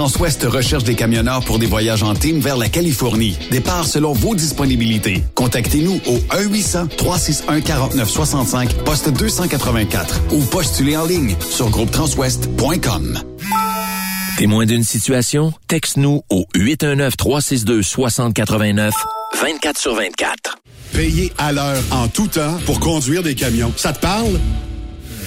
Transwest recherche des camionneurs pour des voyages en team vers la Californie. Départ selon vos disponibilités. Contactez-nous au 1-800-361-4965, poste 284 ou postulez en ligne sur groupetranswest.com. Témoin d'une situation? Texte-nous au 819-362-6089, 24 sur 24. Payer à l'heure en tout temps pour conduire des camions. Ça te parle?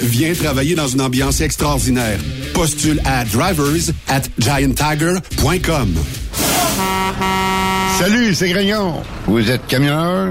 Viens travailler dans une ambiance extraordinaire. Postule à drivers at gianttiger.com. Salut, c'est Grignon. Vous êtes camionneur?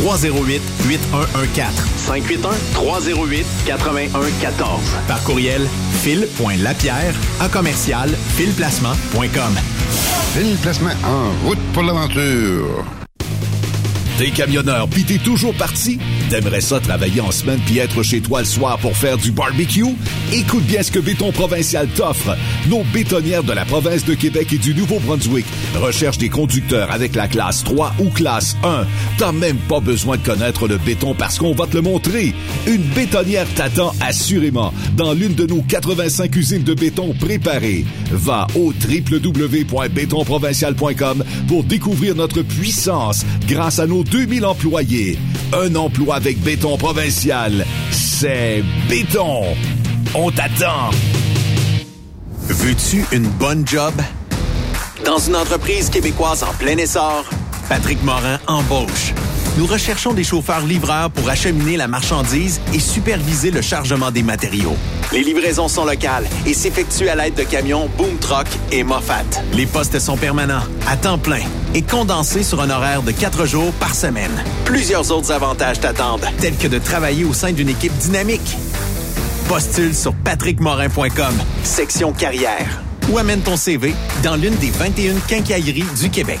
308 8114. 581-308-8114. Par courriel, fil.lapierre à commercial filplacement.com. Fil Placement en route pour l'aventure. T'es camionneur pis t'es toujours parti? T'aimerais ça travailler en semaine puis être chez toi le soir pour faire du barbecue? Écoute bien ce que Béton Provincial t'offre. Nos bétonnières de la province de Québec et du Nouveau-Brunswick recherchent des conducteurs avec la classe 3 ou classe 1. T'as même pas besoin de connaître le béton parce qu'on va te le montrer. Une bétonnière t'attend assurément dans l'une de nos 85 usines de béton préparées. Va au www.bétonprovincial.com pour découvrir notre puissance grâce à nos 2000 employés. Un emploi avec béton provincial. C'est béton. On t'attend. Veux-tu une bonne job? Dans une entreprise québécoise en plein essor, Patrick Morin embauche. Nous recherchons des chauffeurs-livreurs pour acheminer la marchandise et superviser le chargement des matériaux. Les livraisons sont locales et s'effectuent à l'aide de camions Boom Truck et Moffat. Les postes sont permanents, à temps plein et condensés sur un horaire de quatre jours par semaine. Plusieurs autres avantages t'attendent, tels que de travailler au sein d'une équipe dynamique. Postule sur patrickmorin.com, section carrière, ou amène ton CV dans l'une des 21 quincailleries du Québec.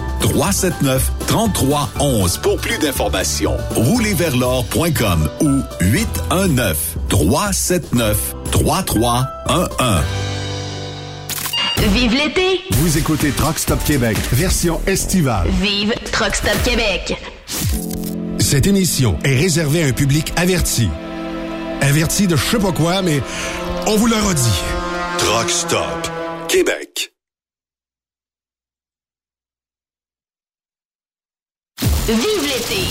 379 3311 pour plus d'informations. Roulerversl'or.com ou 819 379 3311. Vive l'été! Vous écoutez Truck Stop Québec, version estivale. Vive Truck Stop Québec! Cette émission est réservée à un public averti. Averti de je sais pas quoi, mais on vous le redit. Truck Stop Québec. Vive l'été!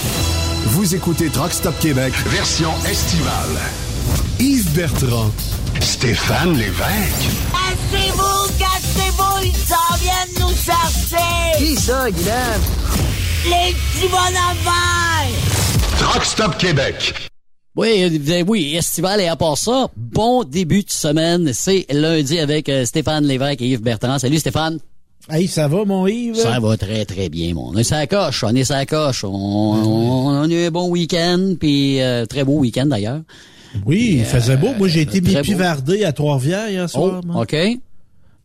Vous écoutez Truck Stop Québec, version estivale. Yves Bertrand, Stéphane Lévesque. Cassez-vous, cassez-vous, ils s'en viennent nous chercher! Qui ça, Guylaine? Les petits bonhommes! Truck Stop Québec. Oui, euh, oui, estival et à part ça, bon début de semaine. C'est lundi avec euh, Stéphane Lévesque et Yves Bertrand. Salut Stéphane. Hey, ça va, mon Yves? Ça va très, très bien, mon. On est sa coche, on est sa coche. On, on, on a eu un bon week-end, puis euh, très beau week-end d'ailleurs. Oui, il faisait beau. Moi, j'ai été très mi-pivardé à Trois-Rivières hier soir. Oh. OK.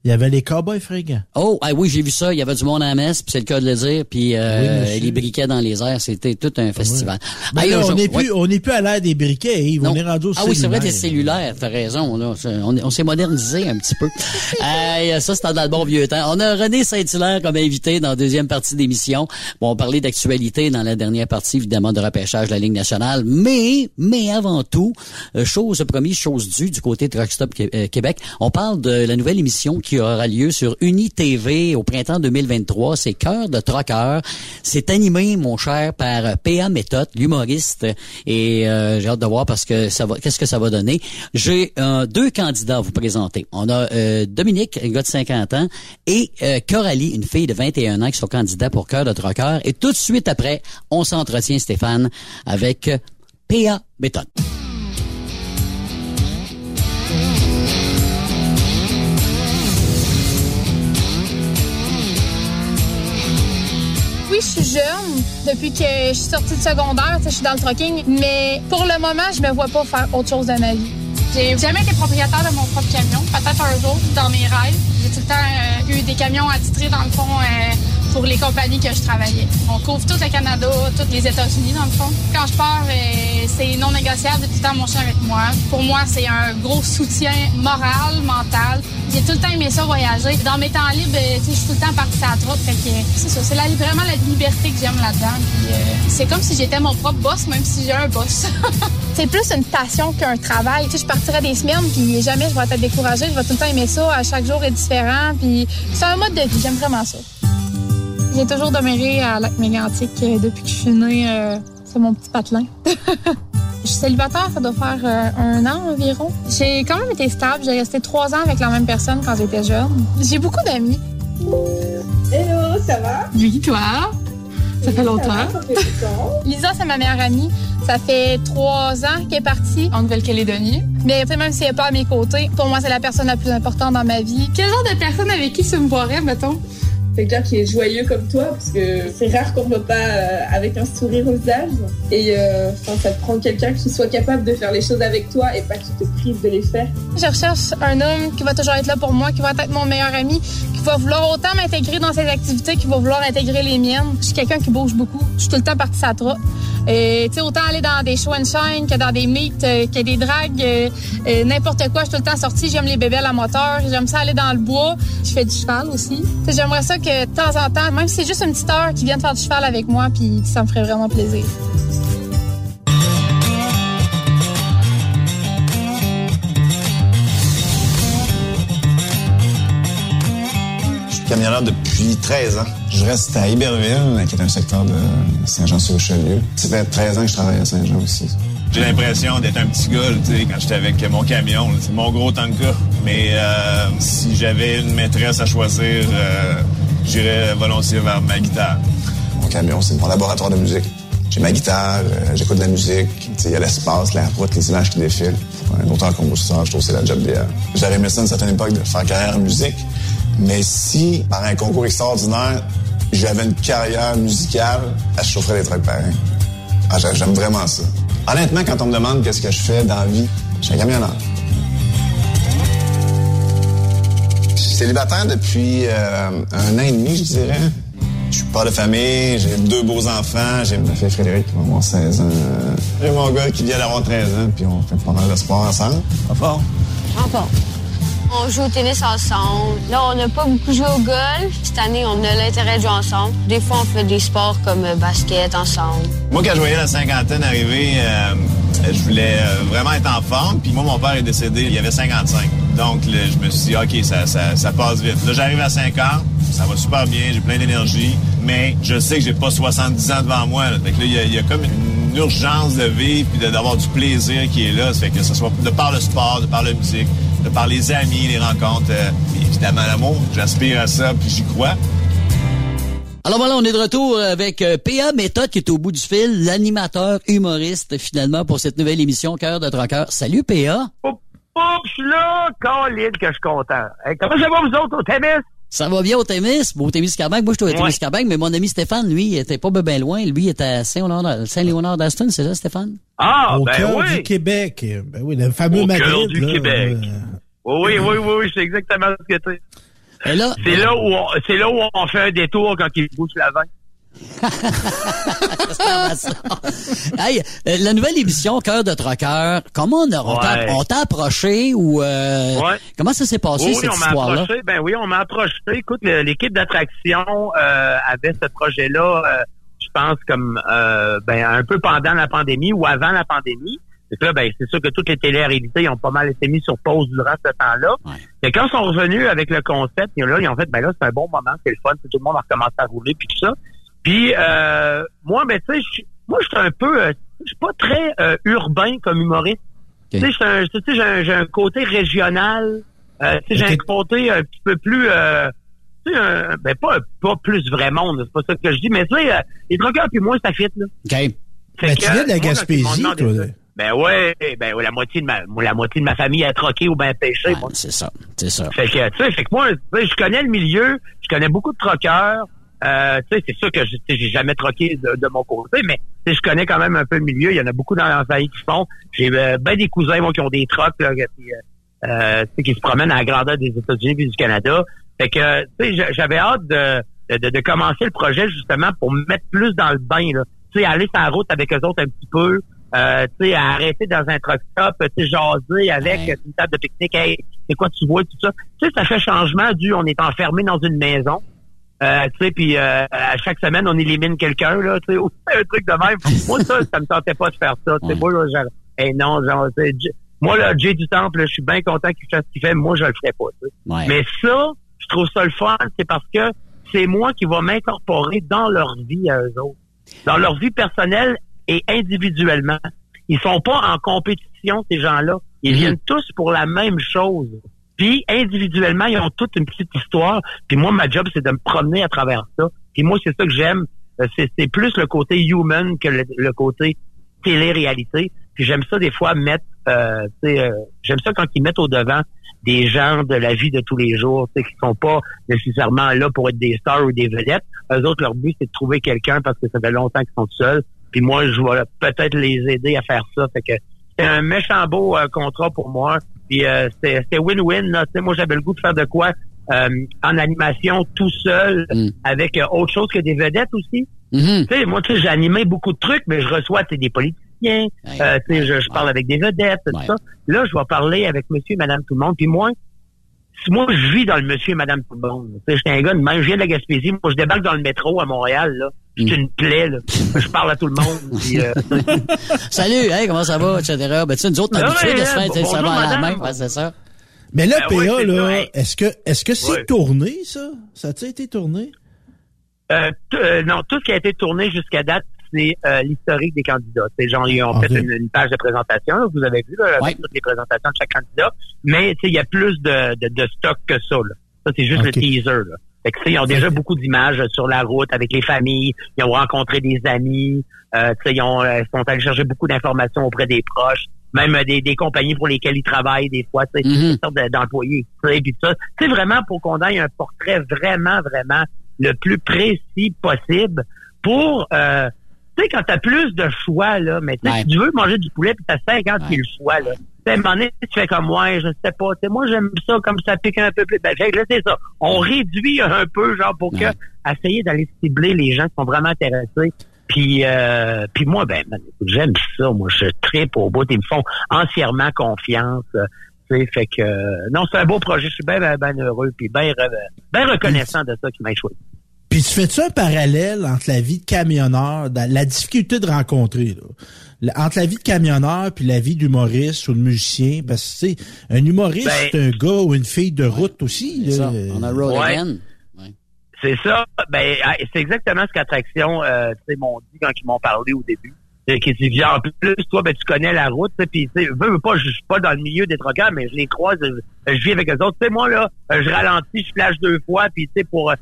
Il y avait les cowboys fringants. Oh, ah oui, j'ai vu ça. Il y avait du monde à la messe, puis c'est le cas de le dire. Puis euh, Oui, les briquets dans les airs, c'était tout un festival. Hey, là, on n'est plus, ouais. on plus à l'ère des briquets, Yves. On Non. est rendu au Ah oui, c'est vrai, cellulaire. des cellulaires, t'as raison. Là. On, est- on s'est modernisé un petit peu. Euh, ça, c'était dans le bon vieux temps. On a René Saint-Hilaire comme invité dans la deuxième partie d'émission. Bon, on parlait d'actualité dans la dernière partie, évidemment, de repêchage de la Ligue nationale. Mais, mais avant tout, euh, chose promise, chose due du côté de Rockstop euh, Québec, on parle de la nouvelle émission qui aura lieu sur Uni TV au printemps 2023. C'est Cœur de Troqueur. C'est animé, mon cher, par P.A. Méthode, l'humoriste. Et euh, j'ai hâte de voir parce que ça va, qu'est-ce que ça va donner. J'ai euh, deux candidats à vous présenter. On a euh, Dominique, un gars de 50 ans, et Coralie, une fille de 21 ans qui sont candidats pour Cœur de Troqueur. Et tout de suite après, on s'entretient, Stéphane, avec P.A. Méthode. Oui, je suis jeune depuis que je suis sortie de secondaire, je suis dans le trucking, mais pour le moment, je me vois pas faire autre chose de ma vie. J'ai jamais été propriétaire de mon propre camion. Peut-être un jour, dans mes rêves. J'ai tout le temps euh, eu des camions attitrés, dans le fond, euh, pour les compagnies que je travaillais. On couvre tout le Canada, tous les États-Unis, dans le fond. Quand je pars, euh, c'est non négociable de tout le temps mon chien avec moi. Pour moi, c'est un gros soutien moral, mental. J'ai tout le temps aimé ça voyager. Dans mes temps libres, je suis tout le temps partie à la que, c'est ça, c'est vraiment la liberté que j'aime là-dedans. C'est comme si j'étais mon propre boss, même si j'ai un boss. c'est plus une passion qu'un travail. Des semaines, puis jamais je vais être découragée. Je vais tout le temps aimer ça. À chaque jour est différent. Puis c'est un mode de vie. J'aime vraiment ça. J'ai toujours demeuré à Lac Mégantic euh, depuis que je suis née. euh, c'est mon petit patelin. Je suis célibataire, ça doit faire euh, un an environ. J'ai quand même été stable. J'ai resté trois ans avec la même personne quand j'étais jeune. J'ai beaucoup d'amis. Hello, ça va? Oui, toi? Ça fait longtemps. Lisa, c'est ma meilleure amie. Ça fait trois ans qu'elle est partie en Nouvelle-Calédonie. Mais même si elle n'est pas à mes côtés, pour moi, c'est la personne la plus importante dans ma vie. Quel genre de personne avec qui tu me boirais, mettons? Quelqu'un qui est joyeux comme toi, parce que c'est rare qu'on ne voit pas euh, avec un sourire au visage. Et euh, enfin, ça te prend quelqu'un qui soit capable de faire les choses avec toi et pas qui te prive de les faire. Je recherche un homme qui va toujours être là pour moi, qui va être mon meilleur ami, va vouloir autant m'intégrer dans ses activités, qui va vouloir intégrer les miennes. Je suis quelqu'un qui bouge beaucoup. Je suis tout le temps partie trotte. Et tu sais, autant aller dans des show and shine que dans des meets, euh, que des dragues, euh, euh, n'importe quoi. Je suis tout le temps sortie. J'aime les bébés à moteur. J'aime ça aller dans le bois. Je fais du cheval aussi. J'aimerais ça que de temps en temps, même si c'est juste une petite heure, qu'ils viennent faire du cheval avec moi, puis ça me ferait vraiment plaisir. Camionneur depuis 13 ans. Je reste à Iberville, qui est un secteur de Saint-Jean-sur-Richelieu. Ça fait 13 ans que je travaille à Saint-Jean aussi. J'ai l'impression d'être un petit gars, tu sais, quand j'étais avec mon camion. C'est mon gros tanka. Mais euh, si j'avais une maîtresse à choisir, euh, j'irais volontiers vers ma guitare. Mon camion, c'est mon laboratoire de musique. J'ai ma guitare, euh, j'écoute de la musique, il y a l'espace, la route, les images qui défilent. Un auteur-compositeur, je trouve que c'est la job d'hier. J'aurais aimé ça à une certaine époque de faire carrière en musique, mais si, par un concours extraordinaire, j'avais une carrière musicale, je chaufferais des trucs pareils. Ah, j'a- j'aime vraiment ça. Honnêtement, quand on me demande qu'est-ce que je fais dans la vie, je suis un camionneur. Je suis célibataire depuis euh, un an et demi, je dirais. Je suis père de famille, j'ai deux beaux enfants, j'ai ma fille Frédéric qui va avoir 16 ans. J'ai mon gars qui vient d'avoir 13 ans, puis on fait pas mal de sport ensemble. Pas fort. Enfin. On joue au tennis ensemble. Là, on n'a pas beaucoup joué au golf. Cette année, on a l'intérêt de jouer ensemble. Des fois, on fait des sports comme euh, basket ensemble. Moi, quand je voyais la cinquantaine arriver, euh, je voulais euh, vraiment être en forme. Puis moi, mon père est décédé, il y avait 55. Donc, je me suis dit, OK, ça, ça, passe vite. Là, j'arrive à 50, ça va super bien, j'ai plein d'énergie, mais je sais que j'ai pas 70 ans devant moi. là. Fait que là, il y a- comme une urgence de vivre puis d'avoir du plaisir qui est là. Ça fait que ce soit de par le sport, de par la musique, de par les amis, les rencontres, euh, puis évidemment l'amour. J'aspire à ça, puis j'y crois. Alors voilà, on est de retour avec euh, PA Méthode qui est au bout du fil, l'animateur humoriste finalement pour cette nouvelle émission Cœur de Troqueur. Salut PA. Oh, je suis là, Colin, que je suis content. Hey, comment ça va, vous autres, au tennis? Ça va bien au Témis, au Témiscamingue. Moi, je suis au Ouais. Témiscamingue, mais mon ami Stéphane, lui, il était pas bien loin. Lui, il était à Saint-Léonard Saint-Léonard d'Aston, c'est ça, Stéphane? Ah, Au ben cœur oui. du Québec. Ben oui, le fameux Au cœur Madrid. du là, Québec. euh, Oui, oui, oui, oui, c'est exactement ce que tu Et là, C'est là où on, c'est là où on fait un détour quand il bouge la vin. Hey, euh, la nouvelle émission Cœur de Troqueur, comment on a, on t'a- Ouais. on t'a approché ou euh, Ouais. comment ça s'est passé Oui, cette on m'a histoire-là? approché. Ben oui, on m'a approché. Écoute, l'équipe d'attraction euh, avait ce projet-là, euh, je pense, comme euh, ben un peu pendant la pandémie ou avant la pandémie. Et là, ben, c'est sûr que toutes les télé-réalités ont pas mal été mis sur pause durant ce temps-là. Et quand ils sont revenus avec le concept, ils ont, là, ils ont fait, ben là, c'est un bon moment, c'est le fun, tout le monde a recommencé à rouler, puis tout ça. Puis euh, moi, ben tu sais, moi, je suis un peu, euh, je suis pas très euh, urbain comme humoriste. Un- tu sais, j'ai un, un côté régional. Euh, tu sais, j'ai un côté un petit peu plus, euh, tu sais, ben pas pas plus vrai monde, c'est pas ça que je dis, mais tu sais, euh, les drogueurs puis moi, ça fit là. OK. Fait Ben, que, tu viens de la Gaspésie, toi. là. Ben ouais, ben ouais, la moitié de ma la moitié de ma famille a troqué ou bien pêché. moi. C'est ça, c'est ça. Fait que tu sais, fait que moi, tu sais, je connais le milieu, je connais beaucoup de troqueurs. Euh, tu sais, c'est sûr que j'ai jamais troqué de, de mon côté, mais je connais quand même un peu le milieu. Il y en a beaucoup dans la famille qui font. J'ai euh, ben des cousins moi, qui ont des trucks là, qui, euh, euh, qui se promènent à la grandeur des États-Unis et du Canada. Fait que tu sais, j'a- j'avais hâte de, de, de commencer le projet justement pour me mettre plus dans le bain. Là. Tu sais, aller sur la route avec eux autres un petit peu. Euh, tu sais, arrêter dans un truck stop, tu sais, jaser avec Ouais. une table de pique-nique. Hey, c'est quoi tu vois, tout ça. Tu sais, ça fait changement du on est enfermé dans une maison. Euh, tu sais, puis euh, à chaque semaine, on élimine quelqu'un, là, tu sais, ou un truc de même. Moi, ça, ça me tentait pas de faire ça. Tu sais, moi, là, genre, hey, non, genre, moi, là, Jay du Temple, je suis bien content qu'il fasse ce qu'il fait. Moi, je le ferais pas. Ouais. Mais ça, je trouve ça le fun, c'est parce que c'est moi qui va m'incorporer dans leur vie à eux autres. Dans leur vie personnelle et individuellement. Ils sont pas en compétition, ces gens-là. Ils Mhm. viennent tous pour la même chose. Puis individuellement, ils ont toute une petite histoire. Puis moi, ma job, c'est de me promener à travers ça. Puis moi, c'est ça que j'aime. Euh, C'est, plus le côté human que le, le côté télé-réalité. Puis j'aime ça des fois mettre, euh, euh, j'aime ça quand ils mettent au devant des gens de la vie de tous les jours, qui sont pas nécessairement là pour être des stars ou des vedettes. Eux autres, leur but, c'est de trouver quelqu'un parce que ça fait longtemps qu'ils sont seuls. Puis moi, je vais peut-être les aider à faire ça. Fait que c'est un méchant beau euh, contrat pour moi. Puis euh, c'était win-win. là. Tu sais, moi, j'avais le goût de faire de quoi euh, en animation tout seul, Mm. avec euh, autre chose que des vedettes aussi. Mhm. Tu sais, moi, tu sais, j'ai animé beaucoup de trucs, mais je reçois des politiciens. Euh, tu sais, je, je parle avec des vedettes, tout Ouais. ça. Là, je vais parler avec monsieur et madame tout le monde. Puis moi, moi, je vis dans le monsieur et madame tout le monde. Tu sais, j'étais un gars de même, je viens de la Gaspésie. Moi, je débarque dans le métro à Montréal, là. Mm. C'est une plaie, là. Je parle à tout le monde. puis, euh, Salut, hey, comment ça va, etc. Ben, tu sais, nous autres, on est habitués de se faire, tu sais, ça bonjour, va à la main, ouais, c'est ça. Mais là, Ben PA, là, est-ce que est-ce que c'est Ouais. tourné, ça? Ça a-tu été tourné? Euh, euh, non, tout ce qui a été tourné jusqu'à date, c'est euh, l'historique des candidats. C'est genre, ils ont fait une, une page de présentation, là, vous avez vu, là, Ouais. toutes les présentations de chaque candidat. Mais tu sais, il y a plus de, de, de stock que ça. Là. Ça, c'est juste le teaser. Là. Fait que, tu sais, ils ont déjà beaucoup d'images sur la route avec les familles. Ils ont rencontré des amis. Euh, tu sais, ils ont, euh, sont allés chercher beaucoup d'informations auprès des proches. Même euh, des, des compagnies pour lesquelles ils travaillent des fois, tu sais, toutes sortes de- d'employés. tu sais, puis tout ça. C'est vraiment pour qu'on ait un portrait vraiment, vraiment le plus précis possible pour euh, tu sais, quand t'as plus de choix, là, Ouais. si tu veux manger du poulet puis t'as 50 Ouais. mille choix, là. À un moment donné, tu fais comme, ouais, je sais pas. Tu sais, moi, j'aime ça comme ça pique un peu plus. Ben, fait que là, c'est ça. On réduit un peu, genre, pour que, Ouais. essayer d'aller cibler les gens qui sont vraiment intéressés. Puis, euh, puis moi, ben, écoute, j'aime ça. Moi, je tripe au bout. Ils me font entièrement confiance. euh, tu sais, fait que, euh, non, c'est un beau projet. Je suis bien, bien, bien heureux puis bien, bien reconnaissant de ça qui m'a choisi. Puis tu fais-tu un parallèle entre la vie de camionneur, la difficulté de rencontrer, là? Entre la vie de camionneur puis la vie d'humoriste ou de musicien? Parce que, tu sais, un humoriste, Ben- c'est un gars ou une fille de route aussi. C'est là. ça. On a Ouais. again. C'est ça. Ben, ah, c'est exactement ce qu'Attraction, euh, tu sais, m'ont dit quand ils m'ont parlé au début. C'est qu'ils disent, en plus, toi, ben, tu connais la route, tu sais, puis, tu sais, veux, veux pas, je suis pas dans le milieu des troqueurs, mais je les croise, euh, je vis avec eux autres. Tu sais, moi, là, euh, je ralentis, je flash deux fois, puis, tu sais, pour, euh,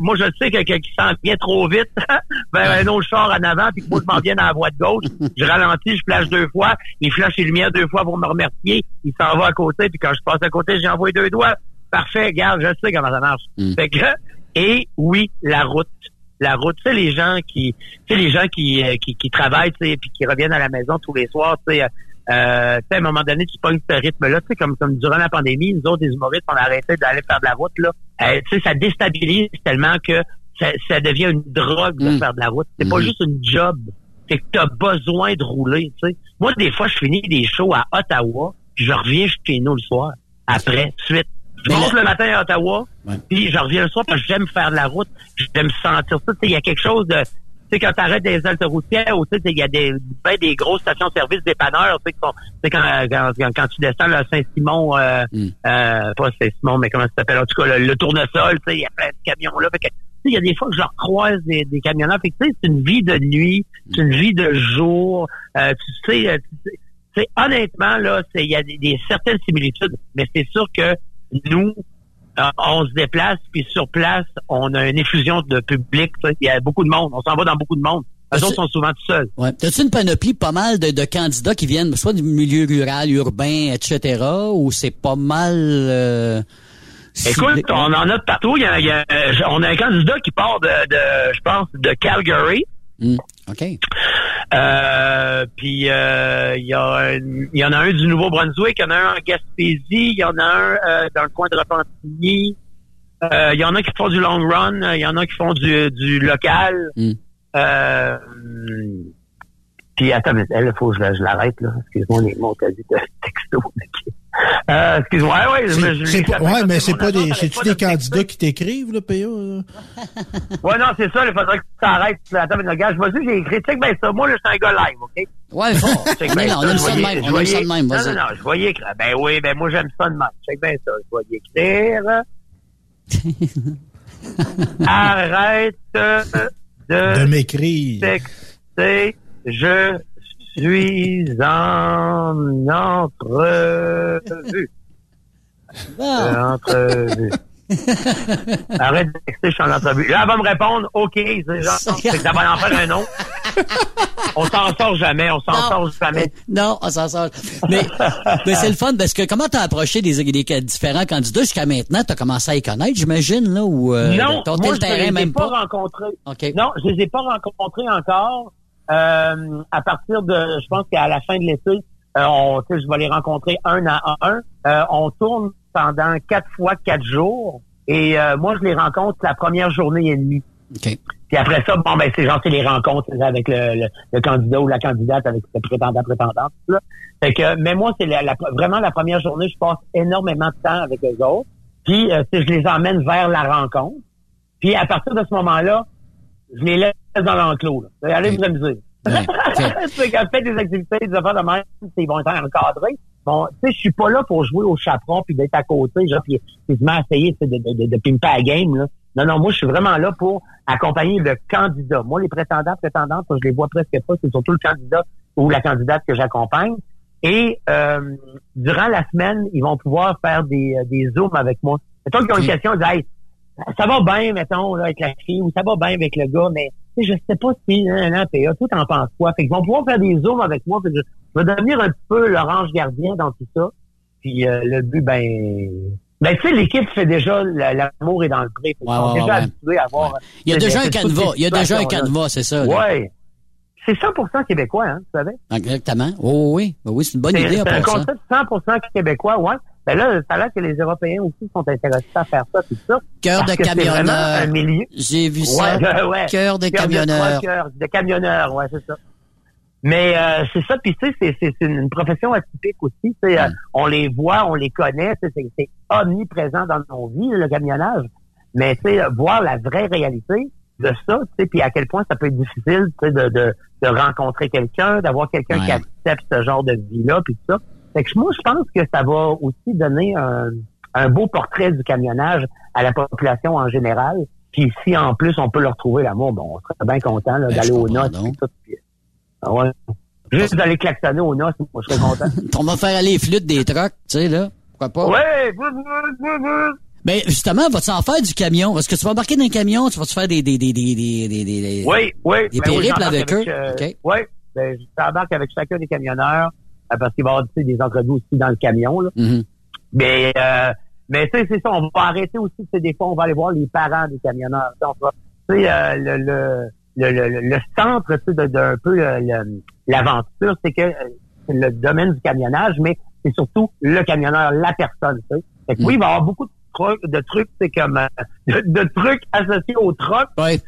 moi, je sais que quelqu'un qui s'en vient trop vite vers un autre char en avant, puis que moi, je m'en viens dans la voie de gauche. Je ralentis, je flash deux fois, il flash les lumières deux fois pour me remercier, il s'en va à côté, puis quand je passe à côté, j'ai envoyé deux doigts. Parfait, regarde, je sais comment ça marche. Mm. Fait que, et oui, la route. La route, sais, les gens qui, sais, les gens qui, euh, qui, qui travaillent, tu sais, puis qui reviennent à la maison tous les soirs, tu sais, euh, à un moment donné, tu pognes ce rythme-là, tu sais, comme, comme durant la pandémie, nous autres, les humoristes, on a arrêté d'aller faire de la route, là. Euh, tu sais, ça déstabilise tellement que ça, ça devient une drogue de Mm. faire de la route. C'est pas Mm. juste une job. C'est que t'as besoin de rouler, tu sais. Moi, des fois, je finis des shows à Ottawa, puis je reviens chez nous le soir. Après, suite. Je monte le matin à Ottawa, puis je reviens le soir parce que j'aime faire de la route. J'aime sentir ça. Tu sais, il y a quelque chose de... Tu sais, quand t'arrêtes des autoroutières, sais, il y a des, ben, des grosses stations-service dépanneurs, tu sais, quand, quand, quand, quand tu descends à Saint-Simon, euh, Mm. euh, pas Saint-Simon, mais comment ça s'appelle? En tout cas, le, le tournesol, tu sais, il y a plein de camions là. Fait que, tu sais, il y a des fois que je leur croise des, des camionneurs. Fait que, tu sais, c'est une vie de nuit, c'est une vie de jour. Euh, tu sais, euh, tu sais, honnêtement, là, il y a des, des certaines similitudes, mais c'est sûr que nous, on se déplace, puis sur place, on a une effusion de public. Il y a beaucoup de monde. On s'en va dans beaucoup de monde. Les autres sont souvent tout seuls. Ouais. T'as-tu une panoplie pas mal de, de candidats qui viennent soit du milieu rural, urbain, etc., ou c'est pas mal... euh, Écoute, on en a de partout. Il y a, il y a- euh, on a un candidat qui part de, de je pense, de Calgary. Hmm, OK. Euh, puis euh, il y, a un- il y en a un du Nouveau-Brunswick, il y en a un en Gaspésie, il y en a un euh, dans le coin de Repentigny. Euh, Il y en a qui font du long run, il y en a qui font du, du local. Euh, puis attends, mais il faut que je, je l'arrête là. Excuse-moi les mots quasi de texto. Euh, excuse-moi. Ouais, ouais, je, je, pas- ouais, mais c'est pas des, c'est-tu des candidats qui t'écrivent, là, PA? Ouais, non, c'est ça, il faudrait que tu t'arrêtes. Attends, mais regarde, je me dis, j'ai écrit, check ben ça. Moi, là, je suis un gars live, OK? Ouais, fort. Check On ben est là, on aime ça de même, on aime ça de même, Non, vas-y. non, non, je voyais écrire. Ben oui, ben moi, j'aime ça de même. Check ben ça, je voyais écrire. Arrête de, De m'écrire. texter. Je suis en entrevue. Euh, entrevue. Arrête de texter, je suis en entrevue. Là, elle va me répondre, OK, c'est genre, c'est que ça va en faire un autre. On s'en sort jamais, on s'en sort jamais. Non, on s'en sort. Mais, mais c'est le fun parce que comment t'as approché des, des différents candidats jusqu'à maintenant? T'as commencé à les connaître, j'imagine, là, ou euh, non, t'as moi, le je les ai même pas pas? rencontrés. Non, je les ai pas rencontrés encore. Euh, à partir de, je pense qu'à la fin de l'été, euh, on, je vais les rencontrer un à un. Euh, on tourne pendant quatre fois quatre jours. Et euh, moi, je les rencontre la première journée et demie. OK. Puis après ça, bon, ben, c'est genre, c'est les rencontres avec le, le, le candidat ou la candidate, avec le prétendant, prétendante, ça. Fait que, mais moi, c'est la, la- vraiment la première journée, je passe énormément de temps avec eux autres. Puis, euh, je les emmène vers la rencontre. Puis, à partir de ce moment-là, je les laisse dans l'enclos. là. Allez vous amuser. c'est quand je fais des activités, des affaires de même, ils vont être encadrés. Bon, tu sais, je suis pas là pour jouer au chaperon puis d'être à côté, genre, puis quasiment essayer de, de, de, de pimper la game, là. Non, non, moi, je suis vraiment là pour accompagner le candidat. Moi, les prétendants, prétendantes, je les vois presque pas. C'est surtout le candidat ou la candidate que j'accompagne. Et euh, durant la semaine, ils vont pouvoir faire des, euh, des zooms avec moi. Mettons qu'ils ont une question, ils disent, Hey, ça va bien, mettons, là, avec la fille, ou ça va bien avec le gars, mais je sais pas si, hein, hein, PA, toi, t'en penses quoi? Fait qu'ils vont pouvoir faire des zooms avec moi, fait que je, je vais devenir un petit peu l'orange gardien dans tout ça. Puis euh, le but, ben, ben tu sais, l'équipe fait déjà la- l'amour est dans le pré. Ils Ouais, sont ouais, déjà ouais. habitués à voir. Il y a déjà un canevas. Il y a déjà un canevas, c'est ça. Ouais. C'est 100% québécois, hein, tu savais? Exactement. Oh, oui, oui, oui, c'est une bonne idée c'est un concept 100% québécois, ouais. Ben là, ça a l'air que les Européens aussi sont intéressés à faire ça, tout ça. Cœur de camionneur. J'ai vu ça. Ouais, ouais. Cœur de Cœur camionneur. cœurs de camionneur, ouais, c'est ça. Mais euh, c'est ça, puis tu sais, c'est- une profession atypique aussi. euh, on les voit, on les connaît, c'est omniprésent dans nos vies, le camionnage. Mais tu sais, voir la vraie réalité de ça, tu sais, puis à quel point ça peut être difficile, tu sais, de, de, de rencontrer quelqu'un, d'avoir quelqu'un qui accepte ce genre de vie-là, puis tout ça. Fait que moi, je pense que ça va aussi donner un, un beau portrait du camionnage à la population en général. Puis si en plus on peut leur trouver l'amour, bon, on serait bien content Ben, d'aller tout, puis, ah ouais. Juste d'aller klaxonner aux noces, moi je serais content. On va faire aller les flûtes des trucks, tu sais, là. Pourquoi pas? ouais! Mais justement, vas-tu en faire du camion? Est-ce que tu vas embarquer dans un camion? Tu vas-tu faire des, des, des, des, des, des, des- Oui, oui. Des ben oui, périples avec eux? euh, OK. Oui, ben, j'embarque avec chacun des camionneurs parce qu'il va y avoir tu sais, des entrevues aussi dans le camion. Là. Mhm. Mais euh, mais tu sais, c'est ça, on va arrêter aussi, tu sais, des fois, on va aller voir les parents des camionneurs. Tu sais, on va- tu sais, euh, le, le, le, le, le centre tu sais, de- d'un peu euh, l'aventure, c'est que euh, c'est le domaine du camionnage, mais c'est surtout le camionneur, la personne. Tu sais. Fait que oui, il va y avoir beaucoup de trucs, de trucs, c'est comme euh, de, de trucs associés au truck. Ouais.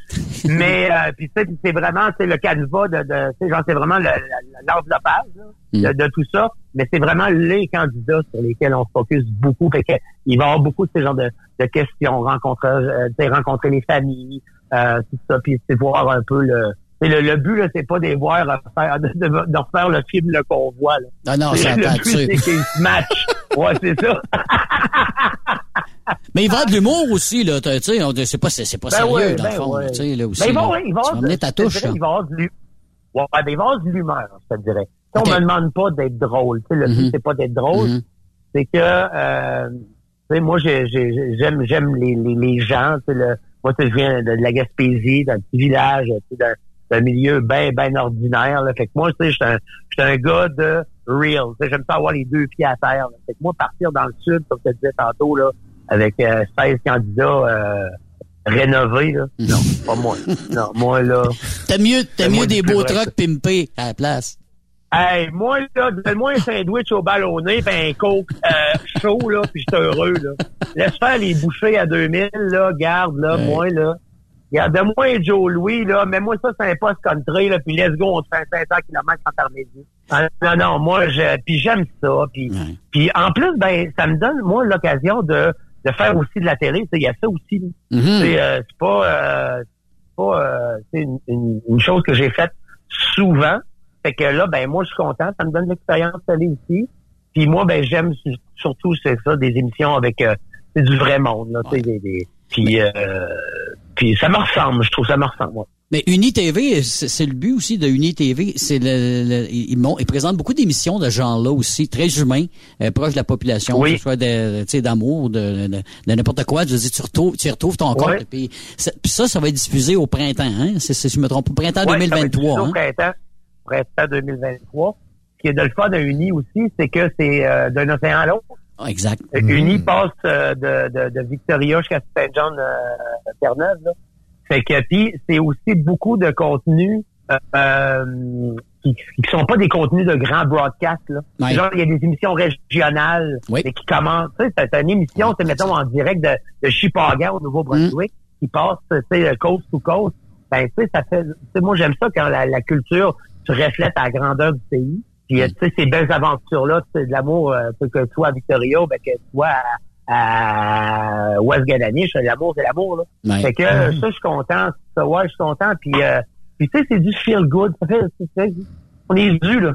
mais euh, puis puis c'est vraiment c'est le canevas de, de sais, genre c'est vraiment le- le- l'enveloppage là, de, de tout ça, mais c'est vraiment les candidats sur lesquels on se focus beaucoup. Fait que il va y avoir beaucoup de ces genres de, de questions, rencontrer, euh, rencontrer les familles, euh, tout ça, puis c'est voir un peu le le, le but, là, c'est pas de voir faire, de, de, de refaire le film Le Convoi. Là. Ah non, C'est- ça le but, c'est qu'ils matchent. Ouais, c'est ça. Mais il va de l'humour aussi, là. Tu sais, c'est pas, c'est c'est pas Ben sérieux, ouais, dans ben le fond. ouais. Tu sais, là aussi. Il va, là. il va avoir ta touche, dirais. Il va avoir de ouais, ben, de l'humeur, je te dirais. Tu sais, Ok. On me demande pas d'être drôle. Tu sais, le Mhm. but, c'est pas d'être drôle. Mhm. C'est que, euh, tu sais, moi, j'ai- j'ai- j'aime j'aime les, les, les gens. Tu sais, le, moi, tu sais, je viens de, de la Gaspésie, d'un petit village, tu sais, d'un milieu bien, bien ordinaire. Là. Fait que moi, tu sais, je suis un, je suis un gars de real. Tu sais, J'aime ça avoir les deux pieds à terre. là. Fait que moi, partir dans le sud, comme je te disais tantôt, là, avec euh, 16 candidats, euh, rénové, là. Non, pas moi. Non, moi, là. T'as mieux, t'as mieux des beaux trucks pimpés à la place. Hey, moi, là, donne-moi un sandwich au ballonné pis un coke euh, chaud, là, puis je suis heureux, là. Laisse faire les bouchées à 2000, là, garde, là, moi, là. Regarde, donne-moi un Joe Louis, là, mets-moi ça sur un poste country, là, puis let's go, on te fait un 500 km intermédiaire. Ah, non, non, moi, je, puis j'aime ça, puis, puis en plus, ben, ça me donne, moi, l'occasion de, de faire aussi de la télé, tu sais, il y a ça aussi. Mhm. C'est, euh, c'est pas, euh, c'est pas, euh, une, une, une chose que j'ai faite souvent. Fait que là, ben moi, je suis content. Ça me donne l'expérience télé ici. Puis moi, ben j'aime su- surtout c'est ça, des émissions avec euh, du vrai monde. Là, tu sais, des, des- puis, euh, puis ça me ressemble. Je trouve ça me ressemble. ouais. Mais UniTV, c'est c'est le but aussi de UniTV. C'est le, le- ils, ils présentent beaucoup d'émissions de genre-là aussi, très humains, euh, proches de la population, Oui. que ce soit de, tu sais, d'amour, de, de, de n'importe quoi. Je veux dire, tu retrouves, tu retrouves ton compte. Ouais. Puis, ça, ça, ça va être diffusé au printemps, hein? C'est, c'est, je me trompe, au printemps Ouais, ça va être 2023. diffusé Hein? Au printemps, printemps 2023. Ce qui est de le fun à Uni aussi, c'est que c'est euh, d'un océan à l'autre. Ah, exact. Euh, Uni passe euh, de, de, de Victoria jusqu'à Saint-Jean euh, Terre-Neuve. là. Fait que puis c'est aussi beaucoup de contenus euh, euh, qui, qui sont pas des contenus de grands broadcasts. Là. Ouais. Genre, il y a des émissions régionales mais qui commencent. Tu sais, c'est une émission, c'est mettons en direct de, de Chipaga au Nouveau-Brunswick qui passe, tu sais, coast to coast. Ben, tu sais, ça fait. moi, j'aime ça quand la, la culture se reflète à la grandeur du pays. Puis, euh, tu sais, ces belles aventures-là, tu sais, de l'amour, euh, que tu sois à Victoria, ben, que tu sois à, à West Gadanich, l'amour, c'est l'amour, là. Ouais. Fait que euh, ça, je suis content. Ça, ouais, je suis content. Puis, euh, puis tu sais, c'est du feel good. Ça fait, c'est- c'est- on est dû, là.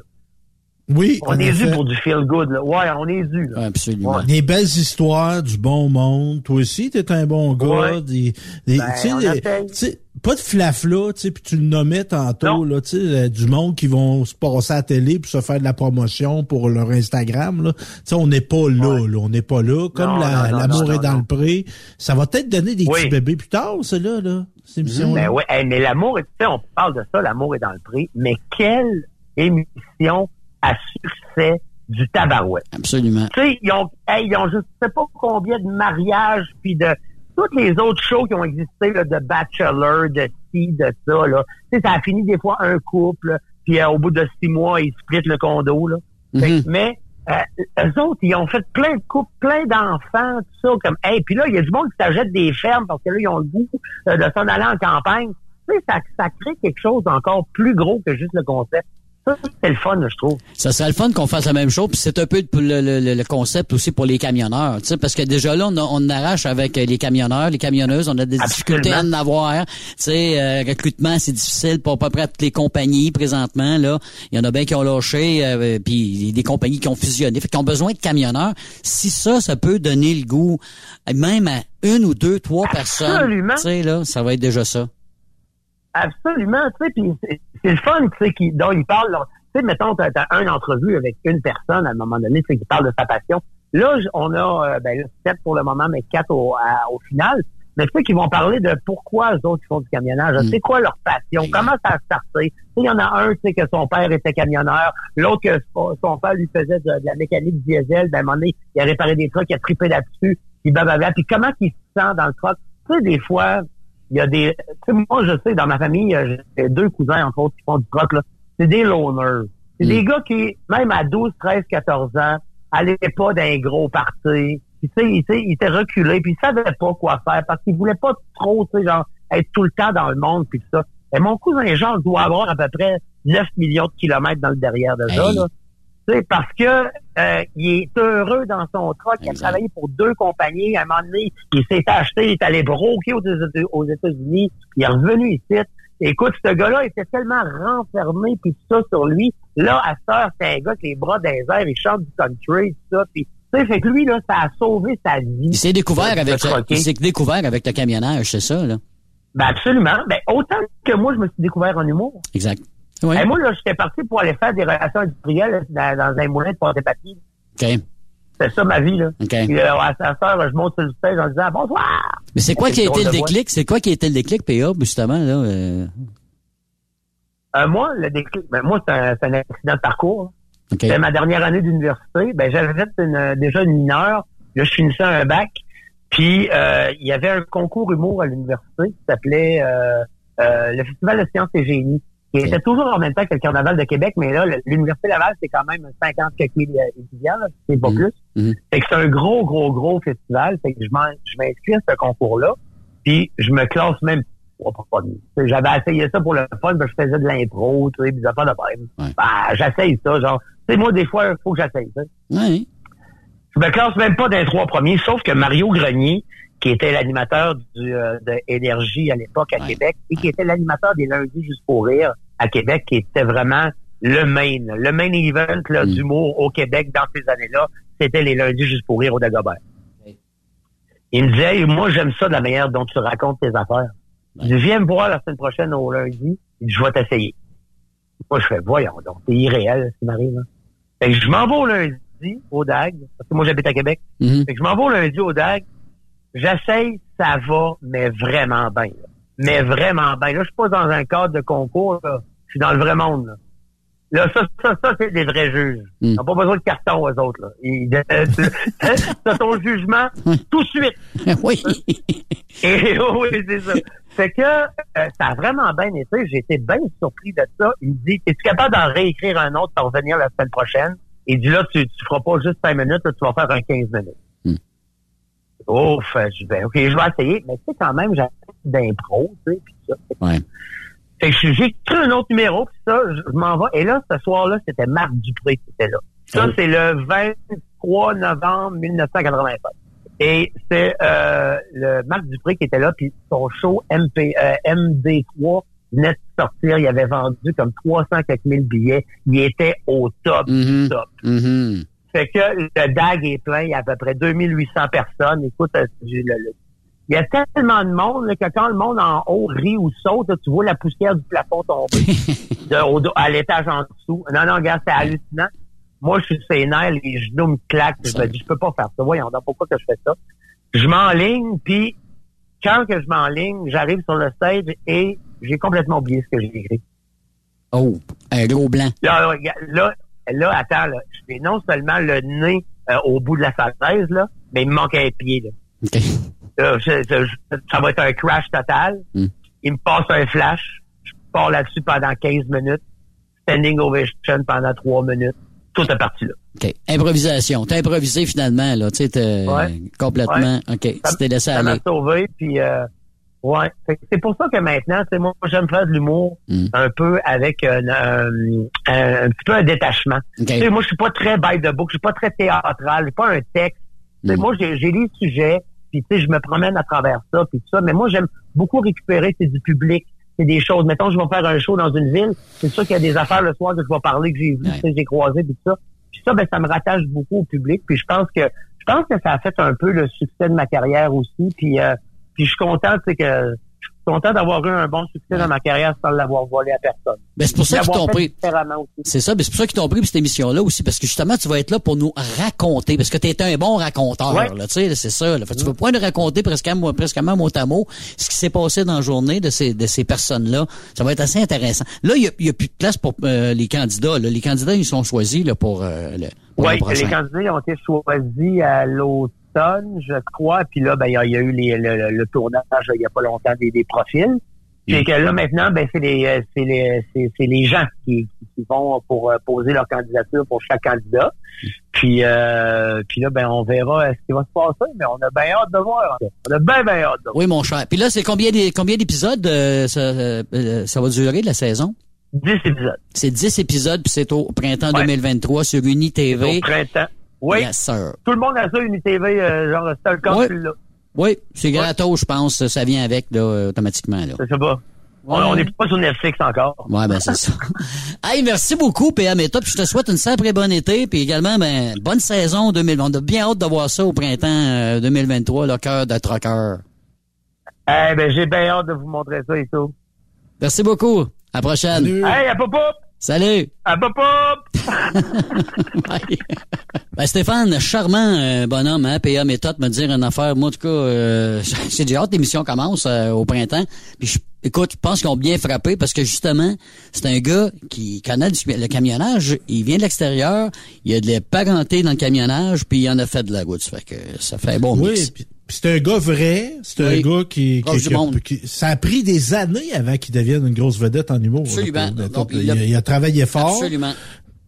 Oui, On est dû pour du feel good, là. Ouais, on est dû, là. Absolument. Des belles histoires, du bon monde. Toi aussi, t'es un bon gars. Ouais. Des, des- Ben, tu sais, pas de flafla, tu sais, puis tu le nommais tantôt, là, tu sais, euh, du monde qui vont se passer à la télé pour se faire de la promotion pour leur Instagram, là. Tu sais, on n'est pas là, là, on n'est pas là. Comme la- l'amour est dans non. le pré. Ça va peut-être donner des Oui. petits bébés plus tard, cela, là, cette émission Ben ouais, Hey, mais l'amour, tu sais, on parle de ça, l'amour est dans le prix, mais quelle émission à succès du tabarouette? Absolument. Tu sais, ils ont, hey, ils ont je sais pas combien de mariages, puis de toutes les autres shows qui ont existé, là, de Bachelor, de ci, de ça, là. Tu sais, ça a fini des fois un couple, puis euh, au bout de six mois, ils splitent le condo, là. Fait que- mais euh, eux autres, ils ont fait plein de couples, plein d'enfants, tout ça, comme, hey, puis là, il y a du monde qui s'achète des fermes parce que là, ils ont le goût euh, de s'en aller en campagne. Tu sais, ça, ça crée quelque chose d'encore plus gros que juste le concept. Ça, c'est le fun, je trouve. Ça serait le fun qu'on fasse la même chose, puis c'est un peu le, le- le- concept aussi pour les camionneurs, tu sais, parce que déjà là, on, on arrache avec les camionneurs, les camionneuses, on a des difficultés à en avoir, tu sais, euh, recrutement, c'est difficile pour à peu près toutes les compagnies présentement, là. Il y en a bien qui ont lâché, euh, puis il y a des compagnies qui ont fusionné, fait qu'ils ont besoin de camionneurs. Si ça, ça peut donner le goût, même à une ou deux, trois personnes, Absolument. tu sais, là, ça va être déjà ça. Absolument, tu sais, puis c'est- c'est le fun, tu sais, qui, dont il parle, tu sais, mettons, t'as as une entrevue avec une personne à un moment donné, tu sais, qui parle de sa passion. Là, on a, euh, ben là, sept pour le moment, mais quatre au, à- au final. Mais tu sais, qui vont parler de pourquoi eux autres font du camionnage. C'est quoi leur passion? Comment ça a starté? Il y en a un, tu sais, que son père était camionneur. L'autre, que son son père lui faisait de, de la mécanique diesel. Ben, à un moment donné, il a réparé des trucs, il a trippé là-dessus. Puis blablabla. Puis comment il se sent dans le truck? Tu sais, des fois, il y a des... Tu sais, moi, je sais, dans ma famille, euh, j'ai deux cousins, entre autres, qui font du truck, là. C'est des loners. C'est des gars qui, même à 12, 13, 14 ans, allaient pas d'un gros parti. Puis, tu sais, ils, étaient reculés, puis ils savaient pas quoi faire parce qu'ils voulaient pas trop, tu sais, genre, être tout le temps dans le monde, puis tout ça. Et mon cousin Jean doit avoir à peu près 9 millions de kilomètres dans le derrière de ça, là. Parce que euh, il est heureux dans son truck. Il a travaillé pour deux compagnies. À un moment donné, il s'est acheté, il est allé broquer aux, États- aux États-Unis. Il est revenu ici. Écoute, ce gars-là était tellement renfermé puis tout ça sur lui. Là, à cette heure, c'est un gars qui les bras airs, il chante du country, tout ça. Puis, tu sais, fait que lui, là, ça a sauvé sa vie. Il s'est découvert avec, troquer. il s'est découvert avec le camionnage, c'est ça, là. Ben absolument. Ben autant que moi, je me suis découvert en humour. Exact. Oui. Ben, moi, là, j'étais parti pour aller faire des relations industrielles dans, dans un moulin de porte papier. OK. C'est ça ma vie, là. OK. Puis, euh, à sa sœur, je monte sur le stage en disant bonsoir. Mais c'est quoi qui a été le déclic? C'est quoi qui a été le déclic, PA, justement, là? euh? Euh, moi, le déclic, ben, moi, c'est un, accident de parcours. OK. C'était ma dernière année d'université. Ben, j'avais fait une- déjà une mineure. Là, je finissais un bac. Puis euh, il y avait un concours humour à l'université qui s'appelait euh, euh, le Festival de sciences et génie, qui était toujours en même temps que le Carnaval de Québec, mais là, l'Université Laval, c'est quand même 50 quelques euh, étudiants, c'est pas plus. Fait que c'est un gros, gros, gros festival. Fait que je m'inscris à ce concours-là. Puis je me classe même J'avais essayé ça pour le fun, ben, je faisais de l'impro, tu sais, des affaires de même. Ben, j'essaye ça, genre. Tu sais, moi, des fois, il faut que j'essaye ça. Oui. Je me classe même pas d'un trois premiers, sauf que Mario Grenier, qui était l'animateur du euh, de Énergie à l'époque à Québec, et qui était l'animateur des lundis juste pour rire à Québec, qui était vraiment le main, le main event là, d'humour au Québec dans ces années-là, c'était les lundis juste pour rire au Dagobert. Il me disait, Hey, moi j'aime ça de la manière dont tu racontes tes affaires. Il dit, viens me voir la semaine prochaine au lundi, il dit, je vais t'essayer. Moi, je fais, voyons donc, c'est irréel ce qui m'arrive. hein. Fait que je m'en vais au lundi au DAG, parce que moi j'habite à Québec. Fait que je m'en vais au lundi au DAG, j'essaye, ça va, mais vraiment bien. là. Mais vraiment bien. Là, je suis pas dans un cadre de concours, là. je suis dans le vrai monde. Là, Là, ça, ça, ça c'est des vrais juges. Ils n'ont pas besoin de carton, eux autres. Là. Ils, euh, as ton jugement tout de suite. oui. Et oui, c'est ça. Fait que euh, ça a vraiment bien été. J'ai été bien surpris de ça. Il me dit, es-tu capable d'en réécrire un autre pour revenir la semaine prochaine? Il dit, là, tu, tu feras pas juste 5 minutes, là, tu vas faire un 15 minutes. Ouf, je ben, OK, je vais essayer. Mais tu sais, quand même, j'ai d'impro, tu sais, puis ça. Ouais. Fait que j'ai écrit un autre numéro, puis ça, je, je m'en vais. Et là, ce soir-là, c'était Marc Dupré qui était là. Ça, c'est le 23 novembre 1985. Et c'est euh, le Marc Dupré qui était là, puis son show MP, euh, MD3 venait de sortir. Il avait vendu comme 300 quelques mille billets. Il était au top du top. Mhm. Fait que le DAG est plein, il y a à peu près 2800 personnes. Écoute, euh, il y a tellement de monde là, que quand le monde en haut rit ou saute, là, tu vois la poussière du plafond tomber de- au- à l'étage en dessous. Non, non, regarde, c'est hallucinant. Moi, je suis sénère, les genoux me claquent. Je me dis, je peux pas faire ça. Voyons donc, pourquoi que je fais ça? Je m'enligne, puis quand que je m'enligne, j'arrive sur le stage et j'ai complètement oublié ce que j'ai écrit. Oh, un gros blanc. Là, là, regarde, là, attends, là, j'ai non seulement le nez euh, au bout de la falaise, là, mais il me manque un pied. Là. Là, je- je- je- ça va être un crash total. Il me passe un flash. Je pars là-dessus pendant 15 minutes. Standing ovation pendant 3 minutes. Tout est parti là. OK. Improvisation. T'as improvisé finalement, là. Tu sais, Ouais. complètement. OK. Tu t'es laissé Ça m'a aller. sauvé, puis euh, ouais. C'est pour ça que maintenant, c'est moi, j'aime faire de l'humour Mm. un peu avec un, un, un- un petit peu un détachement. Tu sais, moi, je suis pas très by the book, je suis pas très théâtral, j'ai pas un texte. Sais, Moi, j'ai j'ai les sujets, puis tu sais, je me promène à travers ça, puis tout ça. Mais moi, j'aime beaucoup récupérer, c'est du public. C'est des choses. Mettons, je vais faire un show dans une ville. C'est sûr qu'il y a des affaires le soir que je vais parler, que j'ai vu, que j'ai croisé, puis tout ça. Puis ça, ben, ça me rattache beaucoup au public. Puis je pense que je pense que ça a fait un peu le succès de ma carrière aussi. Puis, euh, puis je suis content, tu sais, que je suis content d'avoir eu un bon succès dans ma carrière sans l'avoir volé à personne. Ben, c'est pour ça qu'ils t'ont pris. C'est ça, mais c'est pour ça qu'ils t'ont pris pour cette émission-là aussi, parce que justement, tu vas être là pour nous raconter, parce que tu es un bon raconteur, Ouais. là, tu sais, c'est ça. Là. Fait tu vas pouvoir nous raconter presque presque à mot à mot ce qui s'est passé dans la journée de ces, de ces personnes-là. Ça va être assez intéressant. Là, il n'y a, y a plus de place pour euh, les candidats. Là. Les candidats, ils sont choisis là, pour, euh, le, pour Oui, le les candidats ont été choisis à l'automne, je crois. Puis là, ben, il y, a- il y a eu les- le, tournage il y a pas longtemps des, des profils. Puis que là, maintenant, ben, c'est les, euh, c'est les, c'est, c'est les gens qui, vont pour euh, poser leur candidature pour chaque candidat. Puis, euh, puis là, ben, on verra ce qui va se passer, mais on a bien hâte de voir. On a bien, bien hâte de voir. Oui, mon cher. Puis là, c'est combien combien d'épisodes euh, ça, ça va durer, la saison? 10 épisodes. C'est 10 épisodes, puis c'est au printemps 2023 sur UniTV. Au printemps. Oui. Yes, sir. Tout le monde a ça, UniTV, euh, genre, c'est un compte, Ouais. là. Oui, c'est gratos, je pense. Ça vient avec, là, euh, automatiquement. Là. Je sais pas. On- On n'est pas sur Netflix encore. Ouais, ben c'est ça. hey, merci beaucoup, PA Méthode. Puis je te souhaite une sacrée bonne été. Puis également, ben, bonne saison 2000. On a bien hâte de voir ça au printemps euh, 2023, le cœur de troqueur. Eh ben, j'ai bien hâte de vous montrer ça et tout. Merci beaucoup. À la prochaine. Hey, à pop Salut. À pop Ben Stéphane, charmant euh, bonhomme, hein, PA méthode, me dire une affaire. Moi, en tout cas, euh, j'ai déjà hâte l'émission commence euh, au printemps. Puis je- écoute, je pense qu'ils ont bien frappé parce que justement, c'est un gars qui connaît du- le camionnage. Il vient de l'extérieur, il a de la parenté dans le camionnage, puis il en a fait de la. Ça fait que ça fait un bon Oui, mix. Puis c'est un gars vrai, c'est Oui. un gars qui, qui- qui qui- ça a pris des années avant qu'il devienne une grosse vedette en humour. Absolument. là. Il, a, il a travaillé fort. Absolument.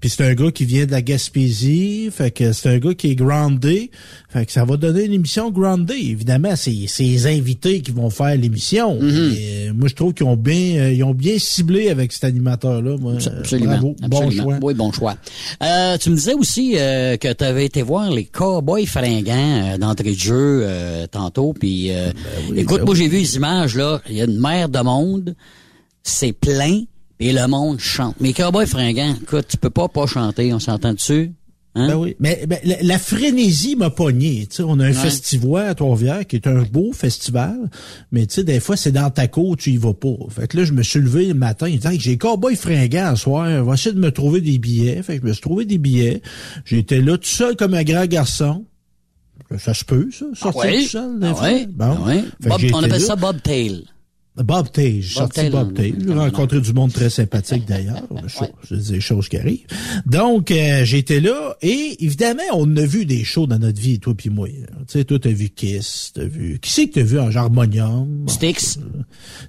Puis c'est un gars qui vient de la Gaspésie, fait que c'est un gars qui est groundé, fait que ça va donner une émission groundée. Évidemment, c'est les invités qui vont faire l'émission. Et, euh, moi, je trouve qu'ils ont bien, euh, ils ont bien ciblé avec cet animateur-là. Absolument. Bravo, bon absolument. choix. Oui, bon choix. Euh, tu me disais aussi euh, que tu avais été voir les Cowboys fringants euh, d'entrée de jeu euh, tantôt. Puis, euh, écoute, ben moi oui. j'ai vu les images là. Il y a une mer de monde, c'est plein et le monde chante. Mais les Cowboys fringants, écoute, tu peux pas pas chanter. On s'entend dessus. Hein? Ben oui. Mais, ben, la, la frénésie m'a pogné. Tu sais, on a un Ouais. festival à Trois-Rivières qui est un beau festival, mais tu sais, des fois, c'est dans ta cour, tu y vas pas. Fait que là, je me suis levé le matin, dit, j'ai cowboy fringant ce soir, on va essayer de me trouver des billets. Fait que je me suis trouvé des billets. J'étais là tout seul comme un grand garçon. Ça se peut, ça, sortir Ah ouais? tout seul, Ah ouais? Bon. Ah ouais? J'ai on appelle là. ça Bob Tail. Bob Bob sorti Bob Tay. J'ai rencontré du monde très sympathique d'ailleurs. C'est des choses qui arrivent. Donc, euh, j'étais là et évidemment, on a vu des shows dans notre vie, toi puis moi. Tu sais, toi, t'as vu Kiss, t'as vu... Qui c'est que t'as vu en harmonium? Styx.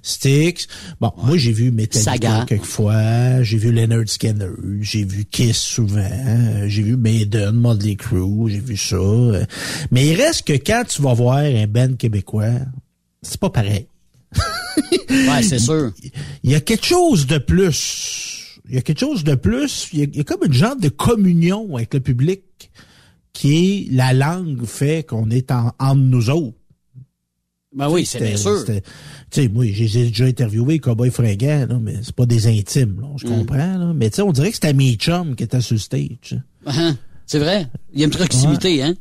Styx. Bon, moi, j'ai vu Metallica Saga. quelques fois. J'ai vu Leonard Skinner. J'ai vu Kiss souvent. euh, J'ai vu Maiden, Motley Crue. J'ai vu ça. euh. Mais il reste que quand tu vas voir un band québécois, c'est pas pareil. Ouais, c'est sûr. Il y a quelque chose de plus. Il y a quelque chose de plus. Il y a, il y a comme une genre de communion avec le public qui est la langue fait qu'on est en, entre nous autres. Ben oui, c'est bien sûr. Tu sais, moi, j'ai déjà interviewé Cowboy Fringant, là, mais c'est pas des intimes, là, je Mm. comprends. Là, mais tu sais, on dirait que c'était mes chums qui étaient sur le stage. Hein? C'est vrai. Il y a une proximité, hein?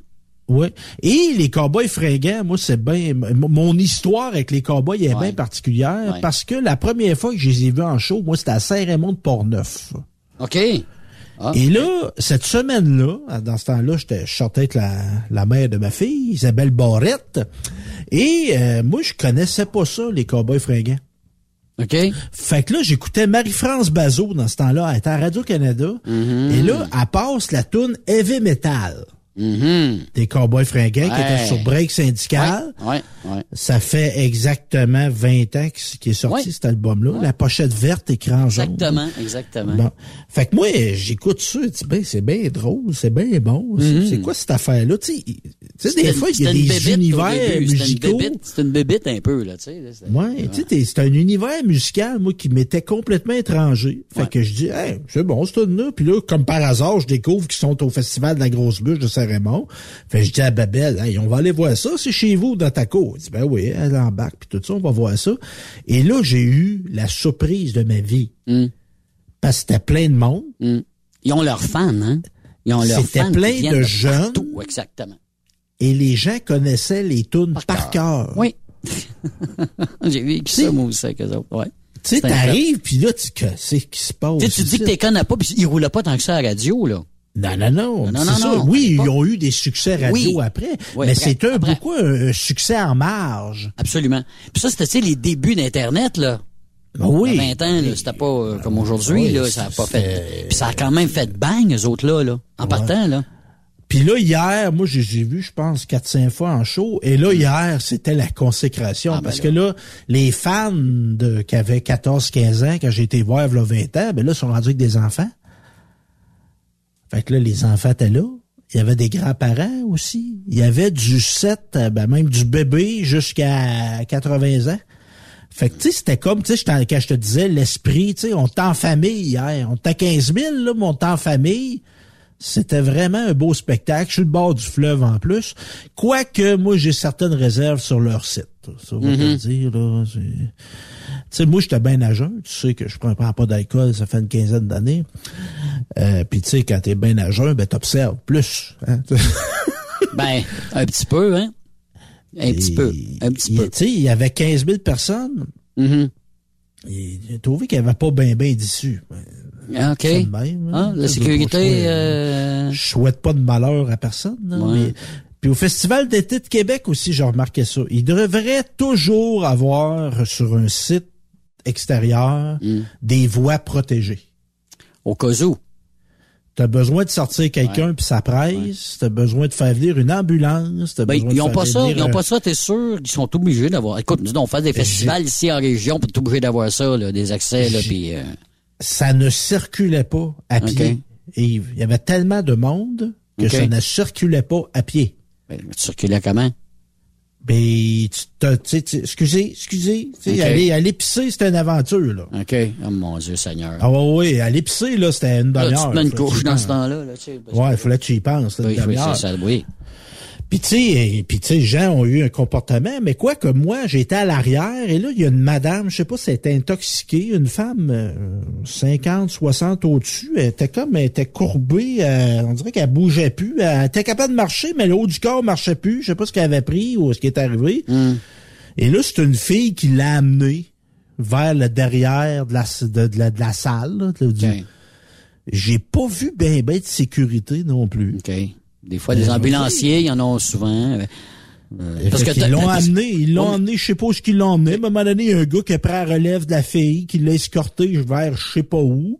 Oui. Et les cowboys fringants, moi, c'est bien. Mon histoire avec les cowboys est bien particulière Ouais. parce que la première fois que je les ai vus en show, moi, c'était à Saint-Raymond de Portneuf. OK. Ah. Et là, cette semaine-là, dans ce temps-là, j'étais, je sortais avec la, la mère de ma fille, Isabelle Barrette. Et euh, moi, je connaissais pas ça, les cowboys fringants. OK. Fait que là, j'écoutais Marie-France Bazot dans ce temps-là, elle était à Radio-Canada. Mm-hmm. Et là, elle passe la toune Heavy Metal. Des cowboys fringants qui Mm-hmm. Étaient sur break syndical. Ouais, ouais. Ça fait exactement 20 ans qu'il est sorti cet album-là. La pochette verte, écran jaune. Exactement, exactement. Bon. Fait que moi, j'écoute ça, ben, c'est bien drôle, c'est bien bon. C'est- Mhm. C'est quoi cette affaire-là? Tu sais, tu sais, C'était des une- fois, il y a c'était une des univers c'était une musicaux. C'est une bébite un peu, là, tu sais. c'était- Ouais, tu sais, c'est un univers musical, moi, qui m'était complètement étranger. Fait que je dis, hey, c'est bon, c'est là. Puis là, comme par hasard, je découvre qu'ils sont au Festival de la Grosse Bûche de Saint-Raymond. Fait que je dis à Babel, hey, on va aller voir ça, c'est chez vous, dans ta cour. Elle dit, ben oui, elle embarque, puis tout ça, on va voir ça. Et là, j'ai eu la surprise de ma vie. Mm. Parce que c'était plein de monde. Ils ont leurs fans, hein? Ils ont leurs C'était fans. qui plein viennent de jeunes. partout, exactement. Et les gens connaissaient les tunes par, cœur. Oui. J'ai vécu ça, moi aussi, avec eux autres. Ouais. Tu sais, t'arrives, puis là, tu qu'est-ce qui se passe? Tu sais, tu dis que t'es connais pas, puis ils roulaient pas tant que ça à la radio, là. Non, non, non. Non, c'est non, ça. non, oui, pas. ils ont eu des succès radio Oui. après. Oui, mais c'est un, beaucoup un, succès en marge. Absolument. Puis ça, c'était, sais, les débuts d'Internet, là. Oui. Il y a 20 ans, c'était pas euh, comme aujourd'hui, Oui, là. Ça a pas fait. Puis ça a quand même fait bang, eux autres, là, là. En partant, là. Puis là, hier, moi, je les ai vus, je pense, 4-5 fois en show. Et là, hier, c'était la consécration. Ah, ben parce que là, les fans de, qui avaient 14-15 ans, quand j'ai été voir, là, 20 ans, ben là, sont rendus avec des enfants. Fait que là, les enfants étaient là. Il y avait des grands-parents aussi. Il y avait du 7, euh, ben même du bébé jusqu'à 80 ans. Fait que, tu sais, c'était comme, tu sais, t'en- quand je te disais, l'esprit, tu sais, on était en famille hier. On à 15 000, là, mais on était en famille. C'était vraiment un beau spectacle. Je suis le bord du fleuve en plus. Quoique, moi, j'ai certaines réserves sur leur site. Ça, on va te Mhm. le dire, là. Tu sais, moi, j'étais bien à jeun. Tu sais que je prends pas d'alcool, ça fait une quinzaine d'années. Euh, Puis, tu sais, quand t'es bien à jeun, ben, t'observes plus. Hein? Ben, un petit peu, hein? Un petit peu. Un petit peu. Tu sais, il y avait 15 000 personnes. Et J'ai trouvé qu'il n'y avait pas bien ben d'issue. Ah, OK. Même, Ah, hein. la sécurité, euh... Je souhaite pas de malheur à personne. là, Ouais. mais- Puis au Festival d'été de Québec aussi, j'ai remarqué ça. Il devrait toujours avoir sur un site extérieur Hmm. des voies protégées. Au cas où. T'as besoin de sortir quelqu'un puis ça presse. T'as besoin de faire venir une ambulance. T'as Ben, besoin ils de ont faire pas ça, venir ils ont un- pas ça, t'es sûr qu'ils sont obligés d'avoir. Écoute, nous, on fait des festivals ici en région, puis t'es obligé d'avoir ça, là, des accès, là, puis. euh, Ça ne circulait pas à pied. Et il y avait tellement de monde que ça ne circulait pas à pied. ben, tu circulais comment? Ben, tu sais, tu- excusez, excusez, tu sais, Ok. aller, aller pisser, c'était une aventure, là. OK. Oh mon Dieu Seigneur. Ah ouais, ouais, aller pisser, là, c'était une demi-heure. tu te mets une couche dans ce temps-là, là, tu sais. Ouais, il fallait que tu y penses, là, Oui, une oui, demi-heure. oui. Puis tu sais, puis tu sais, les gens ont eu un comportement, mais quoi que moi, j'étais à l'arrière et là, il y a une madame, je sais pas si elle était intoxiquée, une femme euh, 50, 60 au-dessus, elle était comme, elle était courbée, euh, on dirait qu'elle bougeait plus, elle était capable de marcher, mais le haut du corps marchait plus, je sais pas ce qu'elle avait pris ou ce qui est arrivé. Et là, c'est une fille qui l'a amenée vers le derrière de la, de, de la, de la salle. J'ai pas vu ben ben de sécurité non plus. Des fois, des ambulanciers, il y en a souvent. euh, euh, Parce qu'ils l'ont amené, ils l'ont amené, je sais pas où ce qu'ils l'ont emmené. À un moment donné, il y a un gars qui pris la relève de la fille, qui l'a escorté vers je sais pas où.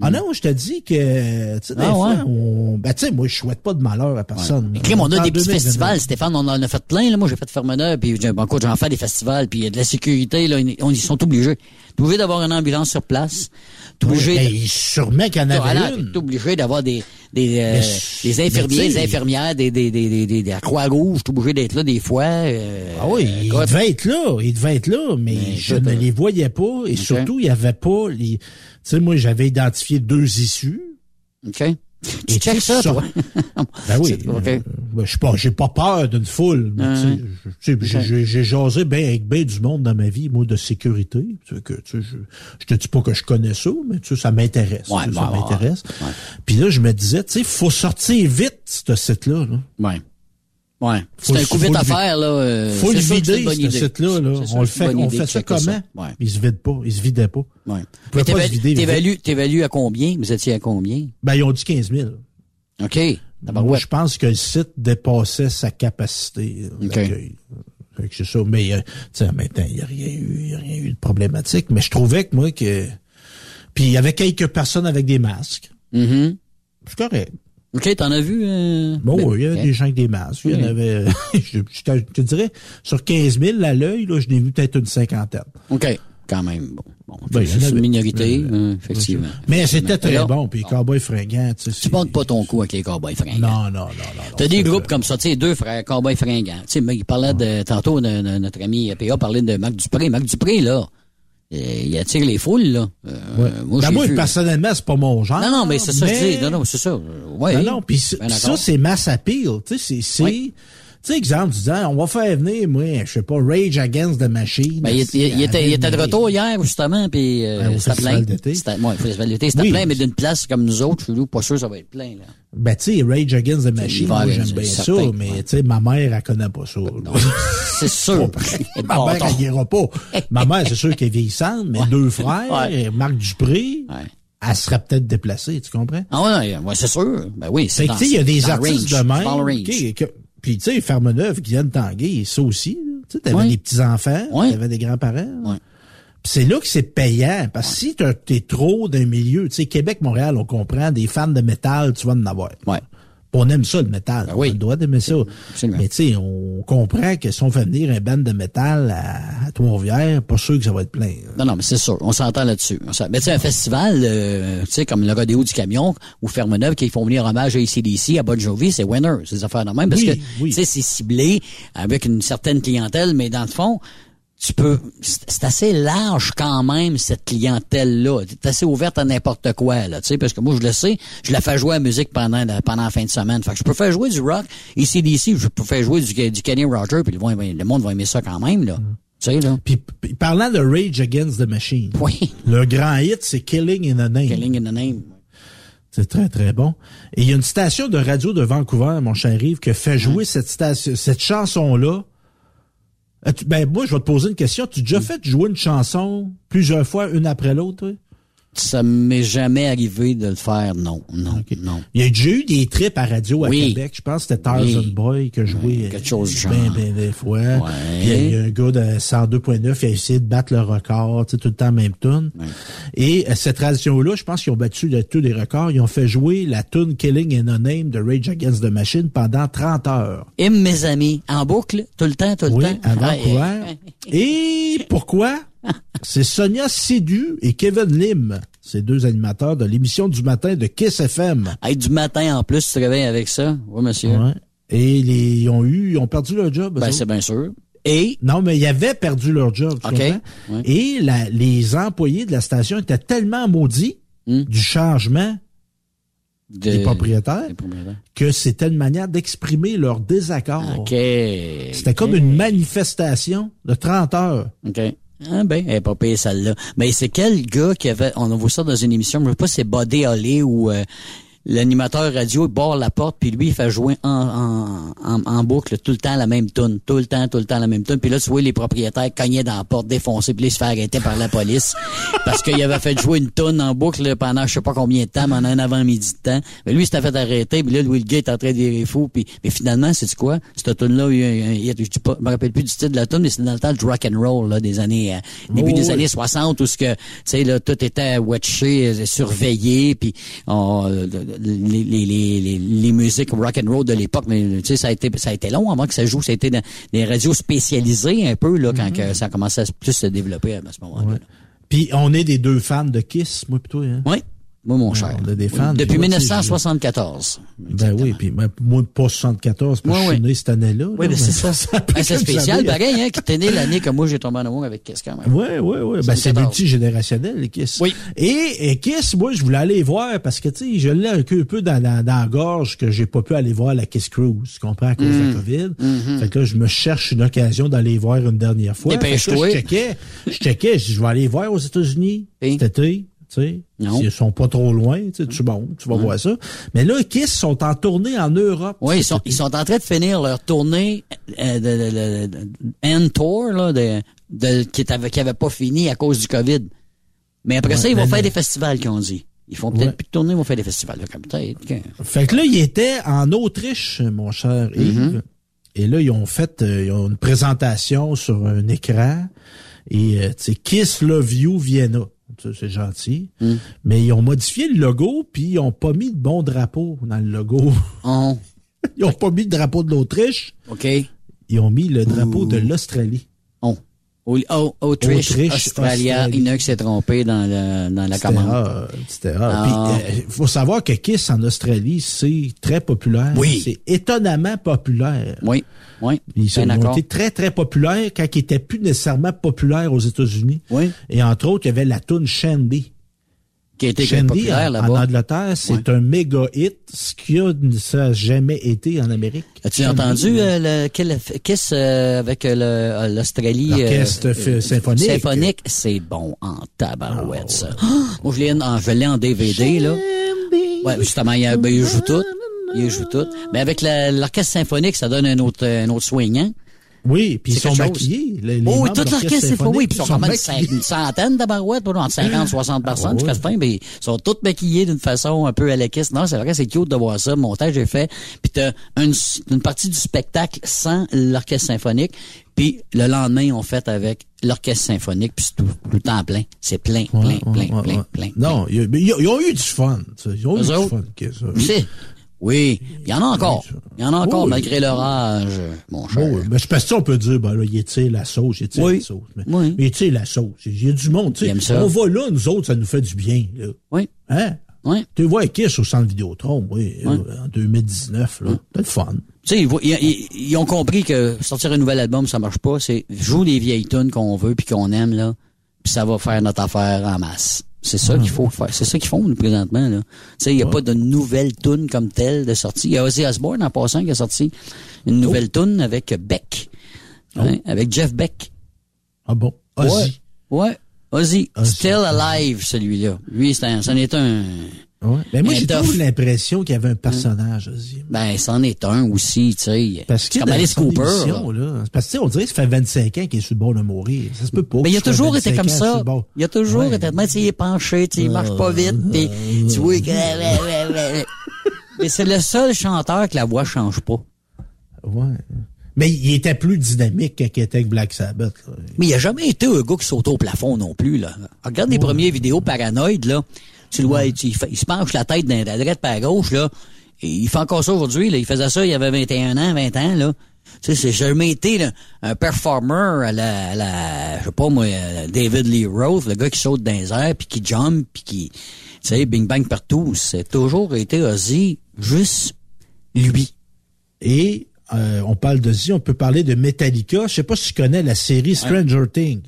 Ah non, je te dis que, tu sais, des. Ah fois, ouais? on, ben, tu sais, moi, je souhaite pas de malheur à personne. Crime, on a des petits 2022. festivals, Stéphane, on en a fait plein, là. Moi, j'ai fait Fermeneur, puis j'ai- bon, écoute, j'en fais des festivals, puis il y a de la sécurité, là, ils, on- ils sont obligés. T'es obligé d'avoir une ambulance sur place. T'es Oui, obligé. ben, de- sûrement qu'il y en avait une. T'es obligé d'avoir des, des, euh, des infirmiers, des infirmières, des, des, des, des, des, des- Croix-Rouge, t'es obligé d'être là des fois. euh, Ah oui, il devait être là, il devait être là, mais je écoute, ne euh, les voyais pas et surtout, il y avait pas les, sais, moi, j'avais identifié deux issues. OK. Tu checkes ça, toi? Ben oui. Euh, ben, je suis pas, j'ai pas peur d'une foule. Ah, tu tu j'ai- J'ai jasé ben avec ben du monde dans ma vie, moi, de sécurité. Tu sais, que, tu sais, je, je te dis pas que je connais ça, mais tu sais, ça m'intéresse. Ouais, tu ça m'intéresse. Puis là, je me disais, tu sais, faut sortir vite, ce site-là. Là. Ouais. Ouais. C'est un le- coup vite à faire, là. euh, faut le vider, ce site-là. Là. On le fait, on fait ça comment? Ouais. Il se vide pas. Il se vidait pas. Ouais. Mais t'évalues, à combien? Vous étiez à combien? Ben, ils ont dit 15 000. OK. Moi, je pense que le site dépassait sa capacité d'accueil. Que c'est ça. Mais, euh, tu sais, maintenant, il n'y a rien eu, il y a rien eu de problématique. Mais je trouvais que moi, que, puis il y avait quelques personnes avec des masques. Mhm. C'est correct. OK, t'en as vu? Euh... Bon, ben, il y avait ok. des gens avec des masques. Il y en avait, je, je te, je te dirais, sur 15 000 à l'œil, là, je n'ai vu peut-être une cinquantaine. OK. Quand même. Bon. bon Ben, c'est une minorité, euh, effectivement. Mais c'était très bon. Puis les cowboys fringants, tu sais. Tu portes pas ton coup avec les cowboys fringants. Non, non, non, non. T'as des groupes comme ça, tu sais, deux frères cowboys fringants. Tu sais, mais il parlait de, tantôt, de, de notre ami PA parlait de Marc Dupré. Marc Dupré, là, il attire les foules, là. Euh, Ouais. Moi, Ben, moi, personnellement, c'est pas mon genre. Non, non, mais c'est ça que je mais- dis. Non, non, c'est ça. Ouais. Non, non, puis ça, Ben, c'est mass appeal. Tu sais, c'est, c'est, tu sais, exemple, disant, on va faire venir, moi, je sais pas, Rage Against the Machine. Ben, il, il- il était, il était de retour hier, justement, puis euh, au c'était plein. C'était, ouais, plein, mais d'une place comme nous autres, chez nous, pas sûr que ça va être plein, là. Ben, tu sais, Rage Against the Machine, moi, j'aime bien ça, certain, mais, tu sais, ma mère, elle connaît pas ça. C'est sûr. ma Bon, mère, elle ira pas. ma mère, c'est sûr qu'elle est vieillissante, mais deux frères, Ouais. Marc Dupré, elle serait peut-être déplacée, tu comprends? Ah ouais, ouais, c'est sûr. Ben oui, c'est Fait que, dans- tu sais, il y a des artistes range, de même. dans le range. ok, que- puis, tu sais, Fermeneuve, Guyane Tanguay, ça aussi. Tu sais, t'avais des petits-enfants, t'avais des grands-parents. C'est là que c'est payant. Parce que si t'as- t'es trop d'un milieu, tu sais, Québec, Montréal, on comprend, des fans de métal, tu vas en avoir. Ouais. On aime ça, le métal. Ben oui. On a le droit d'aimer ça. Absolument. Mais tu sais, on comprend que si on fait venir un band de métal à, à Trois-Rivières, pas sûr que ça va être plein. Non, non, mais c'est sûr. On s'entend là-dessus. Mais tu sais, un festival, euh, tu sais, comme le Rodéo du Camion ou Fermeneuve, qui font venir hommage à ACDC, à Bon Jovi, c'est winner, ces affaires de même. Parce Oui, que, oui. tu sais, c'est ciblé avec une certaine clientèle, mais dans le fond, tu peux, c'est assez large quand même, cette clientèle-là. C'est assez ouverte à n'importe quoi, là, tu sais, parce que moi, je le sais, je la fais jouer à la musique pendant la, pendant la fin de semaine. Fait que je peux faire jouer du rock, ACDC, je peux faire jouer du, du Kenny Roger, puis le, monde va- le monde va aimer ça quand même, là. Tu sais, là. Puis, puis parlant de Rage Against the Machine, Oui. le grand hit, c'est Killing in the Name. Killing in the Name. C'est très, très bon. Et il y a une station de radio de Vancouver, mon cher Yves, qui fait jouer cette station, cette chanson-là. As-tu- Ben, moi, je vais te poser une question. Tu as déjà fait jouer une chanson plusieurs fois, une après l'autre? Ça m'est jamais arrivé de le faire, non, non, non. Il y a déjà eu des trips à radio à Oui. Québec. Je pense que c'était Tarzan Oui. Boy qui a joué quelque chose ben, ben des fois. Ouais. Puis Il y a- un gars de 102.9 qui a essayé de battre le record, tu sais, tout le temps même tune. Et euh, cette tradition-là, je pense qu'ils ont battu de tous les records. Ils ont fait jouer la tune Killing in a Name de Rage Against the Machine pendant 30 heures. Et mes amis, en boucle, tout le temps, tout le Oui, temps. à Ouais, Vancouver. Et pourquoi? C'est Sonia Sédu et Kevin Lim, ces deux animateurs de l'émission du matin de Kiss FM. Hey, du matin en plus, tu te réveilles avec ça. Oui, monsieur. Ouais. Et les, ils ont eu, ils ont perdu leur job. Ben, c'est bien sûr. Et? Non, mais ils avaient perdu leur job. tu? Ouais. Et la- les employés de la station étaient tellement maudits Hmm. du changement De- des propriétaires des propriétaires. que c'était une manière d'exprimer leur désaccord. OK. C'était comme une manifestation de 30 heures. Ah ben, elle est pas payée celle-là. Mais c'est quel gars qui avait, on vu ça dans une émission, je sais pas si c'est Holly ou euh, l'animateur radio il barre la porte puis lui il fait jouer en, en, en, en boucle tout le temps la même tune, tout le temps, tout le temps la même tune. Puis là tu vois les propriétaires cogner dans la porte, défoncer, puis là, il se fait arrêter par la police parce qu'il avait fait jouer une tune en boucle pendant je sais pas combien de temps, pendant un avant-midi de temps. Mais lui il s'était fait arrêter, puis là Louis le gars est en train de dire fou, puis mais finalement c'est quoi? Cette tune là, il, y a- il y a- je dis pas, je me rappelle plus du titre de la tune, mais c'est dans le temps du rock and roll là, des années euh, début Oh, des oui. années 60 où ce que tu sais là tout était watché, surveillé puis on, euh, les, les, les, les, les musiques rock and roll de l'époque mais tu sais ça a été ça a été long avant que ça joue, ça a été dans des radios spécialisées un peu là quand que ça a commencé à plus se développer à ce moment-là. Puis on est des deux fans de Kiss, moi plutôt. Hein? Oui. Moi mon cher. On est des fans. Depuis Puis, moi, tu sais, 1974. je- Ben oui, puis moi, moi, pas 74, parce que je suis né cette année-là. Oui, mais c'est ça. Ben, c'est spécial, pareil, hein, qui t'es né l'année que moi j'ai tombé en amour avec Kiss quand même. Oui, oui, oui. Ben, c'est 74. multigénérationnel, les Kiss. Oui. Et, et Kiss, moi, je voulais aller voir parce que, tu sais, je l'ai un peu dans, dans, dans la gorge que j'ai pas pu aller voir la Kiss Cruise, tu comprends, à cause de la COVID. Fait que là, je me cherche une occasion d'aller voir une dernière fois. Dépêche-toi. Je checkais, je checkais, je vais aller voir aux États-Unis cet été. Tu sais, Non. s'ils sont pas trop loin, tu bon, tu vas voir ça. Mais là, Kiss sont en tournée en Europe. Oui, ils sont, ils sont en train de finir leur tournée euh, de, de, de, de- End Tour, là, de, de, qui avait, qui avait pas fini à cause du COVID. Mais après Ouais, ça, ils vont faire des festivals, qu'ils ont dit. Ils font peut-être Ouais. plus de tournées, ils vont faire des festivals, là, comme peut-être. Fait que là, il était en Autriche, mon cher Yves. Mhm. Et là, ils ont fait euh, ils ont une présentation sur un écran. Et euh, tu Kiss Love You Vienna. C'est gentil. Mm. Mais ils ont modifié le logo, puis ils ont pas mis de bon drapeau dans le logo. Oh, Ils ont pas mis le drapeau de l'Autriche. OK. Ils ont mis le drapeau de l'Australie. Oh. Au- au- Autriche, Autriche, Australia, Australie. qui s'est trompé dans, le, dans la commande. rare. Ah. Puis, euh, faut savoir que Kiss en Australie, c'est très populaire. Oui. C'est étonnamment populaire. Oui, oui. Ils sont été très, très populaires quand ils étaient plus nécessairement populaires aux États-Unis. Oui. Et entre autres, il y avait la tune Shandy. Qui a été Shandy, là-bas. en Angleterre, c'est un méga hit, ce qui a, ça a jamais été en Amérique. As-tu entendu là. euh, le quel Kiss euh, avec euh, euh, l'Australie L'orchestre f- symphonique? Symphonique, c'est bon en tabarouette ça. Moi je l'ai en, je l'ai en DVD là. Ouais, justement, il, y a- ben, il joue tout. Il joue tout. Mais avec la- l'orchestre symphonique, ça donne un autre un autre soignant. Oui, puis ils sont maquillés. les- les oh, oui, toute l'orchestre symphonique, oui, puis ils sont, sont quand même une centaine de barouettes, entre 50 60 personnes, Ah, ouais. temps, mais ils sont toutes maquillées d'une façon un peu à la kiss. Non, c'est vrai, c'est cute de voir ça. Le montage est fait. Puis t'as une, une partie du spectacle sans l'orchestre symphonique, puis le lendemain, on fait avec l'orchestre symphonique, puis c'est tout, tout le temps plein. C'est plein, plein, Ouais, plein, ouais, plein, plein. Non, ils, ont- eu du fun. Ils ont eu du fun. C'est- Oui, il y en a encore. Il y en a encore, Oui. malgré leur âge, mon cher. Bon, mais je pense que on peut dire, ben là, il étire la sauce, il étire Oui. la sauce. Mais, Oui. étire la sauce. Il y a du monde, tu sais. On va là, nous autres, ça nous fait du bien, là. Oui. Hein? Oui. Tu vois Kiss au centre Vidéotron, oui, Oui. euh, en 2019, là. C'était le fun. Tu sais, ils- ils ont compris que sortir un nouvel album, ça marche pas. C'est joue les vieilles tunes qu'on veut puis qu'on aime, là, puis ça va faire notre affaire en masse. C'est ça qu'il faut faire. C'est ça qu'ils font, nous, présentement, là. Tu sais, il n'y a pas de nouvelle tune comme telle de sortie. Il y a Ozzy Osbourne, en passant, qui a sorti une nouvelle tune avec Beck. Hein, avec Jeff Beck. Ah bon? Ozzy. Ouais. ouais. Ozzy. Ozzy. Still Alive, celui-là. Lui, c'est un, c'en est un, Ouais. Ben moi, j'ai toujours l'impression qu'il y avait un personnage. Ozzy. Ben, c'en est un aussi, tu sais. Parce que comme Alice Cooper. émission, là. là, parce que tu sais, on dirait que ça fait 25 ans qu'il est sur le bord de mourir. Ça se peut pas. Mais il a toujours été 25 comme ça. Il a toujours Ouais. été, mais tu sais, il est penché, tu sais, il marche pas vite, puis tu vois que... Mais c'est le seul chanteur que la voix change pas. Ouais. Mais il était plus dynamique quand il était avec Black Sabbath. là. Mais il a jamais été un gars qui saute au plafond non plus, là. Regarde les premières vidéos paranoïdes, là. Tu le vois, il, se penche la tête d'un- droite par gauche, là. Et il fait encore ça aujourd'hui, là. Il faisait ça, il avait 21 ans, 20 ans, là. Tu sais, c'est jamais été là, un performer à la, à la, je sais pas moi, David Lee Roth, le gars qui saute dans les airs, puis qui jump, puis qui, tu sais, bing bang partout. C'est toujours été Ozzy, juste lui. Et euh, on parle d'Ozzy, on peut parler de Metallica. Je sais pas si tu connais la série Stranger Things.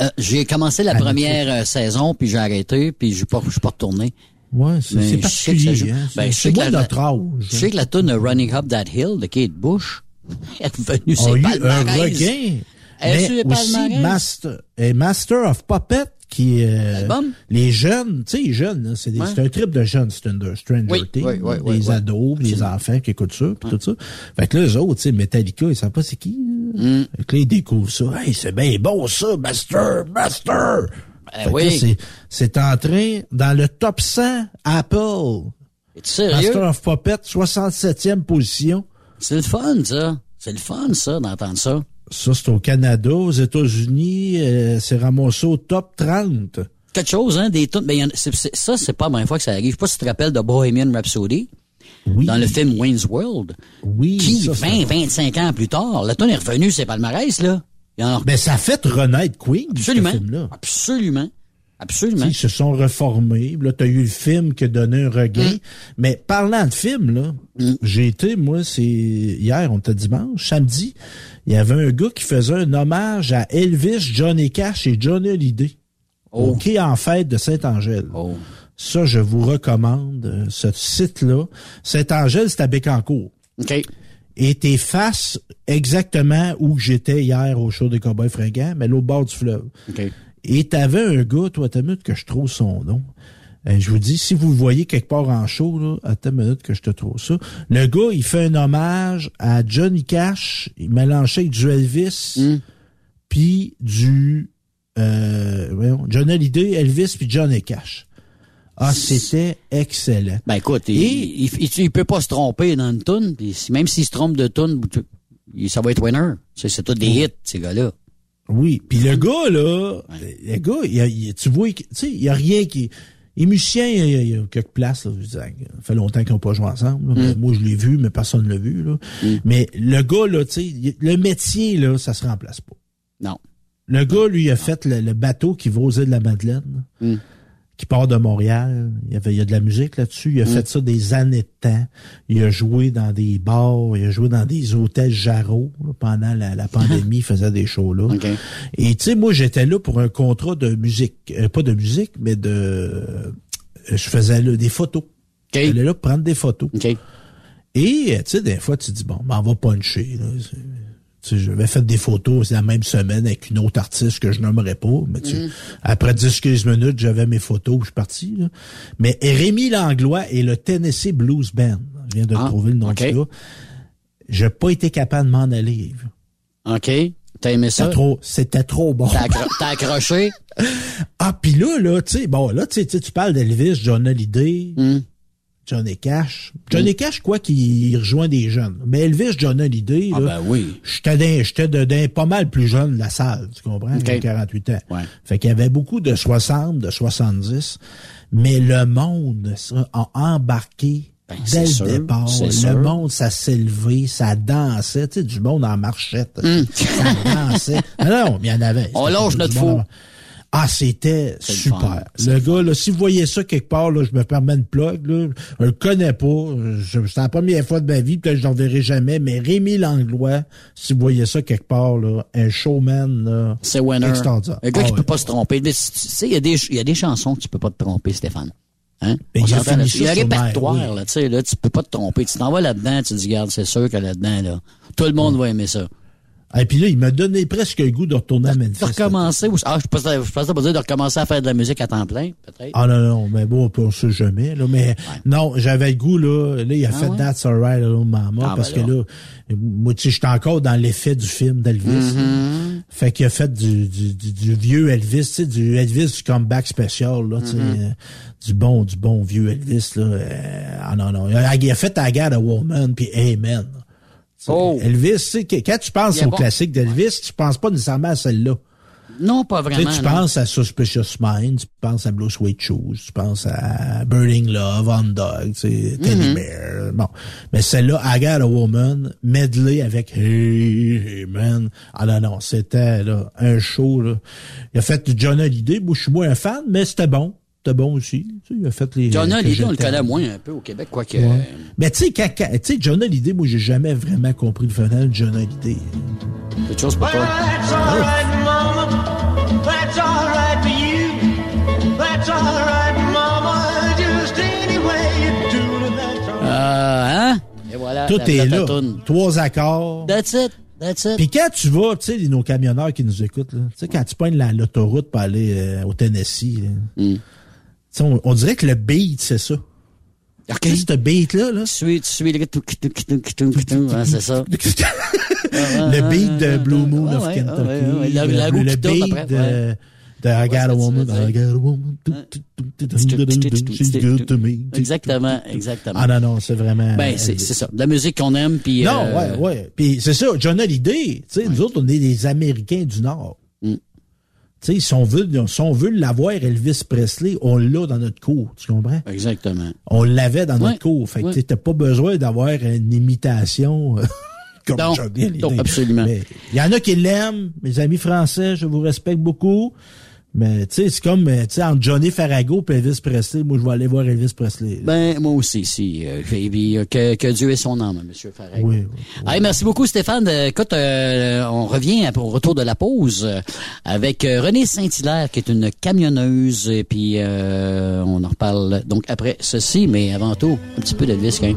Euh, j'ai commencé la Ah, première euh, saison, puis j'ai arrêté, puis je je suis pas retourné. Ouais, c'est c'est je sais que particulier. hein. Ben, C'est- je sais c'est que la- notre âge. Je sais que la tune Running Up That Hill de Kate Bush est revenue a sur eu les un regain. Mais les aussi. Master, et Master of Puppet, qui euh, les jeunes, tu sais, les jeunes, c'est des- Ouais. c'est un trip de jeunes, Stranger, Stranger Oui, Things, oui, oui, oui. ados, des enfants qui écoutent ça, pis tout ça. Fait que là, eux autres, tu sais, Metallica, ils savent pas c'est qui. Mm. Fait que là, ils découvrent ça. Hey, c'est bien bon ça, Master, Master! Eh Fait que oui. c'est- c'est entré dans le top 100 Apple. Sérieux? Master of Puppet, 67e position. C'est le fun, ça. C'est le fun, ça, d'entendre ça. Ça, c'est au Canada. Aux États-Unis, euh, c'est ramassé au top 30. Quelque chose, hein, des tunes. Ben, ça, c'est pas la première fois que ça arrive. Je sais pas si tu te rappelles de Bohemian Rhapsody. Dans le film Wayne's World. Oui. Qui, ça, 20, 25 ans plus tard, la tune est revenue, c'est palmarès, là. A- Ben, ça a fait renaître Queen, Absolument. ce film-là. Absolument. Absolument. Ils se sont reformés. Là, t'as eu le film qui a donné un regain. Mm. Mais parlant de film, là, j'ai été, moi, c'est hier, on était dimanche, samedi, il y avait un gars qui faisait un hommage à Elvis, Johnny Cash et Johnny Hallyday. Au quai en fête de Saint-Angèle. Oh. Ça, je vous recommande euh, ce site-là. Saint-Angèle, c'est à Bécancourt. OK. Et t'es face exactement où j'étais hier au show des Cowboys fringants, mais l'autre bord du fleuve. OK. Et t'avais un gars, toi, t'as minute que je trouve son nom. Euh, je vous dis, si vous le voyez quelque part en show, là, attends une minute que je te trouve ça. Le gars, il fait un hommage à Johnny Cash, il mélange avec du Elvis, Hmm. puis du euh, voyons, Johnny Hallyday, Elvis, puis Johnny Cash. Ah, c'était excellent. Ben écoute, il, il, il- il peut pas se tromper dans une puis si- même s'il se trompe de il- ça va être winner. C'est, tous des hits, ces gars-là. Oui, puis le gars là, le gars, il a- il tu vois, tu sais, il y a rien qui les musiciens, il y a, il y a quelques places là, je dis, ça fait longtemps qu'ils n'ont pas joué ensemble. là. Mm. Moi, je l'ai vu, mais personne ne l'a vu là. Mais le gars là, tu sais, le métier là, ça se remplace pas. Non. Le gars, lui, a fait le, le bateau qui va aux îles de la Madeleine, Mm. Qui part de Montréal. Il y avait, il y a de la musique là-dessus. Il a Mm. fait ça des années de temps. Il a joué dans des bars, il a joué dans des hôtels Jarreau là, pendant la, la pandémie. il faisait des shows là. OK. Et tu sais, moi, j'étais là pour un contrat de musique, Euh, pas de musique, mais de, euh, je faisais là, des photos. J'allais là pour prendre des photos. OK. Et tu sais, des fois, tu dis bon, ben, on va puncher. Là. Tu sais, j'avais fait des photos c'est la même semaine avec une autre artiste que je nommerais pas. Mais tu Mm. après 10-15 minutes, j'avais mes photos, je suis parti. Là. Mais Rémi Langlois et le Tennessee Blues Band, je viens de Ah, trouver le nom ok. du gars, j'ai pas été capable de m'en aller. OK. T'as aimé ça? C'était trop, c'était trop bon. T'as, accro- t'as accroché? Ah, puis là, là, tu sais, bon, là, tu sais, tu parles d'Elvis, John Hallyday, Hmm. Johnny Cash. Johnny Cash, quoi qu'il rejoint des jeunes. Mais Elvis, John Hallyday, Ah ben oui. j'étais d'un- j'étais de, d'un pas mal plus jeune de la salle, tu comprends? Ok. J'ai 48 ans. Ouais. Fait qu'il y avait beaucoup de 60, de 70, mais le monde ça, a embarqué Ben, dès le sûr, départ. Le sûr. monde, ça s'est levé, ça dansait, tu sais, du monde en marchette. Hmm. Ça dansait. Non, non, mais il y en avait. On lâche notre fou. Ah, c'était le super. Le, gars, là, si vous voyez ça quelque part, là, je me permets de plug, là, je le connais pas. C'est la première fois de ma vie, peut-être que je n'en verrai jamais, mais Rémi Langlois, si vous voyez ça quelque part, là, un showman, C'est winner. Un gars Ah qui ouais. peut pas se tromper. Tu sais, il y, a des- y a des chansons que tu peux pas te tromper, Stéphane. Hein? On il y a un répertoire, oui. là, tu sais, là, tu peux pas te tromper. Tu t'en vas là-dedans, tu te dis, regarde, c'est sûr que là-dedans, là, tout le monde va aimer ça. Et puis là, il m'a donné presque le goût de retourner à Memphis. De recommencer, ou, ah, je pensais, je pensais pas dire de recommencer à faire de la musique à temps plein, peut-être. Ah non, non, mais bon, on sait jamais, là. Mais non, j'avais le goût, là. Là, il a Ah fait ouais? That's Alright, Little Mama, Ah, parce ben que là, moi, tu sais, j'étais encore dans l'effet du film d'Elvis. Mm-hmm. Fait qu'il a fait du, du, du, du vieux Elvis, tu sais, du Elvis du comeback spécial, là, tu sais, Mm-hmm. euh, du bon, du bon vieux Elvis, là. Euh, ah non, non. Il a, il a fait I Got a Woman, puis Amen. Tu Oh. Elvis, tu quand tu penses au bon. classique d'Elvis, tu penses pas nécessairement à celle-là. Non, pas Tu vraiment. sais, tu penses à Suspicious Mind, tu penses à Blue Sweet Shoes, tu penses à Burning Love, On Dog, tu sais, Teddy Mhm. Bear. Bon. Mais celle-là, I Got a Woman, medley avec Hey, hey Man. Ah non, non, c'était là, un show. Là. Il a fait John Hallyday. Moi, je suis moins un fan, mais c'était bon. C'était bon aussi. Tu sais, il a fait les. John Hallyday, on le connaît moins un peu au Québec, quoique. Ouais. Mais tu sais, John Hallyday, moi, j'ai jamais vraiment compris le phénomène de John Hallyday. Quelque chose pour toi. That's all right, mama. That's all right for you. That's all right, mama. Just any way you do it, that's all Euh, hein? Et voilà. Tout la- est la là. Trois accords. That's it. That's it. Puis quand tu vas, tu sais, nos camionneurs qui nous écoutent, là, tu sais, quand tu pognes la- l'autoroute pour aller euh, au Tennessee, là, Hmm. On, on dirait que le beat, c'est ça. Sais, ce beat-là, là. Tu suis, le hein, c'est ça. le beat de Blue Moon of Kentucky. le beat de, de I Got a Woman. I got a woman. She's good to me. Exactement, exactement. Ah non, non, c'est vraiment... Ben, c'est ça. De la musique qu'on aime, puis... Non, euh, ouais, ouais. Puis c'est ça, John Hallyday, tu sais, nous autres, on est des Américains du Nord. Mm. Tu sais, si on veut, si on veut l'avoir, Elvis Presley, on l'a dans notre cours, tu comprends? Exactement. On l'avait dans Ouais, notre cours. Fait que ouais. tu t'as pas besoin d'avoir une imitation euh, comme Non, non, absolument. Il y en a qui l'aiment, mes amis français, je vous respecte beaucoup. Mais tu sais, c'est comme euh, tu sais entre Johnny Farago et Elvis Presley, moi je vais aller voir Elvis Presley. Ben, moi aussi, si. euh, puis, euh, que, que Dieu ait son âme, Monsieur Farag. Oui, Hey, merci beaucoup, Stéphane. Écoute, euh, on revient au retour de la pause avec Renée Saint-Hilaire, qui est une camionneuse. Et puis, euh, on en reparle donc après ceci, mais avant tout, un petit peu d'Elvis, quand même.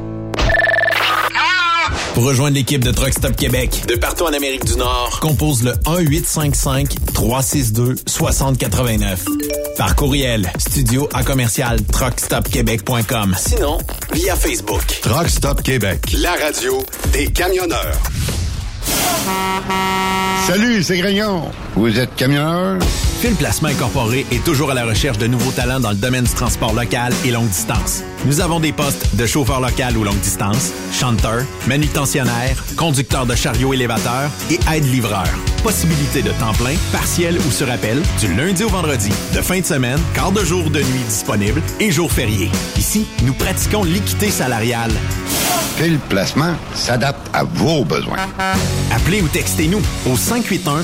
Pour rejoindre l'équipe de Truck Stop Québec, de partout en Amérique du Nord, compose le 1-855-362-6089. Par courriel, studio à commercial truckstopquebec.com. Sinon, via Facebook. Truck Stop Québec. La radio des camionneurs. Salut, c'est Grignon. Vous êtes camionneur? Phil Placement Incorporé est toujours à la recherche de nouveaux talents dans le domaine du transport local et longue distance. Nous avons des postes de chauffeur local ou longue distance, chanteur, manutentionnaire, conducteur de chariot élévateur et aide-livreur. Possibilité de temps plein, partiel ou sur appel, du lundi au vendredi, de fin de semaine, quart de jour de nuit disponible et jours fériés. Ici, nous pratiquons l'équité salariale. Quel placement s'adapte à vos besoins? Appelez ou textez-nous au 581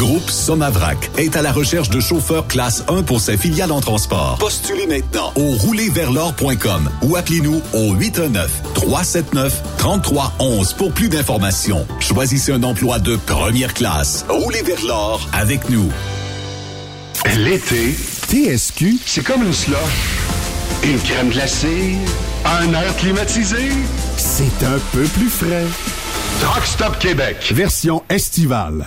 Groupe Somavrac est à la recherche de chauffeurs classe 1 pour ses filiales en transport. Postulez maintenant au roulerversl'or.com ou appelez-nous au 819-379-3311 pour plus d'informations. Choisissez un emploi de première classe. Roulez vers l'or avec nous. L'été, TSQ, c'est comme une slush. Une crème glacée, un air climatisé. C'est un peu plus frais. Truck Stop Québec, version estivale.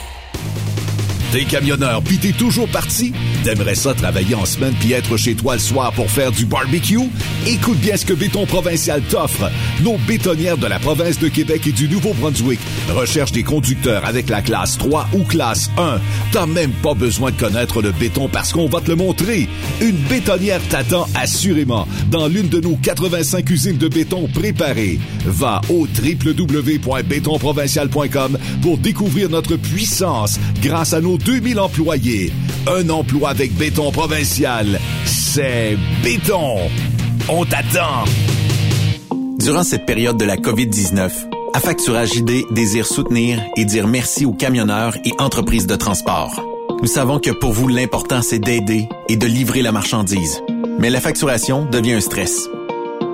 T'es camionneur pis t'es toujours parti? T'aimerais ça travailler en semaine puis être chez toi le soir pour faire du barbecue? Écoute bien ce que Béton Provincial t'offre. Nos bétonnières de la province de Québec et du Nouveau-Brunswick recherchent des conducteurs avec la classe 3 ou classe 1. T'as même pas besoin de connaître le béton parce qu'on va te le montrer. Une bétonnière t'attend assurément dans l'une de nos 85 usines de béton préparées. Va au www.bétonprovincial.com pour découvrir notre puissance grâce à nos 2000 employés. Un emploi avec béton provincial. C'est béton. On t'attend. Durant cette période de la COVID-19, Affacturage ID désire soutenir et dire merci aux camionneurs et entreprises de transport. Nous savons que pour vous, l'important, c'est d'aider et de livrer la marchandise. Mais la facturation devient un stress.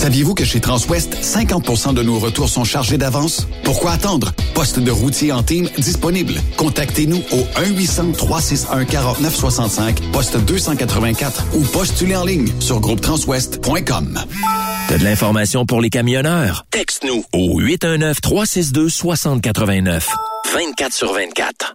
Saviez-vous que chez Transwest, 50% de nos retours sont chargés d'avance? Pourquoi attendre? Poste de routier en team disponible. Contactez-nous au 1-800-361-4965, poste 284 ou postulez en ligne sur groupetranswest.com. T'as de l'information pour les camionneurs? Texte-nous au 819-362-6089. 24 sur 24.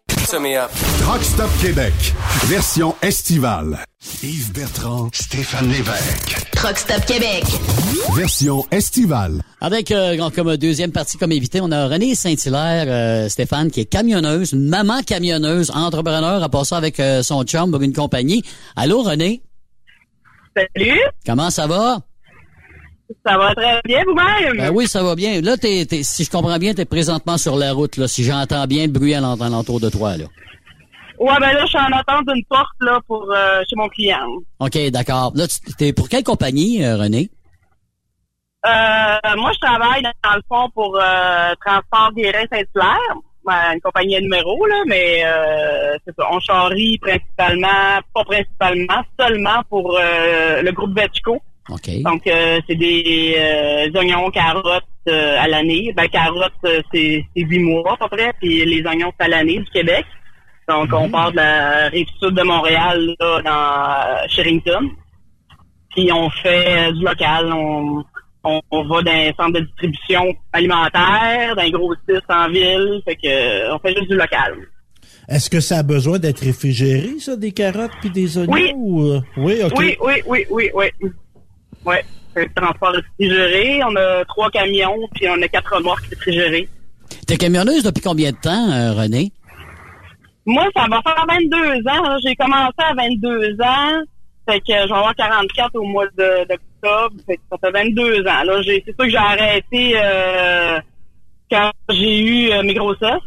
Truck Stop Québec, version estivale. Yves Bertrand, Stéphane Lévesque. Truck Stop Québec. Version estivale. Avec euh, comme deuxième partie comme invité, on a René Saint-Hilaire, euh, Stéphane, qui est camionneuse, une maman camionneuse, entrepreneur, à passer avec euh, son chum pour une compagnie. Allô, René? Salut, Comment ça va? Ça va très bien vous-même? Ben oui, ça va bien. Là, t'es, t'es- si je comprends bien, tu es présentement sur la route, là, si j'entends bien le bruit à l'ent- alentour de toi. Là. Ouais, ben là, je suis en attente d'une porte là pour euh, chez mon client. OK, d'accord. Là, tu t'es pour quelle compagnie, euh, René? Euh, moi, je travaille dans, le fond pour euh, Transport Guérin Saint-Hilaire, ben, une compagnie à numéro, là, mais euh, c'est ça, on charrie principalement, pas principalement, seulement pour le groupe Vetchco. Donc, euh, c'est des euh, oignons, carottes euh, à l'année. Ben, carottes, c'est huit mois à peu près, puis les oignons, c'est à l'année du Québec. Donc, on part de la rive sud de Montréal, là, dans Sherrington. Puis, on fait du local. On, on, on va dans un centre de distribution alimentaire, dans un gros site en ville. Fait que, on fait juste du local. Est-ce que ça a besoin d'être réfrigéré, ça, des carottes puis des oignons? Oui. ou, Oui, OK. Oui, oui, oui, oui, oui. Ouais, c'est le transport réfrigéré. On a trois camions, puis on a quatre remorques réfrigérées. T'es camionneuse depuis combien de temps, euh, René? Moi, ça va faire 22 ans. là. J'ai commencé à 22 ans. Fait que je vais avoir 44 au mois d'octobre. Fait que ça fait 22 ans. Là, j'ai, c'est sûr que j'ai arrêté euh, quand j'ai eu euh, mes grossesses.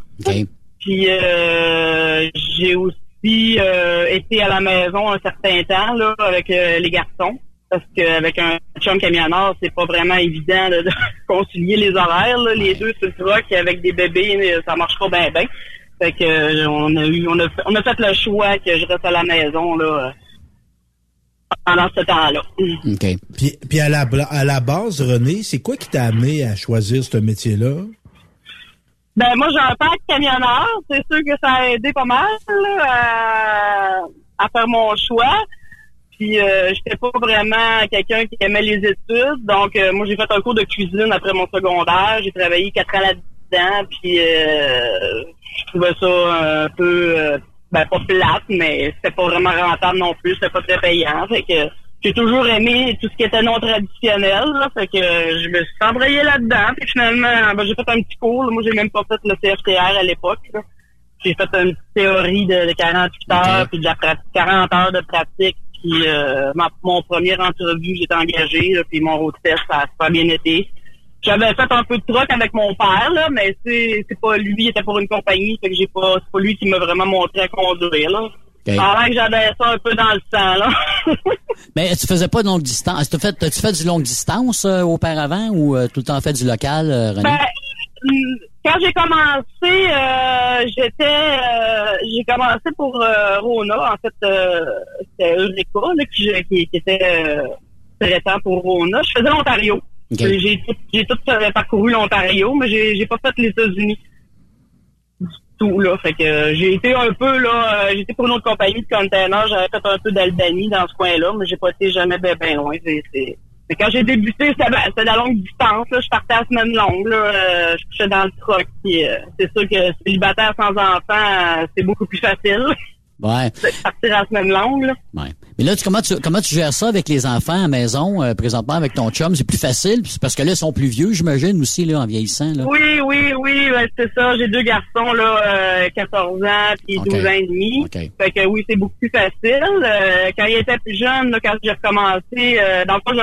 Puis euh, j'ai aussi euh, été à la maison un certain temps là avec euh, les garçons. Parce qu'avec un chum camionneur, c'est pas vraiment évident là, de concilier les horaires. là. Les deux sur le truck avec des bébés, ça marche pas bien bien. Fait que euh, on a eu on a fait, on a fait le choix que je reste à la maison là euh, pendant ce temps-là. OK. Puis, puis à, la, à la base, René, c'est quoi qui t'a amené à choisir ce métier-là? Ben moi j'ai un père camionneur, c'est sûr que ça a aidé pas mal là, à, à faire mon choix. Puis euh, j'étais pas vraiment quelqu'un qui aimait les études, donc euh, moi j'ai fait un cours de cuisine après mon secondaire, j'ai travaillé quatre ans là-dedans, puis euh, je trouvais ça un peu euh, ben pas plate, mais c'était pas vraiment rentable non plus, c'était pas très payant, fait que j'ai toujours aimé tout ce qui était non traditionnel, là, fait que euh, je me suis embrayé là-dedans, puis finalement ben, j'ai fait un petit cours, là. moi j'ai même pas fait le CFTR à l'époque. J'ai fait une théorie de, de 48 heures, puis de la pratique, 40 heures de pratique, puis euh, ma- mon premier entrevue, j'étais engagé, puis mon road test, ça a super bien été. J'avais fait un peu de truck avec mon père, là, mais c'est c'est pas lui, il était pour une compagnie, fait que j'ai pas, c'est pas lui qui m'a vraiment montré à conduire, là. Que j'avais ça un peu dans le sang, là. Mais tu faisais pas de longue distance. T'as fait, as-tu fait du longue distance euh, auparavant ou euh, tout le temps fait du local, René? Ben, quand j'ai commencé, euh, j'étais, euh, j'ai commencé pour euh, Rona. En fait, euh, c'était Eureka là, qui, qui, qui était euh, traitant pour Rona. Je faisais l'Ontario. J'ai tout, j'ai tout euh, parcouru l'Ontario, mais j'ai, j'ai pas fait les États-Unis du tout là. Fait que j'ai été un peu là, euh, j'étais pour une autre compagnie de container. J'avais fait un peu d'Albanie dans ce coin-là, mais j'ai pas été jamais bien ben loin. C'est, c'est- mais quand j'ai débuté, c'était, ben, de la longue distance. Là. Je partais à la semaine longue. Là. Euh, je couchais dans le truck. Euh, c'est sûr que célibataire sans enfant, euh, c'est beaucoup plus facile. Ouais. de partir à la semaine longue. Là. Ouais. Mais là, tu, comment, tu, comment tu gères ça avec les enfants à la maison, euh, présentement, avec ton chum? C'est plus facile, parce que là, ils sont plus vieux, j'imagine, aussi, là, en vieillissant. Là. Oui, oui, oui, ouais, c'est ça. J'ai deux garçons, là, euh, 14 ans puis 12 ans et demi. Fait que oui, c'est beaucoup plus facile. Euh, quand ils étaient plus jeunes, là, quand j'ai recommencé, euh, dans le fond, j'ai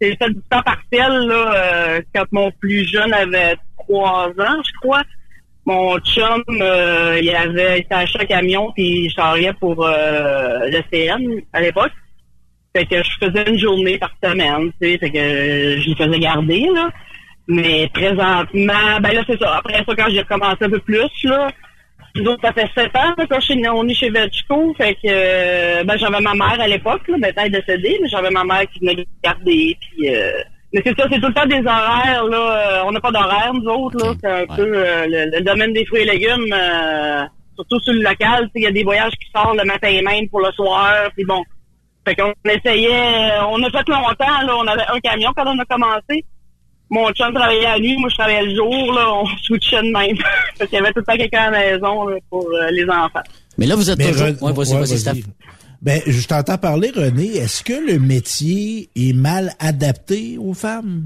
j'ai fait du temps partiel, là, euh, quand mon plus jeune avait 3 ans, je crois. Mon chum, euh, il avait il acheté un camion puis il charriait pour euh, le CN à l'époque. Fait que je faisais une journée par semaine, tu sais, fait que euh, je les faisais garder, là. Mais présentement, ben là, c'est ça. Après ça, quand j'ai recommencé un peu plus, là, Nous autres, ça fait sept ans là, quand je suis- on est chez Vetchco. Fait que euh, ben, j'avais ma mère à l'époque, là, maintenant elle est décédée, mais j'avais ma mère qui venait me garder. Puis, euh, mais c'est ça, c'est tout le temps des horaires. Là, euh, on n'a pas d'horaire, nous autres. Là, c'est un peu euh, le, le domaine des fruits et légumes, euh, surtout sur le local. tu sais, Il y a des voyages qui sortent le matin même pour le soir. Puis bon, fait qu'on essayait, on a fait longtemps. Là, on avait un camion quand on a commencé. Mon chum travaillait la nuit, moi je travaillais le jour, là, on switchait de même. Parce qu'il y avait tout le temps quelqu'un à la maison là, pour euh, les enfants. Mais là, vous êtes Mais toujours... Ouais, vas-y, ouais, vas-y, vas-y. Steph. Ben, je t'entends parler, René. Est-ce que le métier est mal adapté aux femmes?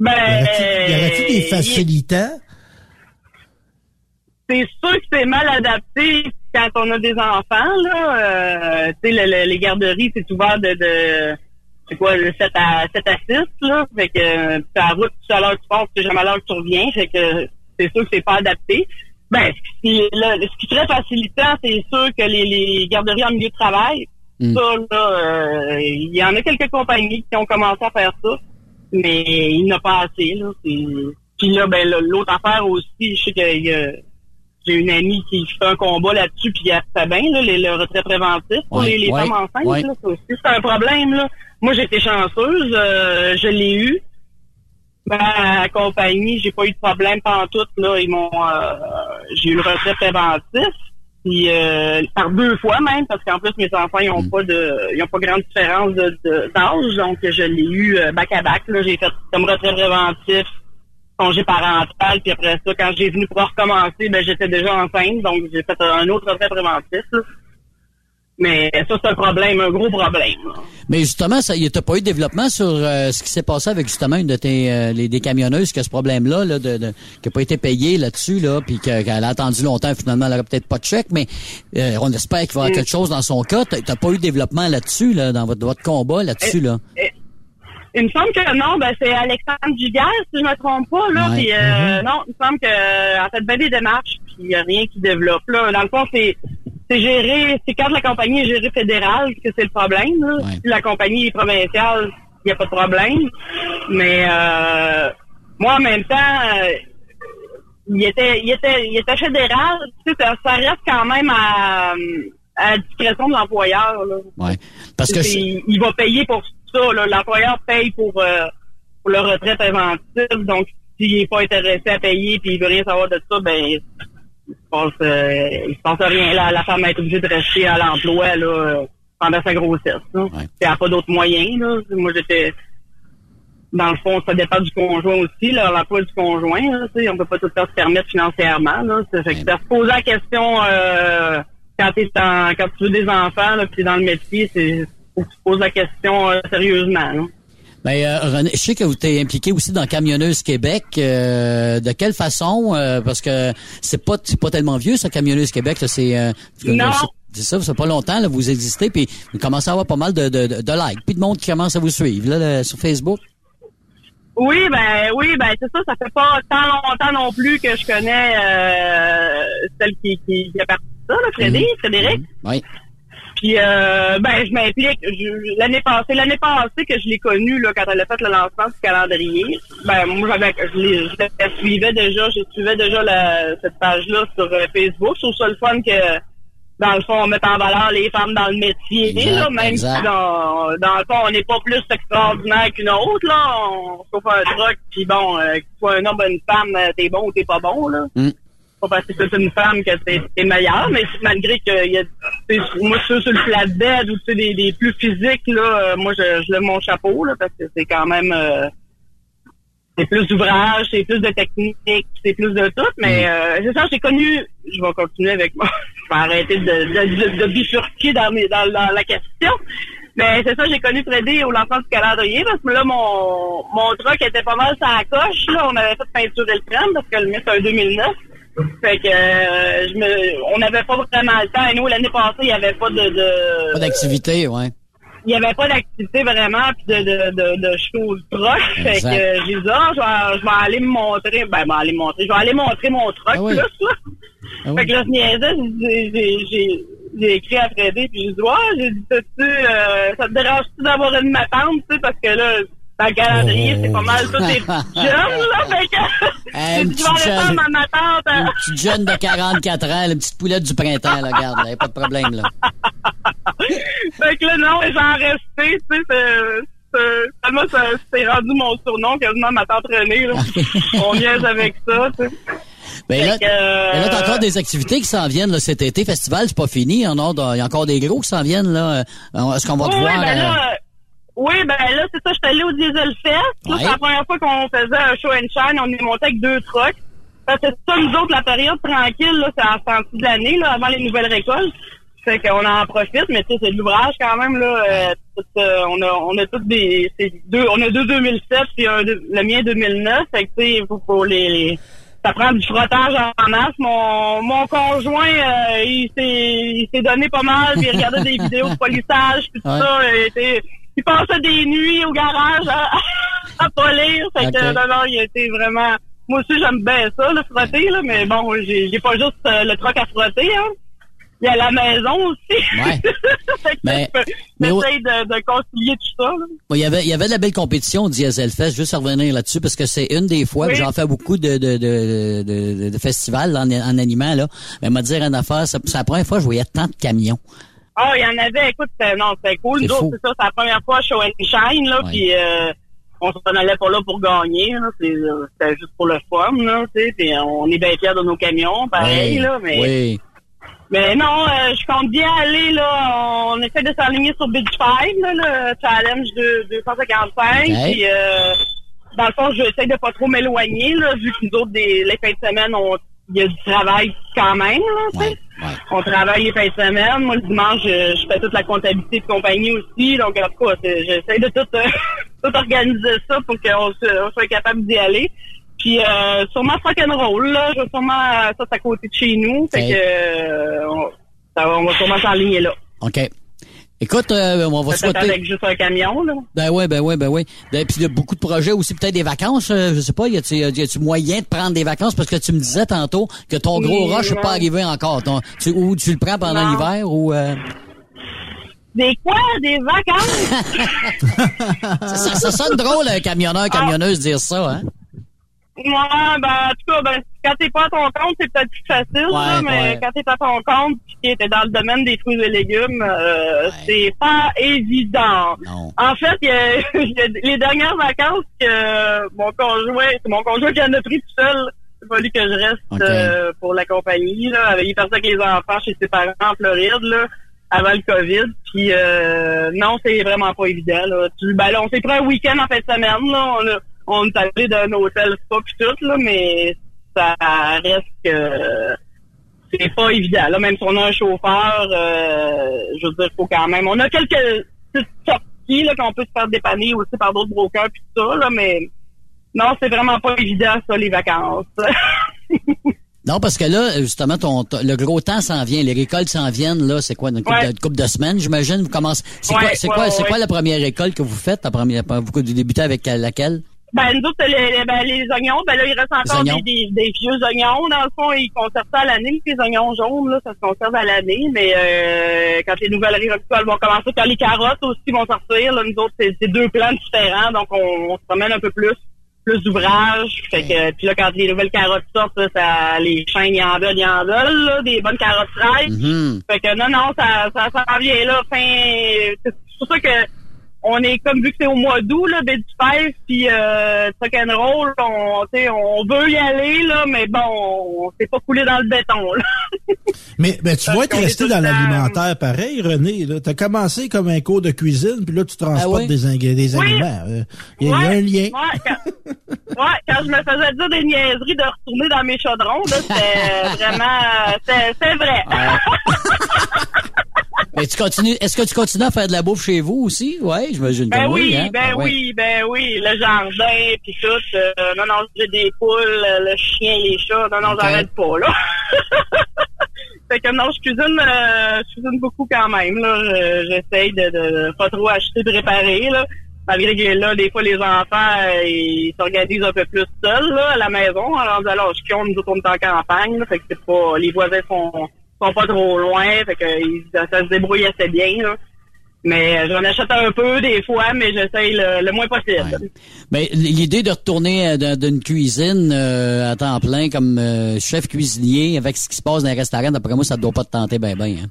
Ben, Y aurait-il des euh, facilitants? c'est sûr que c'est mal adapté quand on a des enfants, là. Euh, tu sais, le- le- les garderies, c'est ouvert de, de c'est quoi, le 7 à, 7 à 6, là. Fait que, euh, puis à la route, tu à l'heure que tu passes, tu jamais à l'heure que tu reviens. Fait que, c'est sûr que c'est pas adapté. Ben, ce qui, là, ce qui serait facilitant, c'est sûr que les, les garderies en milieu de travail, Mm. ça, là, euh, il y en a quelques compagnies qui ont commencé à faire ça, mais il n'y en a pas assez, là. Puis là, ben, l'autre affaire aussi, je sais que j'ai une amie qui fait un combat là-dessus, puis elle fait bien, là, les- le retrait préventif pour Ouais, les, les ouais, femmes enceintes. ouais. Là, ça aussi, c'est un problème. Là. Moi, j'étais chanceuse, euh, je l'ai eu. Ben, à la compagnie, j'ai pas eu de problème pantoute, là. Ils m'ont euh, j'ai eu le retrait préventif. Puis euh, par deux fois même, parce qu'en plus mes enfants ils Mm. ont pas de ils ont pas grande différence de de- d'âge, donc je l'ai eu euh, back à back. Là, j'ai fait comme retrait préventif, congé parental, puis après ça, quand j'ai venu pour recommencer, ben j'étais déjà enceinte, donc j'ai fait un autre retrait préventif. là. Mais ça, c'est un problème, un gros problème. Mais justement, ça, y a t'as pas eu de développement sur euh, ce qui s'est passé avec justement une de tes euh, les, des camionneuses qui a ce problème-là, là, de, de- qui a pas été payée là-dessus, là, puis que- qu'elle a attendu longtemps, finalement, elle aurait peut-être pas de chèque, mais euh, on espère qu'il va y avoir Mm. quelque chose dans son cas. T'as t'as pas eu de développement là-dessus, là, dans votre, votre combat là-dessus, là? Il me semble que non, ben c'est Alexandre Giguère, si je me trompe pas, là. Ouais. Puis, euh, non, il me semble que en fait bien des démarches, puis il n'y a rien qui développe. Là. Dans le fond, c'est c'est géré, c'est quand la compagnie est gérée fédérale que c'est le problème. Là. Si la compagnie est provinciale, il n'y a pas de problème. Mais euh, moi, en même temps, euh, il était, il était, il était fédéral. Tu sais, ça, ça reste quand même à, à la discrétion de l'employeur. Parce que il, il va payer pour ça. L'employeur paye pour, euh, pour le retrait préventif. Donc, s'il n'est pas intéressé à payer puis il veut rien savoir de ça, ben il se passe, euh, il se passe rien. là. La femme est obligée de rester à l'emploi là, pendant sa grossesse. Là. Puis Elle n'a pas d'autres moyens. Là. Moi, j'étais dans le fond, ça dépend du conjoint aussi, là, l'emploi du conjoint. Là, on peut pas tout faire se permettre financièrement. Là, ça fait que se poser la question euh, quand, t'es en- quand tu veux des enfants, là, puis t'es dans le métier, c'est faut que tu te poses la question euh, sérieusement. Là. Ben, euh, René, je sais que vous t'es impliqué aussi dans Camionneuse Québec. euh, de quelle façon? Euh, parce que c'est pas c'est pas tellement vieux, ça, Camionneuse Québec. C'est euh, c'est- C'est ça, ça fait pas longtemps, là, vous existez, puis vous commencez à avoir pas mal de, de, de, likes, puis de monde qui commence à vous suivre là, là, sur Facebook. Oui, ben oui, ben c'est ça, ça fait pas tant longtemps non plus que je connais euh, celle qui, qui, qui a parti ça, là, Frédéric, Frédéric. Oui. Puis euh, ben je m'implique. L'année passée, l'année passée que je l'ai connue là, quand elle a fait le lancement du calendrier. Ben moi j'avais je, je la suivais déjà, je suivais déjà la, cette page-là sur euh, Facebook. Je trouve ça le fun que dans le fond, on met en valeur les femmes dans le métier, Exact, là, même exact. si dans, dans le fond, on n'est pas plus extraordinaire qu'une autre, là. On chauffe un truc, puis bon, euh, que tu sois un homme ou une femme, euh, t'es bon ou t'es pas bon, là. Mm. Pas parce que c'est une femme que t'es meilleur, mais malgré que y a, moi, ceux sur le flatbed ou tu sais, des, des plus physiques, là, euh, moi, je, je lève mon chapeau, là, parce que c'est quand même... euh, c'est plus d'ouvrage, c'est plus de technique, c'est plus de tout, mais euh, c'est ça, j'ai connu, je vais continuer avec moi, je vais arrêter de, de, de, de bifurquer dans, mes, dans, dans la question, mais c'est ça, j'ai connu Freddy au lancement du calendrier, parce que là, mon, mon truck était pas mal la coche, là, on avait fait peinturer le crème, parce que le mien, c'est un 2009, fait que euh, je me, on n'avait pas vraiment le temps, et nous, l'année passée, il n'y avait pas de... de Pas d'activité, ouais. il n'y avait pas d'activité vraiment puis de, de, de, de choses proches. Fait que euh, j'ai dit, ah, je vais, je vais aller me montrer. Ben, je vais aller me montrer. Je vais aller montrer mon truc Ah oui. plus, là. Ah oui. Fait que là, je niaisais, j'ai- j'ai- j'ai j'ai écrit à Freddy, puis j'ai dit, ouais, j'ai dit, tu euh, ça te dérange-tu d'avoir une ma tante, tu sais, parce que là, dans le calendrier, c'est pas mal tous les Oh. jeunes, là. Fait que, tu vas aller faire jeune. ma, tante. hein. Une petite jeune de 44 ans, la petite poulette du printemps, là, regarde, là, y a pas de problème, là. Fait que là, non, j'en restais, tu sais, c'est- tellement ça c'est rendu mon surnom, quasiment ma tante Renée, là. On niaise avec ça, tu sais. Ben là, euh, ben là, t'as encore des activités qui s'en viennent là, cet été. Festival, c'est pas fini. Il y, en a, il y a encore des gros qui s'en viennent. là. Euh, Est-ce qu'on va te Oui, voir? ben euh, là, oui, ben là, c'est ça, j'étais allée au Diesel Fest. Ouais. C'est la première fois qu'on faisait un show and shine. On est monté avec deux trucks. Parce que c'est ça, nous autres, la période tranquille, là, c'est à la sortie de l'année, là, avant les nouvelles récoltes. Fait qu'on en profite, mais tu sais, c'est de l'ouvrage quand même, là. euh, tout, euh, on a, on a toutes des, c'est deux, on a deux 2007 puis un, le mien 2009. Fait que, tu sais, faut, faut les, les- ça prend du frottage en masse. Mon, mon conjoint, euh, il s'est, il s'est donné pas mal, puis il regardait des vidéos de polissage, puis tout Ouais. ça. Était- il passait des nuits au garage à, à polir. Fait que, non, non, il était vraiment... Moi aussi, j'aime bien ça, le frotter, là, mais bon, j'ai, pas juste euh, le troc à frotter, hein. Il y a la maison aussi. Ouais. fait que Mais- mais j'essaye de, de concilier tout ça, là. Bon, il y avait, il y avait de la belle compétition au Diesel Fest, juste à revenir là-dessus, parce que c'est une des fois, Oui. j'en fais beaucoup de, de, de, de, festivals en, en animant, là. Mais m'a dire une affaire, c'est la première fois que je voyais tant de camions. Ah, il y en avait, écoute, non, c'était cool. Nous autres, c'est ça, c'est la première fois show and shine, là, puis euh, on s'en allait pas là pour gagner, là, euh, c'était juste pour le fun, là, tu sais, puis on est bien fiers de nos camions, pareil, Oui, là, mais... Oui. Mais non, euh, je compte bien aller, là, on essaie de s'aligner sur Beach 5, là, le challenge de 255, Ok. puis euh, dans le fond, j'essaie de pas trop m'éloigner, là, vu que nous autres, des, les fins de semaine, on il y a du travail quand même, là, tu sais. On travaille les fins de semaine. Moi, le dimanche, je, je fais toute la comptabilité de compagnie aussi. Donc, en tout cas, j'essaie de tout, euh, tout organiser ça pour qu'on soit capable d'y aller. Puis, euh, sûrement rock'n'roll, là. Je vais sûrement, euh, ça, c'est à côté de chez nous. Fait que, euh, on, ça on va sûrement s'enligner là. OK. Écoute, euh, on va souhaiter... avec juste un camion, là. Ben ouais, ben ouais, ben ouais. Ben, puis il y a beaucoup de projets aussi, peut-être des vacances. euh, je sais pas, y a-tu y a-tu moyen de prendre des vacances? Parce que tu me disais tantôt que ton gros rush n'est pas arrivé encore. Ton- tu, ou tu le prends pendant l'hiver ou euh, Des quoi? Des vacances? ça, ça- ça sonne drôle un camionneur, camionneuse dire ça, hein? Ouais, ben, en tout cas, ben, quand t'es pas à ton compte, c'est peut-être plus facile, là, mais ouais. quand t'es à ton compte pis que t'es dans le domaine des fruits et légumes, euh, c'est pas évident. En fait, y a, y a les dernières vacances que mon conjoint, c'est mon conjoint qui en a pris tout seul. Il a fallu que je reste euh, pour la compagnie, là. Il parti avec les enfants chez ses parents en Floride, là, avant le COVID. Puis euh, non, c'est vraiment pas évident, là. Tu, ben là, on s'est pris un week-end en fin de semaine, là. On a, on est allé d'un hôtel spa pis tout, là, mais ça reste que c'est pas évident. Là, même si on a un chauffeur, euh, je veux dire, faut quand même. On a quelques petites sorties là qu'on peut se faire dépanner aussi par d'autres brokers puis tout ça, là, mais non, c'est vraiment pas évident ça les vacances. Non, parce que là, justement, ton, ton- le gros temps s'en vient, les récoltes s'en viennent, là, c'est quoi, une couple, Ouais. de, une couple de semaines, j'imagine, vous commencez. C'est Ouais, quoi, c'est ouais, quoi, c'est quoi la première récolte que vous faites, la première, vous débutez avec laquelle? Ben, nous autres, les, les- ben, les oignons, ben là, il reste encore des, des, des vieux oignons. Dans le fond, ils conservent ça à l'année. Les oignons jaunes, là, ça se conserve à l'année. Mais euh, quand les nouvelles récoltes vont commencer, quand les carottes aussi vont sortir, là, nous autres, c'est deux plans différents. Donc, on, on se promène un peu plus, plus d'ouvrage. Fait que, puis là, quand les nouvelles carottes sortent, là, ça, les chaînes, y en veulent, y en veulent, là, des bonnes carottes fraîches. Mhm. Fait que non, non, ça, ça, ça en vient là, fin. C'est pour ça que on est comme vu que c'est au mois d'août, là, Bed Spice, puis euh, Truck and Roll, on, tu sais, on veut y aller, là, mais bon, on s'est pas coulé dans le béton, là. Mais, mais tu vas être resté dans l'alimentaire pareil, René. Tu as commencé comme un cours de cuisine, puis là, tu transportes Ah oui? des, ingé- des Oui. aliments. Euh, Il y, a- il y a un lien. Ouais, quand, ouais, quand je me faisais dire des niaiseries de retourner dans mes chaudrons, là, c'était vraiment, euh, c'est c'est vrai. Mais tu continues, est-ce que tu continues à faire de la bouffe chez vous aussi? Ouais, j'imagine Ben oui, hein? ben Ah ouais. oui, ben oui, le jardin puis tout. euh, non, non, j'ai des poules, euh, le chien, les chats. Non, non, j'arrête pas là. fait que non, je cuisine, euh, je cuisine beaucoup quand même là. Je- J'essaye de, de pas trop acheter, de réparer là. Malgré que là, des fois, les enfants, euh, ils s'organisent un peu plus seuls là, à la maison. Alors, alors je nous autres, on est en campagne. Là, fait que c'est pas, les voisins sont, sont pas trop loin. Fait que ça se débrouille assez bien. Là. Mais euh, j'en achète un peu des fois, mais j'essaye le, le moins possible. Mais l'idée de retourner euh, dans- d'une cuisine euh, à temps plein comme euh, chef cuisinier avec ce qui se passe dans les restaurants, d'après moi, ça ne doit pas te tenter bien, bien. Hein?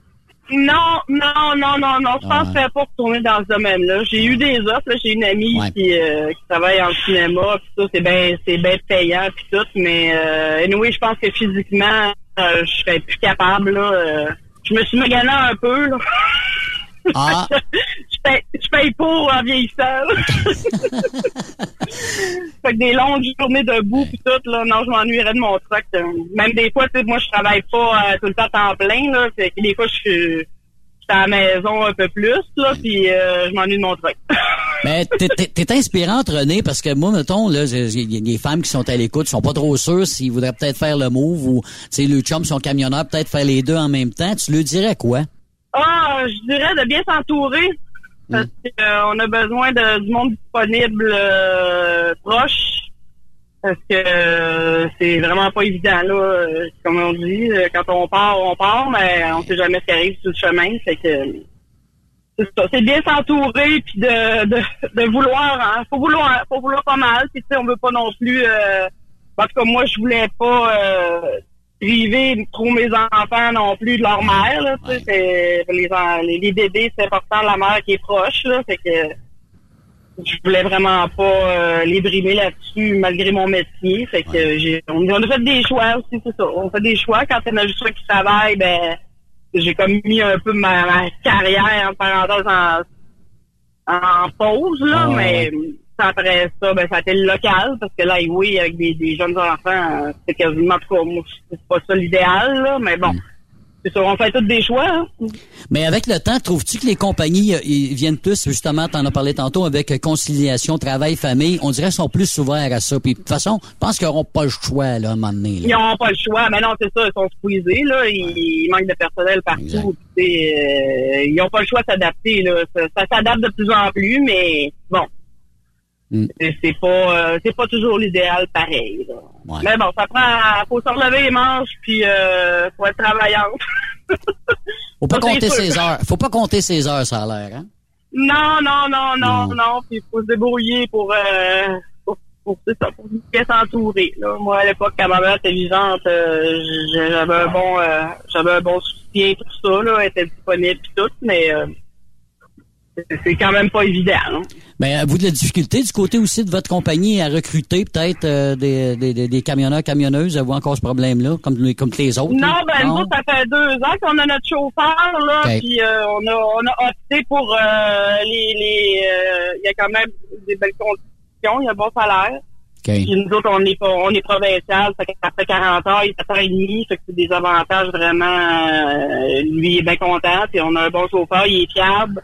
Non, non, non, non, non. Je pense Ouais. que je pas retourner dans ce domaine-là. J'ai eu des offres. J'ai une amie qui, euh, qui travaille en cinéma. Puis ça, c'est bien, c'est bien payant puis tout. Mais euh, anyway, je pense que physiquement, euh, je serais plus capable. Là, euh, je me suis magané un peu. Là. Ah. je, paye, je paye pour en vieillissant. fait que des longues journées debout puis tout, là, non, je m'ennuierais de mon truck. euh. Même des fois, tu sais, moi, je travaille pas euh, tout le temps à temps plein, là. Fait que des fois, je suis à la maison un peu plus, là, puis euh, je m'ennuie de mon truck. Mais t'es- inspirante, René, parce que moi, mettons, là, il y a des femmes qui sont à l'écoute, sont pas trop sûres s'ils voudraient peut-être faire le move ou, tu sais, le chum, son camionneur, peut-être faire les deux en même temps. Tu lui dirais quoi? Ah, je dirais de bien s'entourer. Parce qu'on a besoin de, du monde disponible euh, proche. Parce que euh, c'est vraiment pas évident, là. euh, Comme on dit, euh, quand on part, on part, mais on sait jamais ce qui arrive sur le chemin. Fait que c'est ça. C'est bien s'entourer puis de, de, de vouloir, hein. Faut vouloir, faut vouloir pas mal. Puis tu sais, on veut pas non plus. Euh, tout cas, moi, je voulais pas euh, priver trop mes enfants non plus de leur mère. Là, tu sais, c'est- les, les, les bébés, c'est important la mère qui est proche. Là, fait que je voulais vraiment pas euh, les brimer là-dessus malgré mon métier. Fait que j'ai on, on a fait des choix aussi, c'est ça. On fait des choix. Quand on a juste qui travaille, ben j'ai comme mis un peu ma, ma carrière en parenthèse en, en pause, là, Ah, ouais, mais après ça, ben ça a été le local, parce que là, oui, avec des, des jeunes enfants, euh, c'est quasiment en tout cas, moi, c'est pas ça l'idéal, là, mais Mm. C'est ça, on fait tous des choix. hein. Mais avec le temps, trouves-tu que les compagnies euh, ils viennent plus, justement, t'en as parlé tantôt, avec euh, conciliation, travail, famille, on dirait qu'ils sont plus ouverts à ça. Puis de toute façon, je pense qu'ils n'auront pas le choix, là, à un moment donné. là. Ils n'ont pas le choix. Mais non, c'est ça, ils sont squeezés, là. Ils, ils manquent de personnel partout. euh, ils n'ont pas le choix de s'adapter, là. Ça, ça s'adapte de plus en plus, mais bon. Mm. C'est c'est pas euh, c'est pas toujours l'idéal pareil. là. Mais bon, ça prend faut se relever les manches puis euh, faut être travaillante. Faut pas compter ses heures. Faut pas compter ses heures, ça a l'air, hein? Non, non, non, non, non. Puis il faut se débrouiller pour, euh, pour, pour, ça, pour bien s'entourer. là. Moi, à l'époque, quand ma mère était vivante, euh, j'avais un bon euh, j'avais un bon soutien, tout ça, là, elle était disponible tout, mais euh, c'est- quand même pas évident. hein. Mais avez-vous de la difficulté du côté aussi de votre compagnie à recruter peut-être euh, des, des, camionneurs, camionneuses? Avez-vous encore ce problème-là, comme, les- comme les autres? Non, là? ben nous, autres, ça fait deux ans qu'on a notre chauffeur, là, puis euh, on, a, on a opté pour euh, les... les Il y a quand même des belles conditions, il y a un bon salaire. Puis nous autres, on est, on est provincial, fait qu'après 40 heures, il est 7h30, fait que c'est des avantages vraiment... lui, il est bien content, puis on a un bon chauffeur, il est fiable.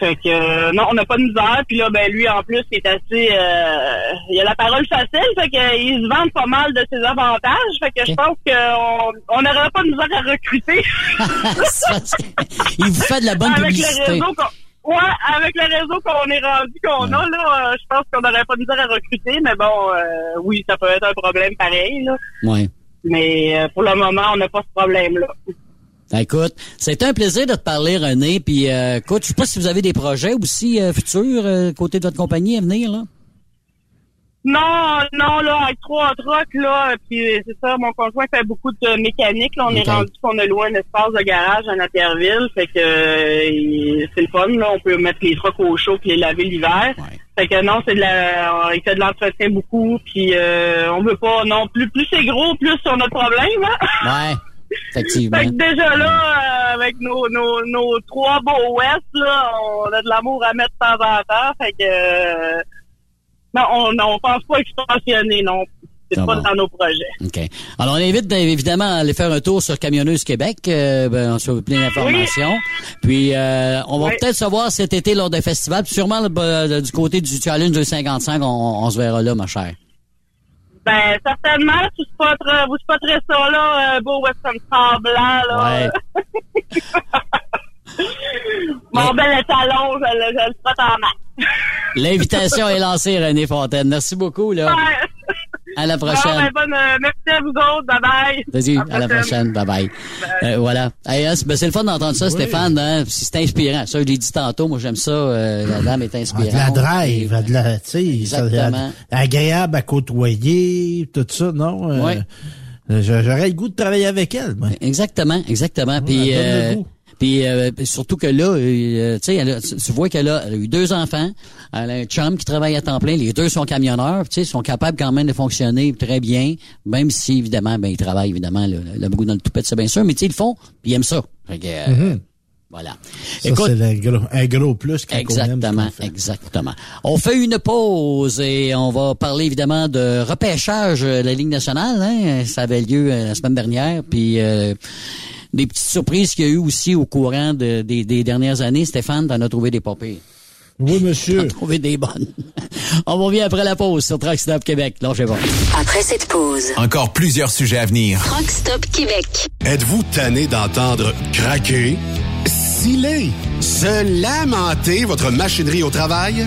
Fait que euh, non, on n'a pas de misère. Puis là, ben lui, en plus, il est assez... euh, il a la parole facile, fait qu'il se vante pas mal de ses avantages. Fait que je pense qu'on on n'aurait pas de misère à recruter. Il vous fait de la bonne avec publicité. Le réseau qu'on- ouais, avec le réseau qu'on est rendu, qu'on a, là, euh, je pense qu'on n'aurait pas de misère à recruter. Mais bon, euh, oui, ça peut être un problème pareil, là. Ouais. Mais pour le moment, on n'a pas ce problème-là. Ben, Écoute, c'était un plaisir de te parler, René. Puis, euh, écoute, je sais pas si vous avez des projets aussi euh, futurs euh, côté de votre compagnie à venir, là. Non, non, là, avec trois trucks, là, puis c'est ça, mon conjoint fait beaucoup de mécanique, là, on est rendu qu'on a loué un espace de garage à Napierville, fait que euh, c'est le fun, là, on peut mettre les trucks au chaud puis les laver l'hiver. Fait que non, c'est de la, il fait de l'entretien beaucoup, puis euh, on veut pas, non, plus, plus c'est gros, plus on a de problèmes, hein. Ouais, effectivement. Fait que déjà là, euh, avec nos, nos, nos trois beaux West, là, on a de l'amour à mettre de temps en temps. Fait que euh, non, on on pense pas expansionner, non. C'est Ah pas bon. dans nos projets. OK. Alors, on invite ben, évidemment à aller faire un tour sur Camionneuse Québec. Euh, ben, on se plein d'informations. Puis, euh, on va Oui. peut-être se voir cet été lors d'un festival. Puis sûrement du côté du Challenge 255, on, on se verra là, ma chère. Ben, certainement, tu spotteras, vous spotterez ça, là, euh, beau Western Star blanc, là. Mon bel étalon, je, le- je le spotte en main. L'invitation est lancée, René Fontaine. Merci beaucoup. Là. Ouais. À la Bon, prochaine. ben, bonne, euh, merci à vous autres. Bye bye. Vas-y, à la prochaine. Bye bye. Euh, voilà. Hey, c'est ben, c'est le fun d'entendre ça, Stéphane. Hein? C'est inspirant. Ça, je l'ai dit tantôt. Moi, j'aime ça. euh, la dame est Ah, inspirante. de la drive, de la, tu sais, ça, Exactement. agréable à côtoyer, tout ça, non? Euh, Ouais. euh, J'aurais le goût de travailler avec elle. moi. Exactement, exactement. Puis, euh, goût. puis euh, surtout que là, euh, tu sais, elle a- tu vois qu'elle a, elle a eu deux enfants, elle a un chum qui travaille à temps plein, les deux sont camionneurs, tu sais, sont capables quand même de fonctionner très bien, même si évidemment, ben ils travaillent évidemment le, le brou dans le toupette, c'est bien sûr, mais tu sais, ils le font, puis ils aiment ça. Fait que, euh, Mhm. Voilà. Ça, Écoute, c'est le gros- un gros plus quand Exactement, fait. exactement. On fait une pause et on va parler évidemment de repêchage de la Ligue nationale. Hein? Ça avait lieu euh, la semaine dernière. Puis euh, des petites surprises qu'il y a eu aussi au courant de- des, des dernières années. Stéphane, t'en as trouvé des papiers. Oui, monsieur. T'en as trouvé des bonnes. on revient après la pause sur Truck Stop Québec. Non, je vais Après cette pause, Encore plusieurs sujets à venir. Truck Stop Québec. Êtes-vous tanné d'entendre craquer, sciller, se lamenter votre machinerie au travail?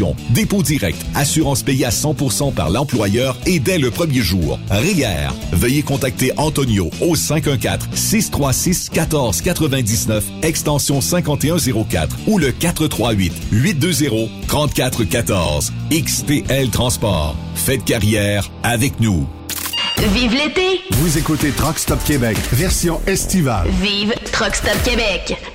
dépôt direct, assurance payée à 100% par l'employeur et dès le premier jour. RIER. Veuillez contacter Antonio au 514-636-1499, extension 5104 ou le 438-820-3414. XTL Transport. Faites carrière avec nous. Vive l'été! Vous écoutez Truck Stop Québec, version estivale. Vive Truck Stop Québec!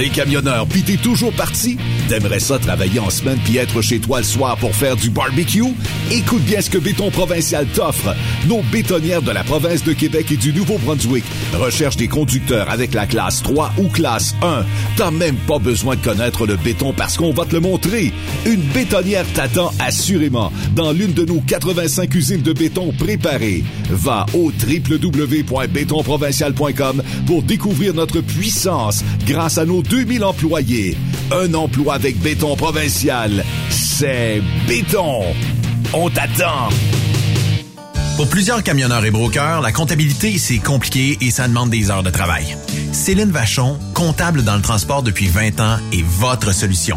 T'es camionneur pis t'es toujours parti? T'aimerais ça travailler en semaine puis être chez toi le soir pour faire du barbecue? Écoute bien ce que Béton Provincial t'offre. Nos bétonnières de la province de Québec et du Nouveau-Brunswick recherchent des conducteurs avec la classe 3 ou classe 1. T'as même pas besoin de connaître le béton parce qu'on va te le montrer. Une bétonnière t'attend assurément dans l'une de nos 85 usines de béton préparées. Va au www.bétonprovincial.com pour découvrir notre puissance grâce à nos 2000 employés. Un emploi avec béton provincial, c'est béton. On t'attend. Pour plusieurs camionneurs et brokers, la comptabilité, c'est compliqué et ça demande des heures de travail. Céline Vachon, comptable dans le transport depuis 20 ans, est votre solution.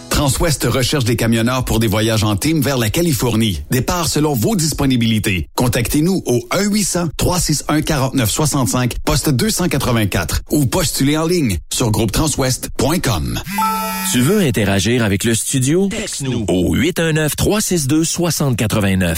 Transwest recherche des camionneurs pour des voyages en team vers la Californie. Départ selon vos disponibilités. Contactez-nous au 1-800-361-4965, poste 284 ou postulez en ligne sur groupetranswest.com. Tu veux interagir avec le studio? Texte-nous au 819-362-6089.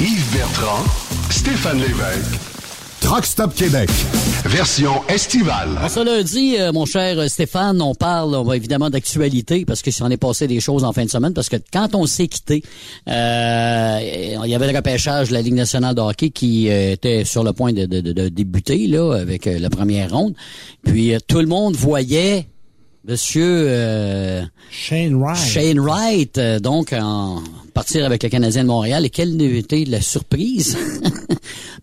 Yves Bertrand, Stéphane Lévesque. Truck Stop Québec. Version estivale. Se l'a dit, euh, mon cher Stéphane, on parle on va évidemment d'actualité parce que s'en est passé des choses en fin de semaine parce que quand on s'est quitté, euh, il y avait le repêchage de la Ligue nationale de hockey qui euh, était sur le point de, de- de- de débuter là avec euh, la première ronde. Puis euh, tout le monde voyait Monsieur euh, Shane Wright. Shane Wright, euh, donc en partir avec le Canadien de Montréal. Et quelle était la surprise?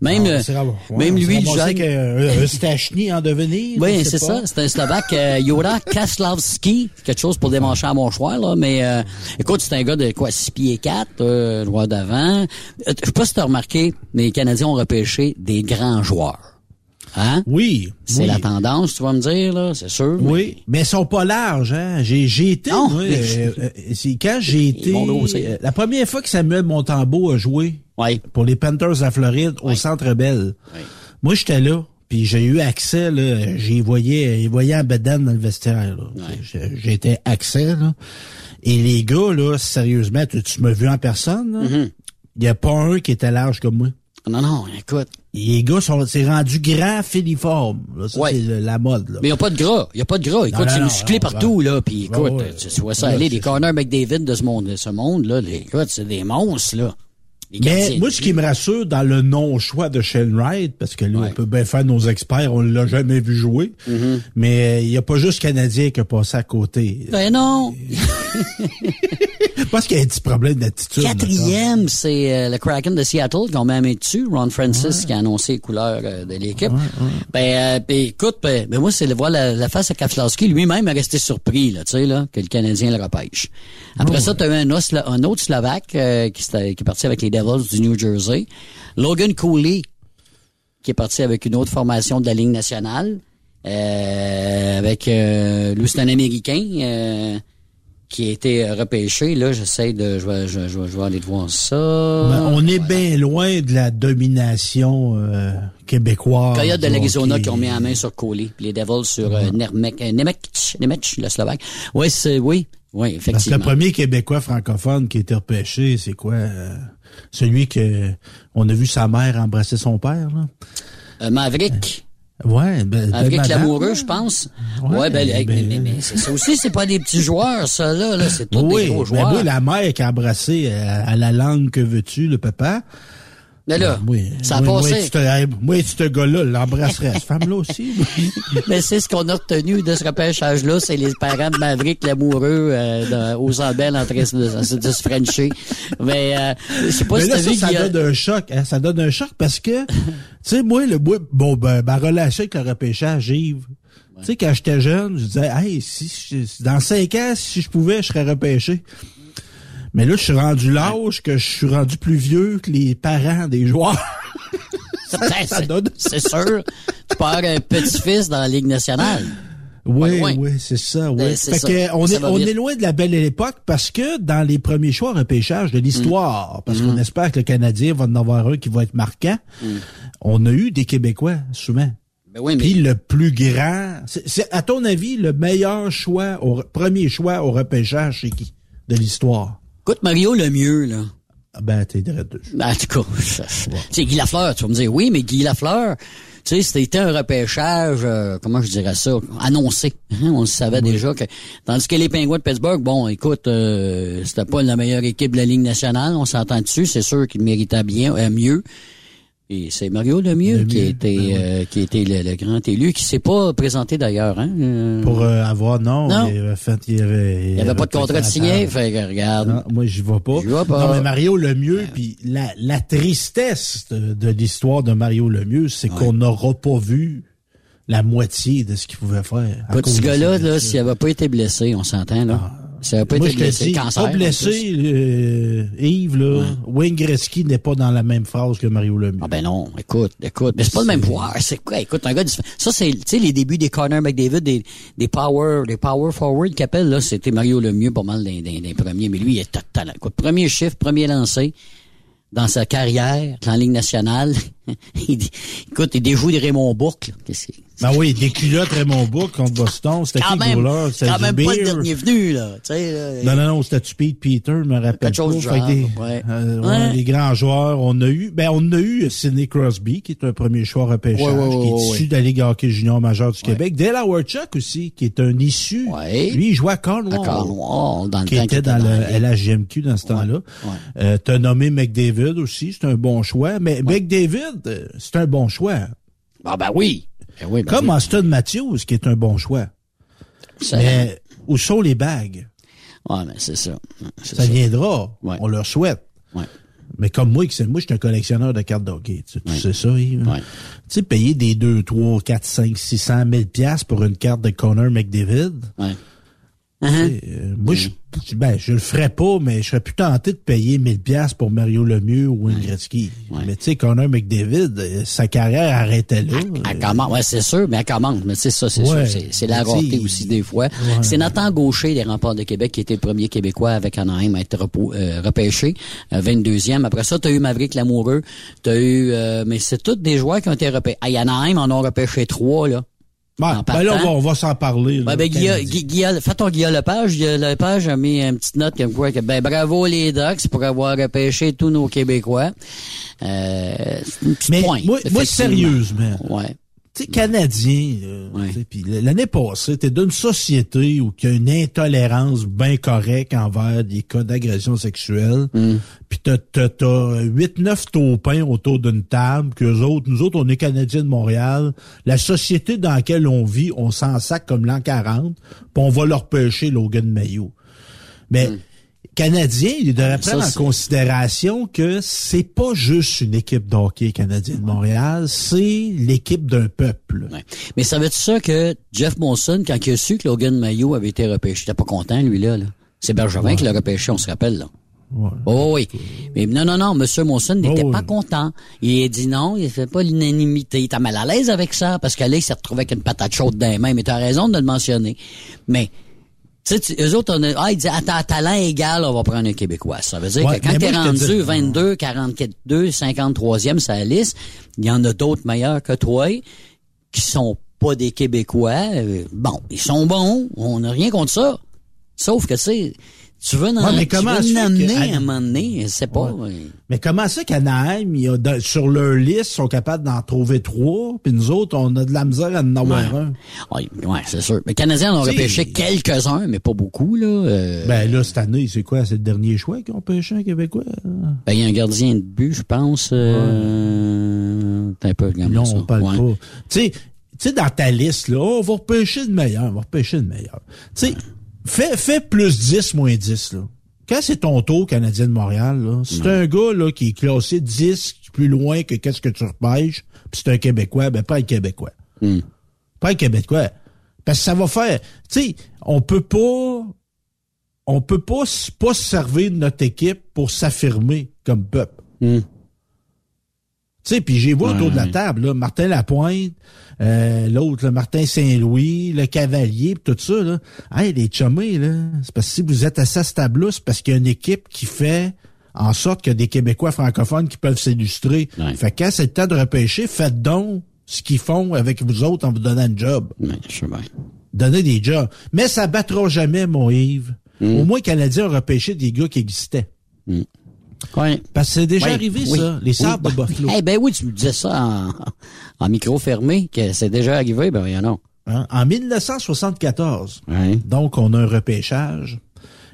Même, Ah, euh, ouais, même lui, le ramassé jeune- qu'un- un Stachny en devenir. oui, c'est ça. C'est un Slovaque, euh, Yoda Kaslavski. Quelque chose pour démancher à mon choix, là. Mais euh, écoute, c'est un gars de quoi, 6 pieds 4, euh, droit d'avant. Euh, Je sais pas si t'as remarqué, mais les Canadiens ont repêché des grands joueurs. Hein? Oui. C'est oui. la tendance, tu vas me dire, là, c'est sûr. Oui, mais ils sont pas larges, hein. J'ai, j'ai été, Non, moi, euh, euh, c'est quand j'ai été, euh, la première fois que Samuel Montembeau a joué pour les Panthers à Floride au Centre Bell. Moi, j'étais là, puis j'ai eu accès, là, j'y voyais, j'y voyais en bedaine dans le vestiaire, J'étais accès, là. Et les gars, là, sérieusement, tu, tu m'as vu en personne? Mm-hmm. Il y a pas un qui était large comme moi. Non, non, écoute. Les gars sont, c'est rendu grand, filiforme. Là, ça, Ouais. c'est le- la mode, là. Mais il n'y a pas de gras. Il n'y a pas de gras. Écoute, non, c'est non, musclé partout, là. Puis écoute, ouais, tu, tu vois ça aller. Les corners McDavid de ce monde, de ce monde, là. Les, écoute, c'est des monstres, là. Mais moi, ce qui me rassure dans le non-choix de Shane Wright, parce que là, on peut bien faire nos experts, on l'a jamais vu jouer, Mm-hmm. mais il n'y a pas juste Canadien qui a passé à côté. Ben non. Je pense qu'il y a un petit problème d'attitude. Quatrième, c'est euh, le Kraken de Seattle qu'on m'a mis dessus. Ron Francis qui a annoncé les couleurs euh, de l'équipe. Ben, euh, ben, écoute, ben, ben, moi, c'est de voir la, la face à Kaflowski. Lui-même est resté surpris, là, tu sais, là, que le Canadien le repêche. Après ça, tu as eu un, un autre Slovaque euh, qui, qui est parti avec les Devils du New Jersey. Logan Cooley, qui est parti avec une autre formation de la Ligue nationale. Euh, avec euh, lui, c'est un Américain. euh, qui a été euh, repêché. Là, j'essaie de... Je vais, je, je vais- je vais aller te voir ça. Ben, on est bien loin de la domination euh, québécoise. Coyote de l'Arizona hockey. qui ont mis la main sur Coley, puis les Devils sur euh, Nermek, euh, Nemec, Nemec, le Slovaque. Oui, c'est oui, oui, Parce que effectivement. le premier Québécois francophone qui a été repêché, c'est quoi? euh, celui que on a vu sa mère embrasser son père, là? Maverick. Ouais, ben, Avec madame, l'amoureux, je pense. Ouais, Ouais, ben, ben- mais, mais- mais c'est ça aussi, c'est pas des petits joueurs, ça, là, là c'est tous Oui, des gros mais joueurs. oui, la mère qui a embrassé euh, à, la langue que veux-tu, le papa. Mais là, oui, ça a oui, passé. Moi, te gars-là, l'embrasserait. Cette femme-là aussi. Mais c'est ce qu'on a retenu de ce repêchage-là, c'est les parents de Maverick, l'amoureux, euh, aux Ambelles en train de, de, se frencher. Mais, euh, je sais pas Mais si là, ça, vu ça a... donne un choc. Hein, ça donne un choc parce que, tu sais, moi, le bon, ben, ma relation avec le repêchage, Yves, tu sais, quand j'étais jeune, je disais, hey, si, je- dans cinq ans, si je pouvais, je serais repêché. Mais là, je suis rendu l'âge que je suis rendu plus vieux que les parents des joueurs. C'est- C'est sûr. Tu peux avoir un petit-fils dans la Ligue nationale. Oui, oui, c'est ça, oui. Ben, fait ça. que on Ça est on est loin de la belle époque parce que dans les premiers choix repêchage de l'histoire, parce Mm. qu'on espère que le Canadien va en avoir un qui va être marquant, on a eu des Québécois souvent. Ben oui, mais- Puis le plus grand, c'est c'est, à ton avis le meilleur choix, au premier choix au repêchage, c'est qui de l'histoire? Écoute, Mario le mieux, là. Ah Ben, t'es direct dessus. Ben, en tout cas, tu sais, Guy Lafleur, tu vas me dire, oui, mais Guy Lafleur, tu sais, c'était un repêchage, euh, comment je dirais ça, annoncé. Hein, On le savait déjà que, tandis que les Pingouins de Pittsburgh, bon, écoute, euh, c'était pas la meilleure équipe de la Ligue nationale, on s'entend dessus, c'est sûr qu'ils méritaient bien, euh, mieux. Et c'est Mario Lemieux qui a été, euh, qui a été le, le grand élu, qui s'est pas présenté d'ailleurs, hein. euh, Pour euh, avoir non, Non. il avait fait, il avait, il y avait pas de contrat de signé, fait que regarde. Non, moi, j'y vais pas. J'y vais pas. Non, mais Mario Lemieux, puis la, la tristesse de, de l'histoire de Mario Lemieux, c'est qu'on n'aura pas vu la moitié de ce qu'il pouvait faire. cause ce gars-là, là, s'il avait pas été blessé, on s'entend, là. S'il avait pas Moi, été blessé, dis, cancer. pas blessé, euh, Yves, là, Wayne Gretzky n'est pas dans la même phrase que Mario Lemieux. Ah ben non, écoute, écoute, mais c'est pas le même joueur, c'est quoi? Écoute, un gars différent. Ça, c'est, tu sais, les débuts des Connor McDavid, des, des power, des power forward qu'il appelle, là, c'était Mario Lemieux pas mal des, des, des premiers, mais lui, il est total. Écoute, premier chiffre, premier lancé dans sa carrière, en Ligue nationale. il, dit- écoute, il déjoue des Raymond Bourque, là. Qu'est-ce? Ben oui, des culottes Raymond Bourque contre Boston, c'était qui même, goaler? C'était quand même pas le dernier venu, là, tu sais, là. Non, non, non, c'était Pete Peter, je me rappelle Quelque chose pas. genre, des, ouais. euh, les grands joueurs, on a eu, ben, on a eu Sidney Crosby, qui est un premier choix repêchage, Ouais, qui est issu de la Ligue hockey junior majeure du Québec. Dale Howard-Chuck aussi, qui est un issu. Lui, il jouait à Cornwall. À Cornwall, dans le qui temps était dans était dans le LHGMQ dans ce temps-là. Euh, T'as nommé McDavid aussi, c'est un bon choix. Mais McDavid, euh, c'est un bon choix. Ah ben oui. Ben oui, ben Comme oui. Austin Matthews, qui est un bon choix. Ça- Mais où sont les bagues? Ouais, mais c'est ça. Ça viendra. Ouais. On leur souhaite. Ouais. Mais comme moi, moi, je suis un collectionneur de cartes d'hockey. Tu, sais ça, Yves? Tu sais, payer des 2, 3, 4, 5, 600 000 piastres pour une carte de Connor McDavid. Ouais. Tu sais, euh, moi, je, ben, je le ferais pas, mais je serais plus tenté de payer 1000 piastres pour Mario Lemieux ou Wayne Gretzky. Mais tu sais, Connor McDavid, euh, sa carrière arrêtait là. Elle commence, ouais, c'est sûr, mais elle commence. Mais c'est ça, c'est Ouais. sûr. C'est, la rareté aussi des fois. C'est Nathan Gaucher des Remparts de Québec qui était le premier Québécois avec Anaheim à être euh, repêché, euh, 22e. Après ça, t'as eu Maverick Lamoureux, t'as eu, euh, mais c'est tous des joueurs qui ont été repêchés. À Anaheim, en ont repêché trois, là. Ben, en ben là, on va, on va s'en parler. là, ben, Guilla, Guilla- fais ton Guilla Lepage. Guilla Lepage a mis une petite note comme quoi que, ben, bravo les Ducks pour avoir repêché tous nos Québécois. Euh, c'est une petite Mais pointe, moi, moi, sérieusement. Ouais. Tu sais, Canadien, puis l'année passée, t'es d'une société où il y a une intolérance bien correcte envers des cas d'agression sexuelle. Mm. Puis t'as, t'as, t'as 8-9 taupins autour d'une table, qu'eux autres, nous autres, on est Canadiens de Montréal. La société dans laquelle on vit, on s'en sac comme l'an 40, puis on va leur pêcher Logan Mayo. Mais Canadien, il devrait. Ça, prendre en considération que c'est pas juste une équipe de hockey canadien de Montréal, c'est l'équipe d'un peuple. Mais ça veut dire ça que Jeff Monson, quand il a su que Logan Mayo avait été repêché, il était pas content, lui, là. C'est Bergevin qui l'a repêché, on se rappelle, là. Oh oui. Mais non, non, non, M. Monson n'était Oh, pas oui. content. Il a dit non, il fait pas l'unanimité. Il était mal à l'aise avec ça, parce il s'est retrouvé avec une patate chaude dans les mains. Mais tu as raison de le mentionner. Mais, tu sais, tu- eux autres, on a, ah, ils disent, à ta- talent égal, on va prendre un Québécois. Ça veut dire Ouais, que quand t'es rendu dis- 22, 44, 53e sur la liste, il y en a d'autres meilleurs que toi qui sont pas des Québécois. Euh, Bon, ils sont bons, on n'a rien contre ça. Sauf que, tu sais, tu veux, Ouais, mais tu comment veux que- à un moment donné, c'est pas... euh, Mais comment ça qu'Anaheim, il a sur leur liste, ils sont capables d'en trouver trois, puis nous autres, on a de la misère à en avoir un. Ouais, ouais, c'est sûr. Les Canadiens en ont repêché quelques-uns, mais pas beaucoup, là. Euh, Ben là, cette année, c'est quoi? C'est le dernier choix qu'ils ont pêché un Québécois? ben, il y a un gardien de but, je pense. Euh, t'as un peu, Non, ça. on parle pas. Tu sais, tu sais, dans ta liste, là, on va repêcher le meilleur, on va repêcher le meilleur. Tu sais, fais, fais plus 10, moins 10, là. Quand c'est ton tour, Canadien de Montréal, là, c'est un gars, là, qui est classé 10 plus loin que qu'est-ce que tu repêches, puis c'est un Québécois, ben, pas un Québécois. Hmm. Pas un Québécois. Parce que ça va faire, tu sais, on peut pas, on peut pas, pas se servir de notre équipe pour s'affirmer comme peuple. Hmm. Tu sais, puis j'ai vu autour Ouais, de la ouais. table, là, Martin Lapointe, euh, l'autre, Martin Saint-Louis, le Cavalier, pis tout ça, là. Hey, les chummés, là, c'est parce que si vous êtes à ce stade-là, c'est parce qu'il y a une équipe qui fait en sorte qu'il y a des Québécois francophones qui peuvent s'illustrer. Fait que quand c'est le temps de repêcher, faites donc ce qu'ils font avec vous autres en vous donnant un job. Donnez des jobs. Mais ça battra jamais, mon Yves. Hmm. Au moins, les Canadiens ont repêché des gars qui existaient. Parce que c'est déjà Oui, arrivé, oui, ça. Les sables de Buffalo. Eh ben oui, tu me disais ça en, en micro fermé, que c'est déjà arrivé, ben rien non. Hein? En 1974, donc on a un repêchage.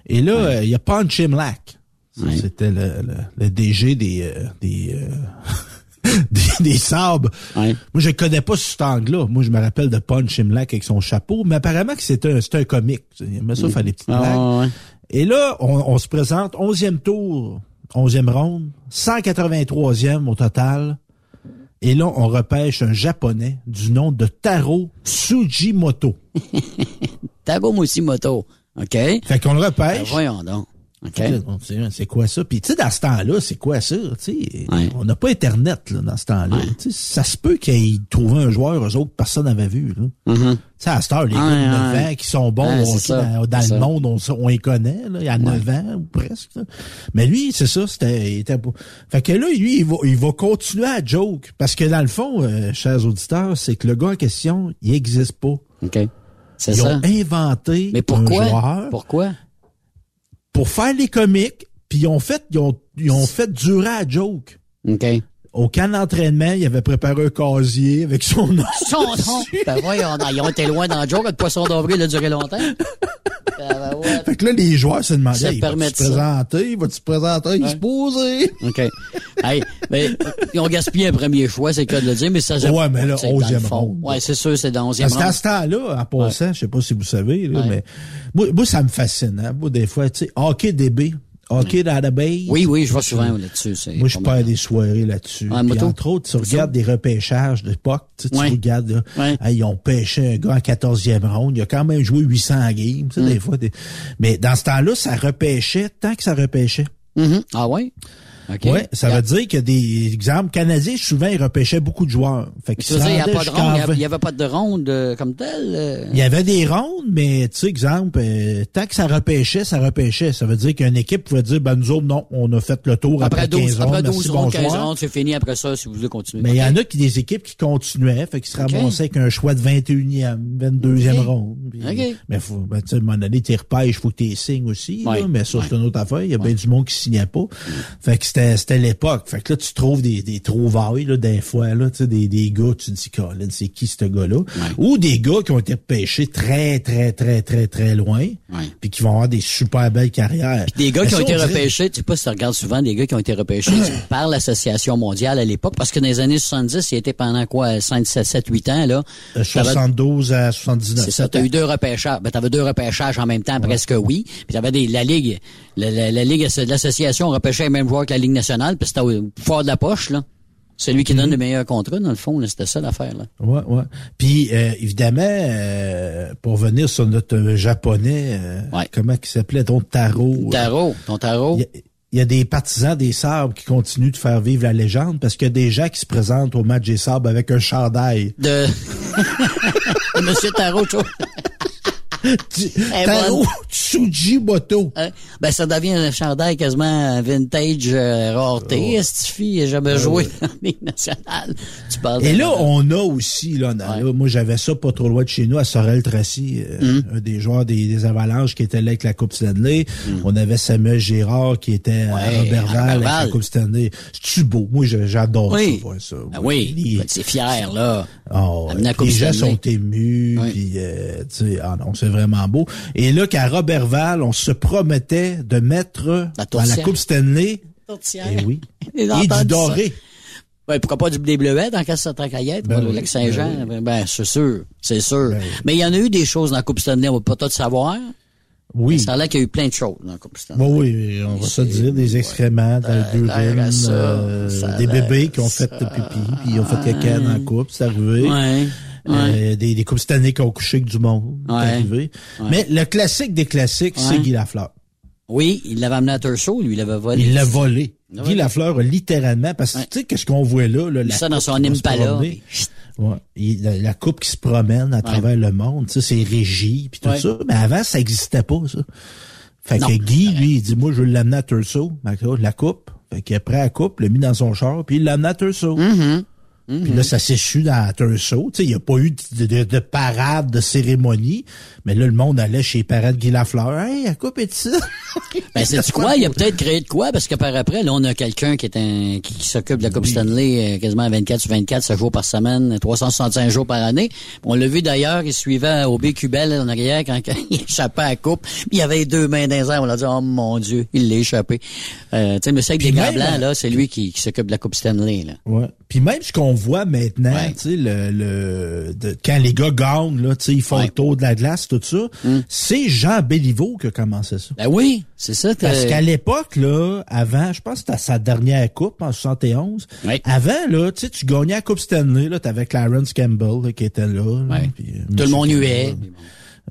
Et là, euh, il y a Punch Imlach. Ça, C'était le, le, le DG des euh, des, euh, des, des sabres. Moi, je connais pas cet angle-là. Moi, je me rappelle de Punch Imlach avec son chapeau, mais apparemment que c'était un, c'était un comique. Il aimait ça faire des petites Ah, blagues. ouais. Et là, on, on se présente, 11e tour, 11e ronde, 183e au total. Et là, on repêche un japonais du nom de Taro Tsujimoto. Taro Musimoto. OK? Fait qu'on le repêche. Ben, voyons donc. OK? Fait que là, on sait, C'est quoi ça? Puis tu sais, dans ce temps-là, c'est quoi ça? Tu sais, On n'a pas Internet là, dans ce temps-là. Ça se peut qu'ils trouvent un joueur, eux autres, personne n'avait vu. Là. Tu sais, à cette heure, les Ouais, gars de 9 ouais. ans qui sont bons dans, le ça. monde, on, on les connaît. Là, il y a 9 ans ou presque. là. Mais lui, c'est ça, c'était... il était Fait que là, lui, il va, il va continuer à joke. Parce que dans le fond, euh, chers auditeurs, c'est que le gars en question, il existe pas. OK. Ils ça. ont inventé Mais pourquoi? un joueur Pourquoi? Pour faire les comiques, puis ils ont fait, ils ont, ils ont fait durer à joke. OK. Au camp d'entraînement, il avait préparé un casier avec son nom. Son nom. Ben voyons. Ils ont été loin dans le joke. Le poisson d'avril a duré longtemps. Ben, ouais. Fait que là, les joueurs se demandaient, il va se présenter, il va se présenter, il se poser. OK. Hey, ben, ils ont gaspillé un premier choix, c'est le cas de le dire, mais ça... Ouais, mais là, c'est dans le 11e fond. ronde. Ouais, c'est sûr, c'est dans 11e Parce qu'à ronde. ce temps-là, en passant, je sais pas si vous savez, là, Ouais. mais moi, moi, ça me fascine. Hein? Moi, des fois, tu sais, hockey DB, hockey database. Oui, oui, je vois souvent là-dessus. Moi, je perds des soirées là-dessus. Moto. entre autres, tu regardes des repêchages. Tu, sais, tu regardes, là, Ouais. hey, ils ont pêché un gars en 14e ronde. Il a quand même joué 800 games. Tu sais, Mm. des fois, des- Mais dans ce temps-là, ça repêchait tant que ça repêchait. Mhm. Ah ouais? OK. Ouais, ça veut dire que des exemples canadiens, souvent, ils repêchaient beaucoup de joueurs. Fait Tu il n'y a rendaient pas de jusqu'en ronde, il y a- vingt. il n'y avait pas de ronde euh, comme telle. euh? Il y avait des rondes, mais tu sais, exemple, euh, tant que ça repêchait, ça repêchait. Ça veut dire qu'une équipe pouvait dire, ben nous autres, non, on a fait le tour après, Après 12, 15 rondes, après merci, 12 rondes, 15 bonsoir. rondes, c'est fini après ça si vous voulez continuer. Mais il y en a qui des équipes qui continuaient, fait qu'ils se ramassaient avec un choix de 21e, 22e OK. ronde. Puis-. Mais faut, ben, tu sais, à un moment donné, t'es repêches, faut que t'es signes aussi, Ouais. là, mais ça, c'est une autre affaire. Il y a bien du monde qui signait pas. Fait que c'était, c'était l'époque. Fait que là, tu trouves des, des trouvailles, là, des fois, là, tu sais, des, des gars, tu te dis, Colin, c'est qui ce gars-là? Ou des gars qui ont été repêchés très, très, très, très, très loin, puis qui vont avoir des super belles carrières. Des gars Mais qui ont été repêchés, tu sais pas si tu regardes souvent des gars qui ont été repêchés par l'Association mondiale à l'époque, parce que dans les années 70, il était pendant quoi, 5, 7, 7 8 ans, là? de T'avais- 72 à 79. C'est ça, t'as eu deux repêchages. Ben, t'avais deux repêchages en même temps, presque oui. Puis t'avais des, la Ligue, la, la, la Ligue, l'association repêchait les mêmes joueurs que la Ligue nationale, puis c'était au fort de la poche, là. Celui qui donne Mhm. le meilleur contrat, dans le fond, c'était ça l'affaire, là. Ouais, ouais. Puis euh, évidemment, euh, pour venir sur notre euh, japonais, euh, comment il s'appelait ton tarot? Tarot, ton tarot. Il y, a- il y a des partisans des sabres qui continuent de faire vivre la légende parce qu'il y a des gens qui se présentent au match des sabres avec un chandail. De, de Monsieur Tarot. Taro Tsujimoto. Hein? Ben, ça devient un chandail quasiment vintage euh, rareté. Estifi, j'ai jamais joué ouais. dans la Ligue nationale. Tu parles Et là, on a aussi, là, là, moi j'avais ça pas trop loin de chez nous, à Sorel-Tracy, euh, Mm. un des joueurs des, des Avalanches qui était là avec la Coupe Stanley. On avait Samuel Gérard qui était à Robertval avec Robertval. la Coupe Stanley. C'est-tu beau? Moi, j'adore Oui. ça, voir ça. Ah oui, Les- Fait que c'est fier, là. Oh, les gens sont émus, puis euh, tu sais, ah non, c'est vraiment beau. Et là, qu'à Robertval, on se promettait de mettre dans la. Coupe Stanley, Tourtière. eh oui, et du ça. doré. Ouais, pourquoi pas du blé bleuet dans Casse Tracaillette, Ben le lac Saint-Jean? ben Ben, c'est sûr, c'est sûr. Mais il y en a eu des choses dans la Coupe Stanley, on va pas tout savoir. Oui. Ça a l'air qu'il y a eu plein de choses dans la Coupe Stanley. Bon, oui, on va se dire, des excréments urines, ça, euh, ça des l'air bébés qui ont fait pipi, puis ils ont fait caca dans la coupe, c'est arrivé. Ouais, Euh, des, des coupes Stanley qui ont couché avec du monde, Ouais. arrivé. Ouais. Mais le classique des classiques, c'est Ouais. Guy Lafleur. Oui, il l'avait amené à Tursault, lui, il l'avait volé. Il l'a volé. Guy volé. Lafleur, a littéralement, parce que tu sais, qu'est-ce qu'on voit là? là la Ça dans son Impala. Ouais. Il- la, la coupe qui se promène à travers le monde, tu sais, c'est régi, puis tout Ouais. ça. Mais avant, ça n'existait pas, ça. Fait Non. que Guy, lui, il dit, moi, je veux l'amener à Turso, la coupe. Fait qu'il a pris la coupe, l'a mis dans son char, puis il l'a amené à Mm-hmm. Puis là, ça s'est su dans sais, il n'y a pas eu de, de- de parade, de cérémonie. Mais là, le monde allait chez les parents de Guy Lafleur. Hey, la coupe est ça? Ben, c'est quoi? Il a peut-être créé de quoi? Parce que par après, là, on a quelqu'un qui est un, qui, qui s'occupe de la Coupe Stanley euh, quasiment 24 sur 24, 7 jours par semaine, 365 jours par année. On l'a vu d'ailleurs, il suivait au Bécubel en arrière quand, quand il échappait à la coupe. Il avait deux mains dans les airs. On l'a dit, oh mon Dieu, il l'a échappé. Euh, tu sais, mais c'est avec des gants blancs, euh, là, c'est lui qui, qui s'occupe de la Coupe Stanley, là. Ouais. Puis même ce qu'on voit maintenant, tu sais, le, le de- quand les gars gagnent, là, tu sais, ils font le tour de la glace, tout ça, c'est Jean Béliveau qui a commencé ça. Ben oui, c'est ça. Parce qu'à l'époque, là, avant, je pense que c'était sa dernière coupe en 71. Avant, là, tu sais, tu gagnais la Coupe Stanley, là, t'avais Clarence Campbell, là, qui était là. là, puis, euh, Tout le monde huait.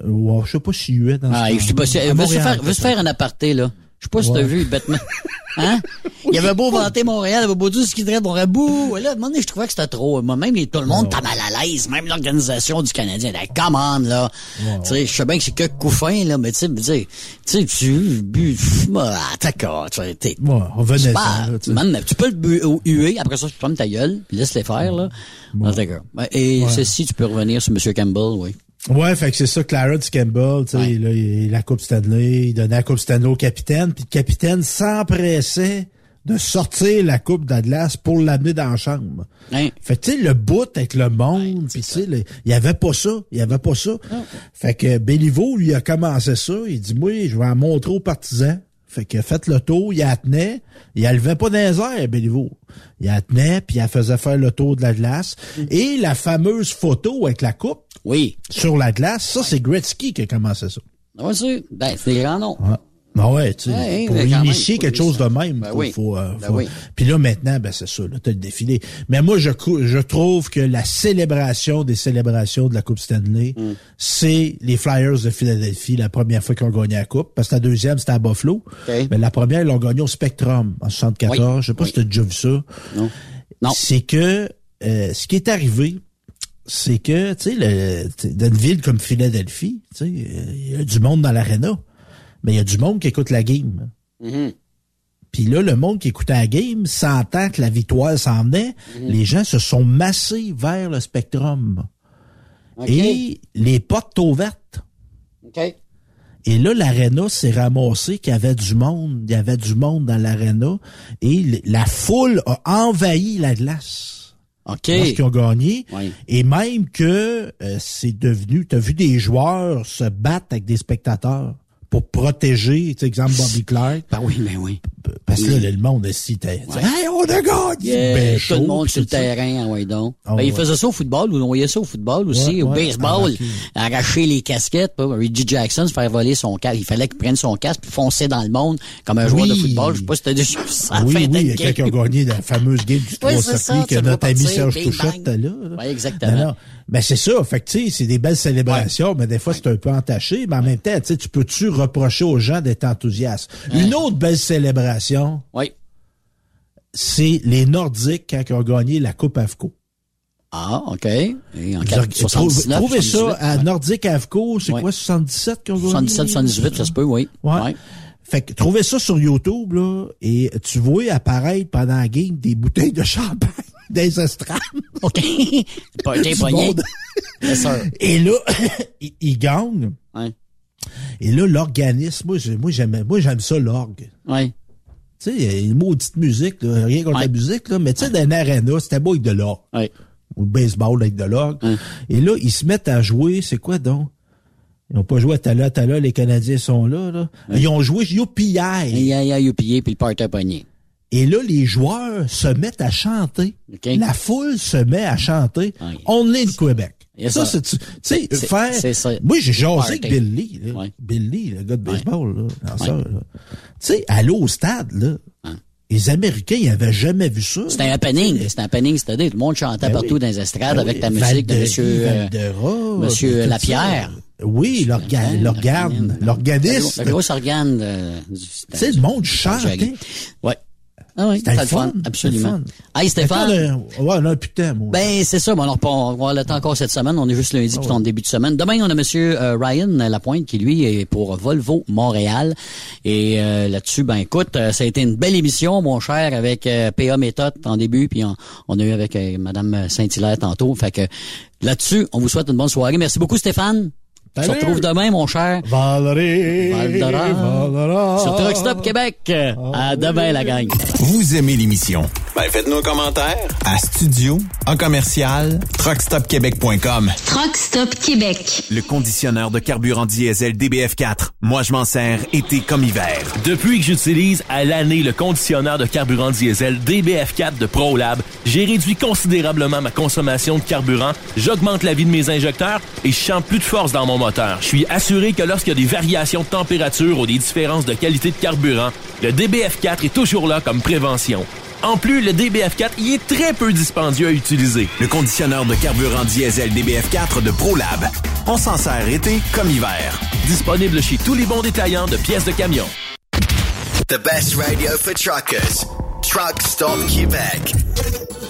Ouais, je sais pas s'il huait dans Ah, ce je sais pas si, veux-tu Montréal, faire, veux peut-être. faire un aparté, là? Je sais pas si t'as Ouais. vu, bêtement. Hein? Il avait beau vanter Montréal, il avait beau dire ce qu'il dirait, bon, rabou. Et là, à un moment donné, je trouvais que c'était trop. Moi-même, tout le monde t'a mal à l'aise. Même l'organisation du Canadien, la commande, là. Tu sais, je sais bien que c'est que couffin, là, mais tu sais, tu sais, tu bu, ah, d'accord, tu sais, t'es, Ouais, revenez c'est ça, là, tu peux le bu- huer, après ça, tu fermes ta gueule, puis laisse les faire, là. Ah, d'accord. Ouais, Et Ouais. ceci, tu peux revenir sur M. Campbell, oui. Ouais, fait que c'est ça, Clarence Campbell, tu sais, là, il, la Coupe Stanley, il donnait la Coupe Stanley au capitaine, puis le capitaine s'empressait de sortir la Coupe d'Atlas pour l'amener dans la chambre. Hein? Fait que, tu sais, le bout avec le monde, puis tu sais, il y avait pas ça, il y avait pas ça. Fait que Béliveau, lui, a commencé ça, il dit, moi, je vais en montrer aux partisans. Fait que fait le tour, il la tenait, il la levait pas dans les airs, Béliveau. Il la tenait, puis il la faisait faire le tour de la glace. Et la fameuse photo avec la coupe, oui. sur la glace, ça, c'est Gretzky qui a commencé ça. Ah Ouais, c'est, ben, c'est des grands noms. Ouais. Ben ouais, tu sais, Ouais, pour initier même, quelque chose de même, Ben faut, oui. faut, euh, Ben faut- oui. Puis là maintenant, ben c'est ça, là, t'as le défilé. Mais moi, je, trouve que la célébration des célébrations de la Coupe Stanley, Mm. c'est les Flyers de Philadelphie, la première fois qu'ils ont gagné la Coupe, parce que la deuxième, c'était à Buffalo. Mais la première, ils l'ont gagné au Spectrum en 74. Oui. Je sais pas si tu as déjà vu ça. Non. Non. C'est que euh, ce qui est arrivé, c'est que, tu sais, dans une ville comme Philadelphie, tu sais, il y a du monde dans l'aréna, mais il y a du monde qui écoute la game. Mhm. Puis là, le monde qui écoutait la game, sentant que la victoire s'en venait, les gens se sont massés vers le spectrum. Et les portes ouvertes. OK. Et là, l'aréna s'est ramassé qu'il y avait du monde. Il y avait du monde dans l'aréna. Et la foule a envahi la glace. OK. Lorsqu'ils ont gagné. Oui. Et même que euh, c'est devenu... Tu as vu des joueurs se battre avec des spectateurs pour protéger, tu sais, exemple Bobby Clark. Ben oui, ben oui. Parce que là, le monde, si t'es... Hey, on a gagné! Yeah, Ben tout le monde sur le terrain, ouais donc. Ah Ben, il ouais. faisait ça au football, ou on voyait ça au football aussi, Ouais, au ouais, baseball, arracher. les casquettes? Reggie Jackson se faire voler son casque. Il fallait qu'il prenne son casque puis foncer dans le monde comme un joueur de football. Je sais pas si t'as déjà vu ça. oui, fin oui, il y a quelqu'un qui a gagné la fameuse game du trois circuits que notre ami Serge Touchette là. Oui, exactement. Ben, c'est ça. Fait que, tu sais, c'est des belles célébrations, mais des fois, c'est un peu entaché. Mais en même temps, tu peux-tu reprocher aux gens d'être enthousiastes? Une autre belle célébration, Oui. c'est les Nordiques quand ils ont gagné la Coupe AFCO. Ah, OK. Et en Vous 4, avez- 79, Trouvez 78, ça à ouais. Nordique AFCO, c'est Ouais. quoi, 77 qu'ils ont gagné? 77, 78, ça se peut, oui. Ouais. Fait que trouvez ça sur YouTube, là, et tu vois apparaître pendant la game des bouteilles de champagne des estrades. OK. Pas. Et là, ils il gagnent. Ouais. Et là, l'organisme, moi, j'aime, moi, j'aime ça, l'orgue. Ouais. Tu sais, il y a une maudite musique, là, rien contre Ouais. la musique, là, mais tu sais, dans une arena, c'était beau avec de l'orgue. Ouais. Ou le baseball avec de l'orgue. Et là, ils se mettent à jouer, c'est quoi donc? Ils n'ont pas joué à Tala Tala, les Canadiens sont là, là. Ils ont joué Youpi Youpi puis le party pogné. Et là, les joueurs se mettent à chanter. La foule se met à chanter. Only in Québec. Yes, ça, c'est, tu sais, faire. c'est ça. Moi, j'ai jasé avec Billy, là. Billy, le gars de baseball, là. Tu sais, aller au stade, là. Les Américains, ils n'avaient jamais vu ça. C'était un happening. C'était un happening année. Tout le monde chantait Ben partout oui. dans les estrades Ben avec oui, la musique de Valderie, monsieur, euh, Valdera, monsieur tout Lapierre. Oui, l'organe, l'organe, l'organiste. Le gros organe de, du- Tu sais, le monde chantait. Ouais. Ah oui, C'était le fun, absolument. fun. Hey Stéphane. On a- Ouais, on a un putain, moi. Ben, c'est ça. Bon, alors, on va le temps encore cette semaine. On est juste lundi, puis en début de semaine. Demain, on a Monsieur euh, Ryan Lapointe, qui, lui, est pour Volvo Montréal. Et euh, là-dessus, ben, écoute, euh, ça a été une belle émission, mon cher, avec euh, PA Méthode en début, puis on, on a eu avec Madame Saint-Hilaire tantôt. Fait que là-dessus, on vous souhaite une bonne soirée. Merci beaucoup, Stéphane. On se retrouve demain, mon cher. Valérie. Valdora. Valdora. Sur Truck Stop Québec. À demain, la gang. Vous aimez l'émission? Ben, faites-nous un commentaire. À studio, en commercial, truckstopquebec.com. Truck Stop Québec. Le conditionneur de carburant diesel DBF4. Moi, je m'en sers été comme hiver. Depuis que j'utilise à l'année le conditionneur de carburant diesel DBF4 de ProLab, j'ai réduit considérablement ma consommation de carburant, j'augmente la vie de mes injecteurs et je sens plus de force dans mon moteur. Je suis assuré que lorsqu'il y a des variations de température ou des différences de qualité de carburant, le DBF4 est toujours là comme prévention. En plus, le DBF4 y est très peu dispendieux à utiliser. Le conditionneur de carburant diesel DBF4 de ProLab. On s'en sert été comme hiver. Disponible chez tous les bons détaillants de pièces de camion. The best radio for truckers. Truck Stop Québec.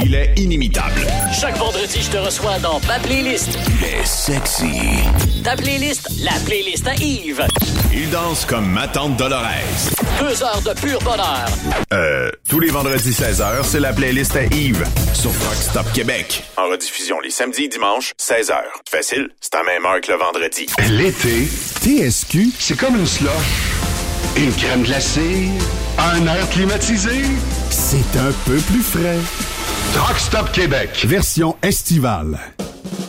Il est inimitable. Chaque vendredi, je te reçois dans ma playlist. Il est sexy. Ta playlist, la playlist à Yves. Il danse comme ma tante Dolores. Deux heures de pur bonheur. Euh, tous les vendredis 16h, c'est la playlist à Yves sur Rock Stop Québec. En rediffusion les samedis et dimanches, 16h. Facile, c'est à même heure que le vendredi. L'été, TSQ, c'est comme une slush. Une crème glacée, un air climatisé. C'est un peu plus frais. Truck Stop Québec. Version estivale.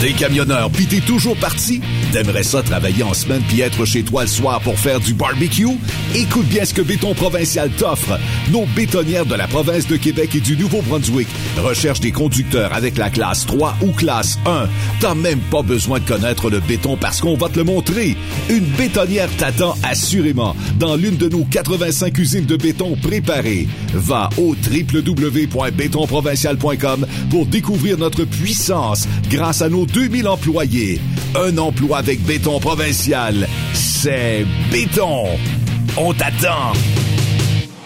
T'es camionneur pis t'es toujours parti? T'aimerais ça travailler en semaine puis être chez toi le soir pour faire du barbecue? Écoute bien ce que Béton Provincial t'offre. Nos bétonnières de la province de Québec et du Nouveau-Brunswick recherchent des conducteurs avec la classe 3 ou classe 1. T'as même pas besoin de connaître le béton parce qu'on va te le montrer. Une bétonnière t'attend assurément dans l'une de nos 85 usines de béton préparées. Va au www.bétonprovincial.com pour découvrir notre puissance grâce à nos 2000 employés. Un emploi avec béton provincial. C'est béton. On t'attend.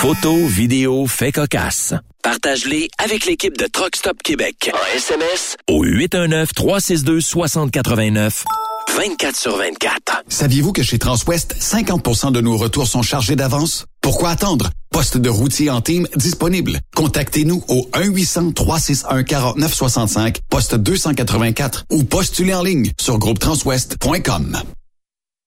Photos, vidéos, faits cocasse. Partage-les avec l'équipe de Truck Stop Québec. En SMS au 819-362-6089. 24 sur 24. Saviez-vous que chez Transwest, 50% de nos retours sont chargés d'avance? Pourquoi attendre? Poste de routier en team disponible. Contactez-nous au 1-800-361-4965, poste 284 ou postulez en ligne sur groupetranswest.com.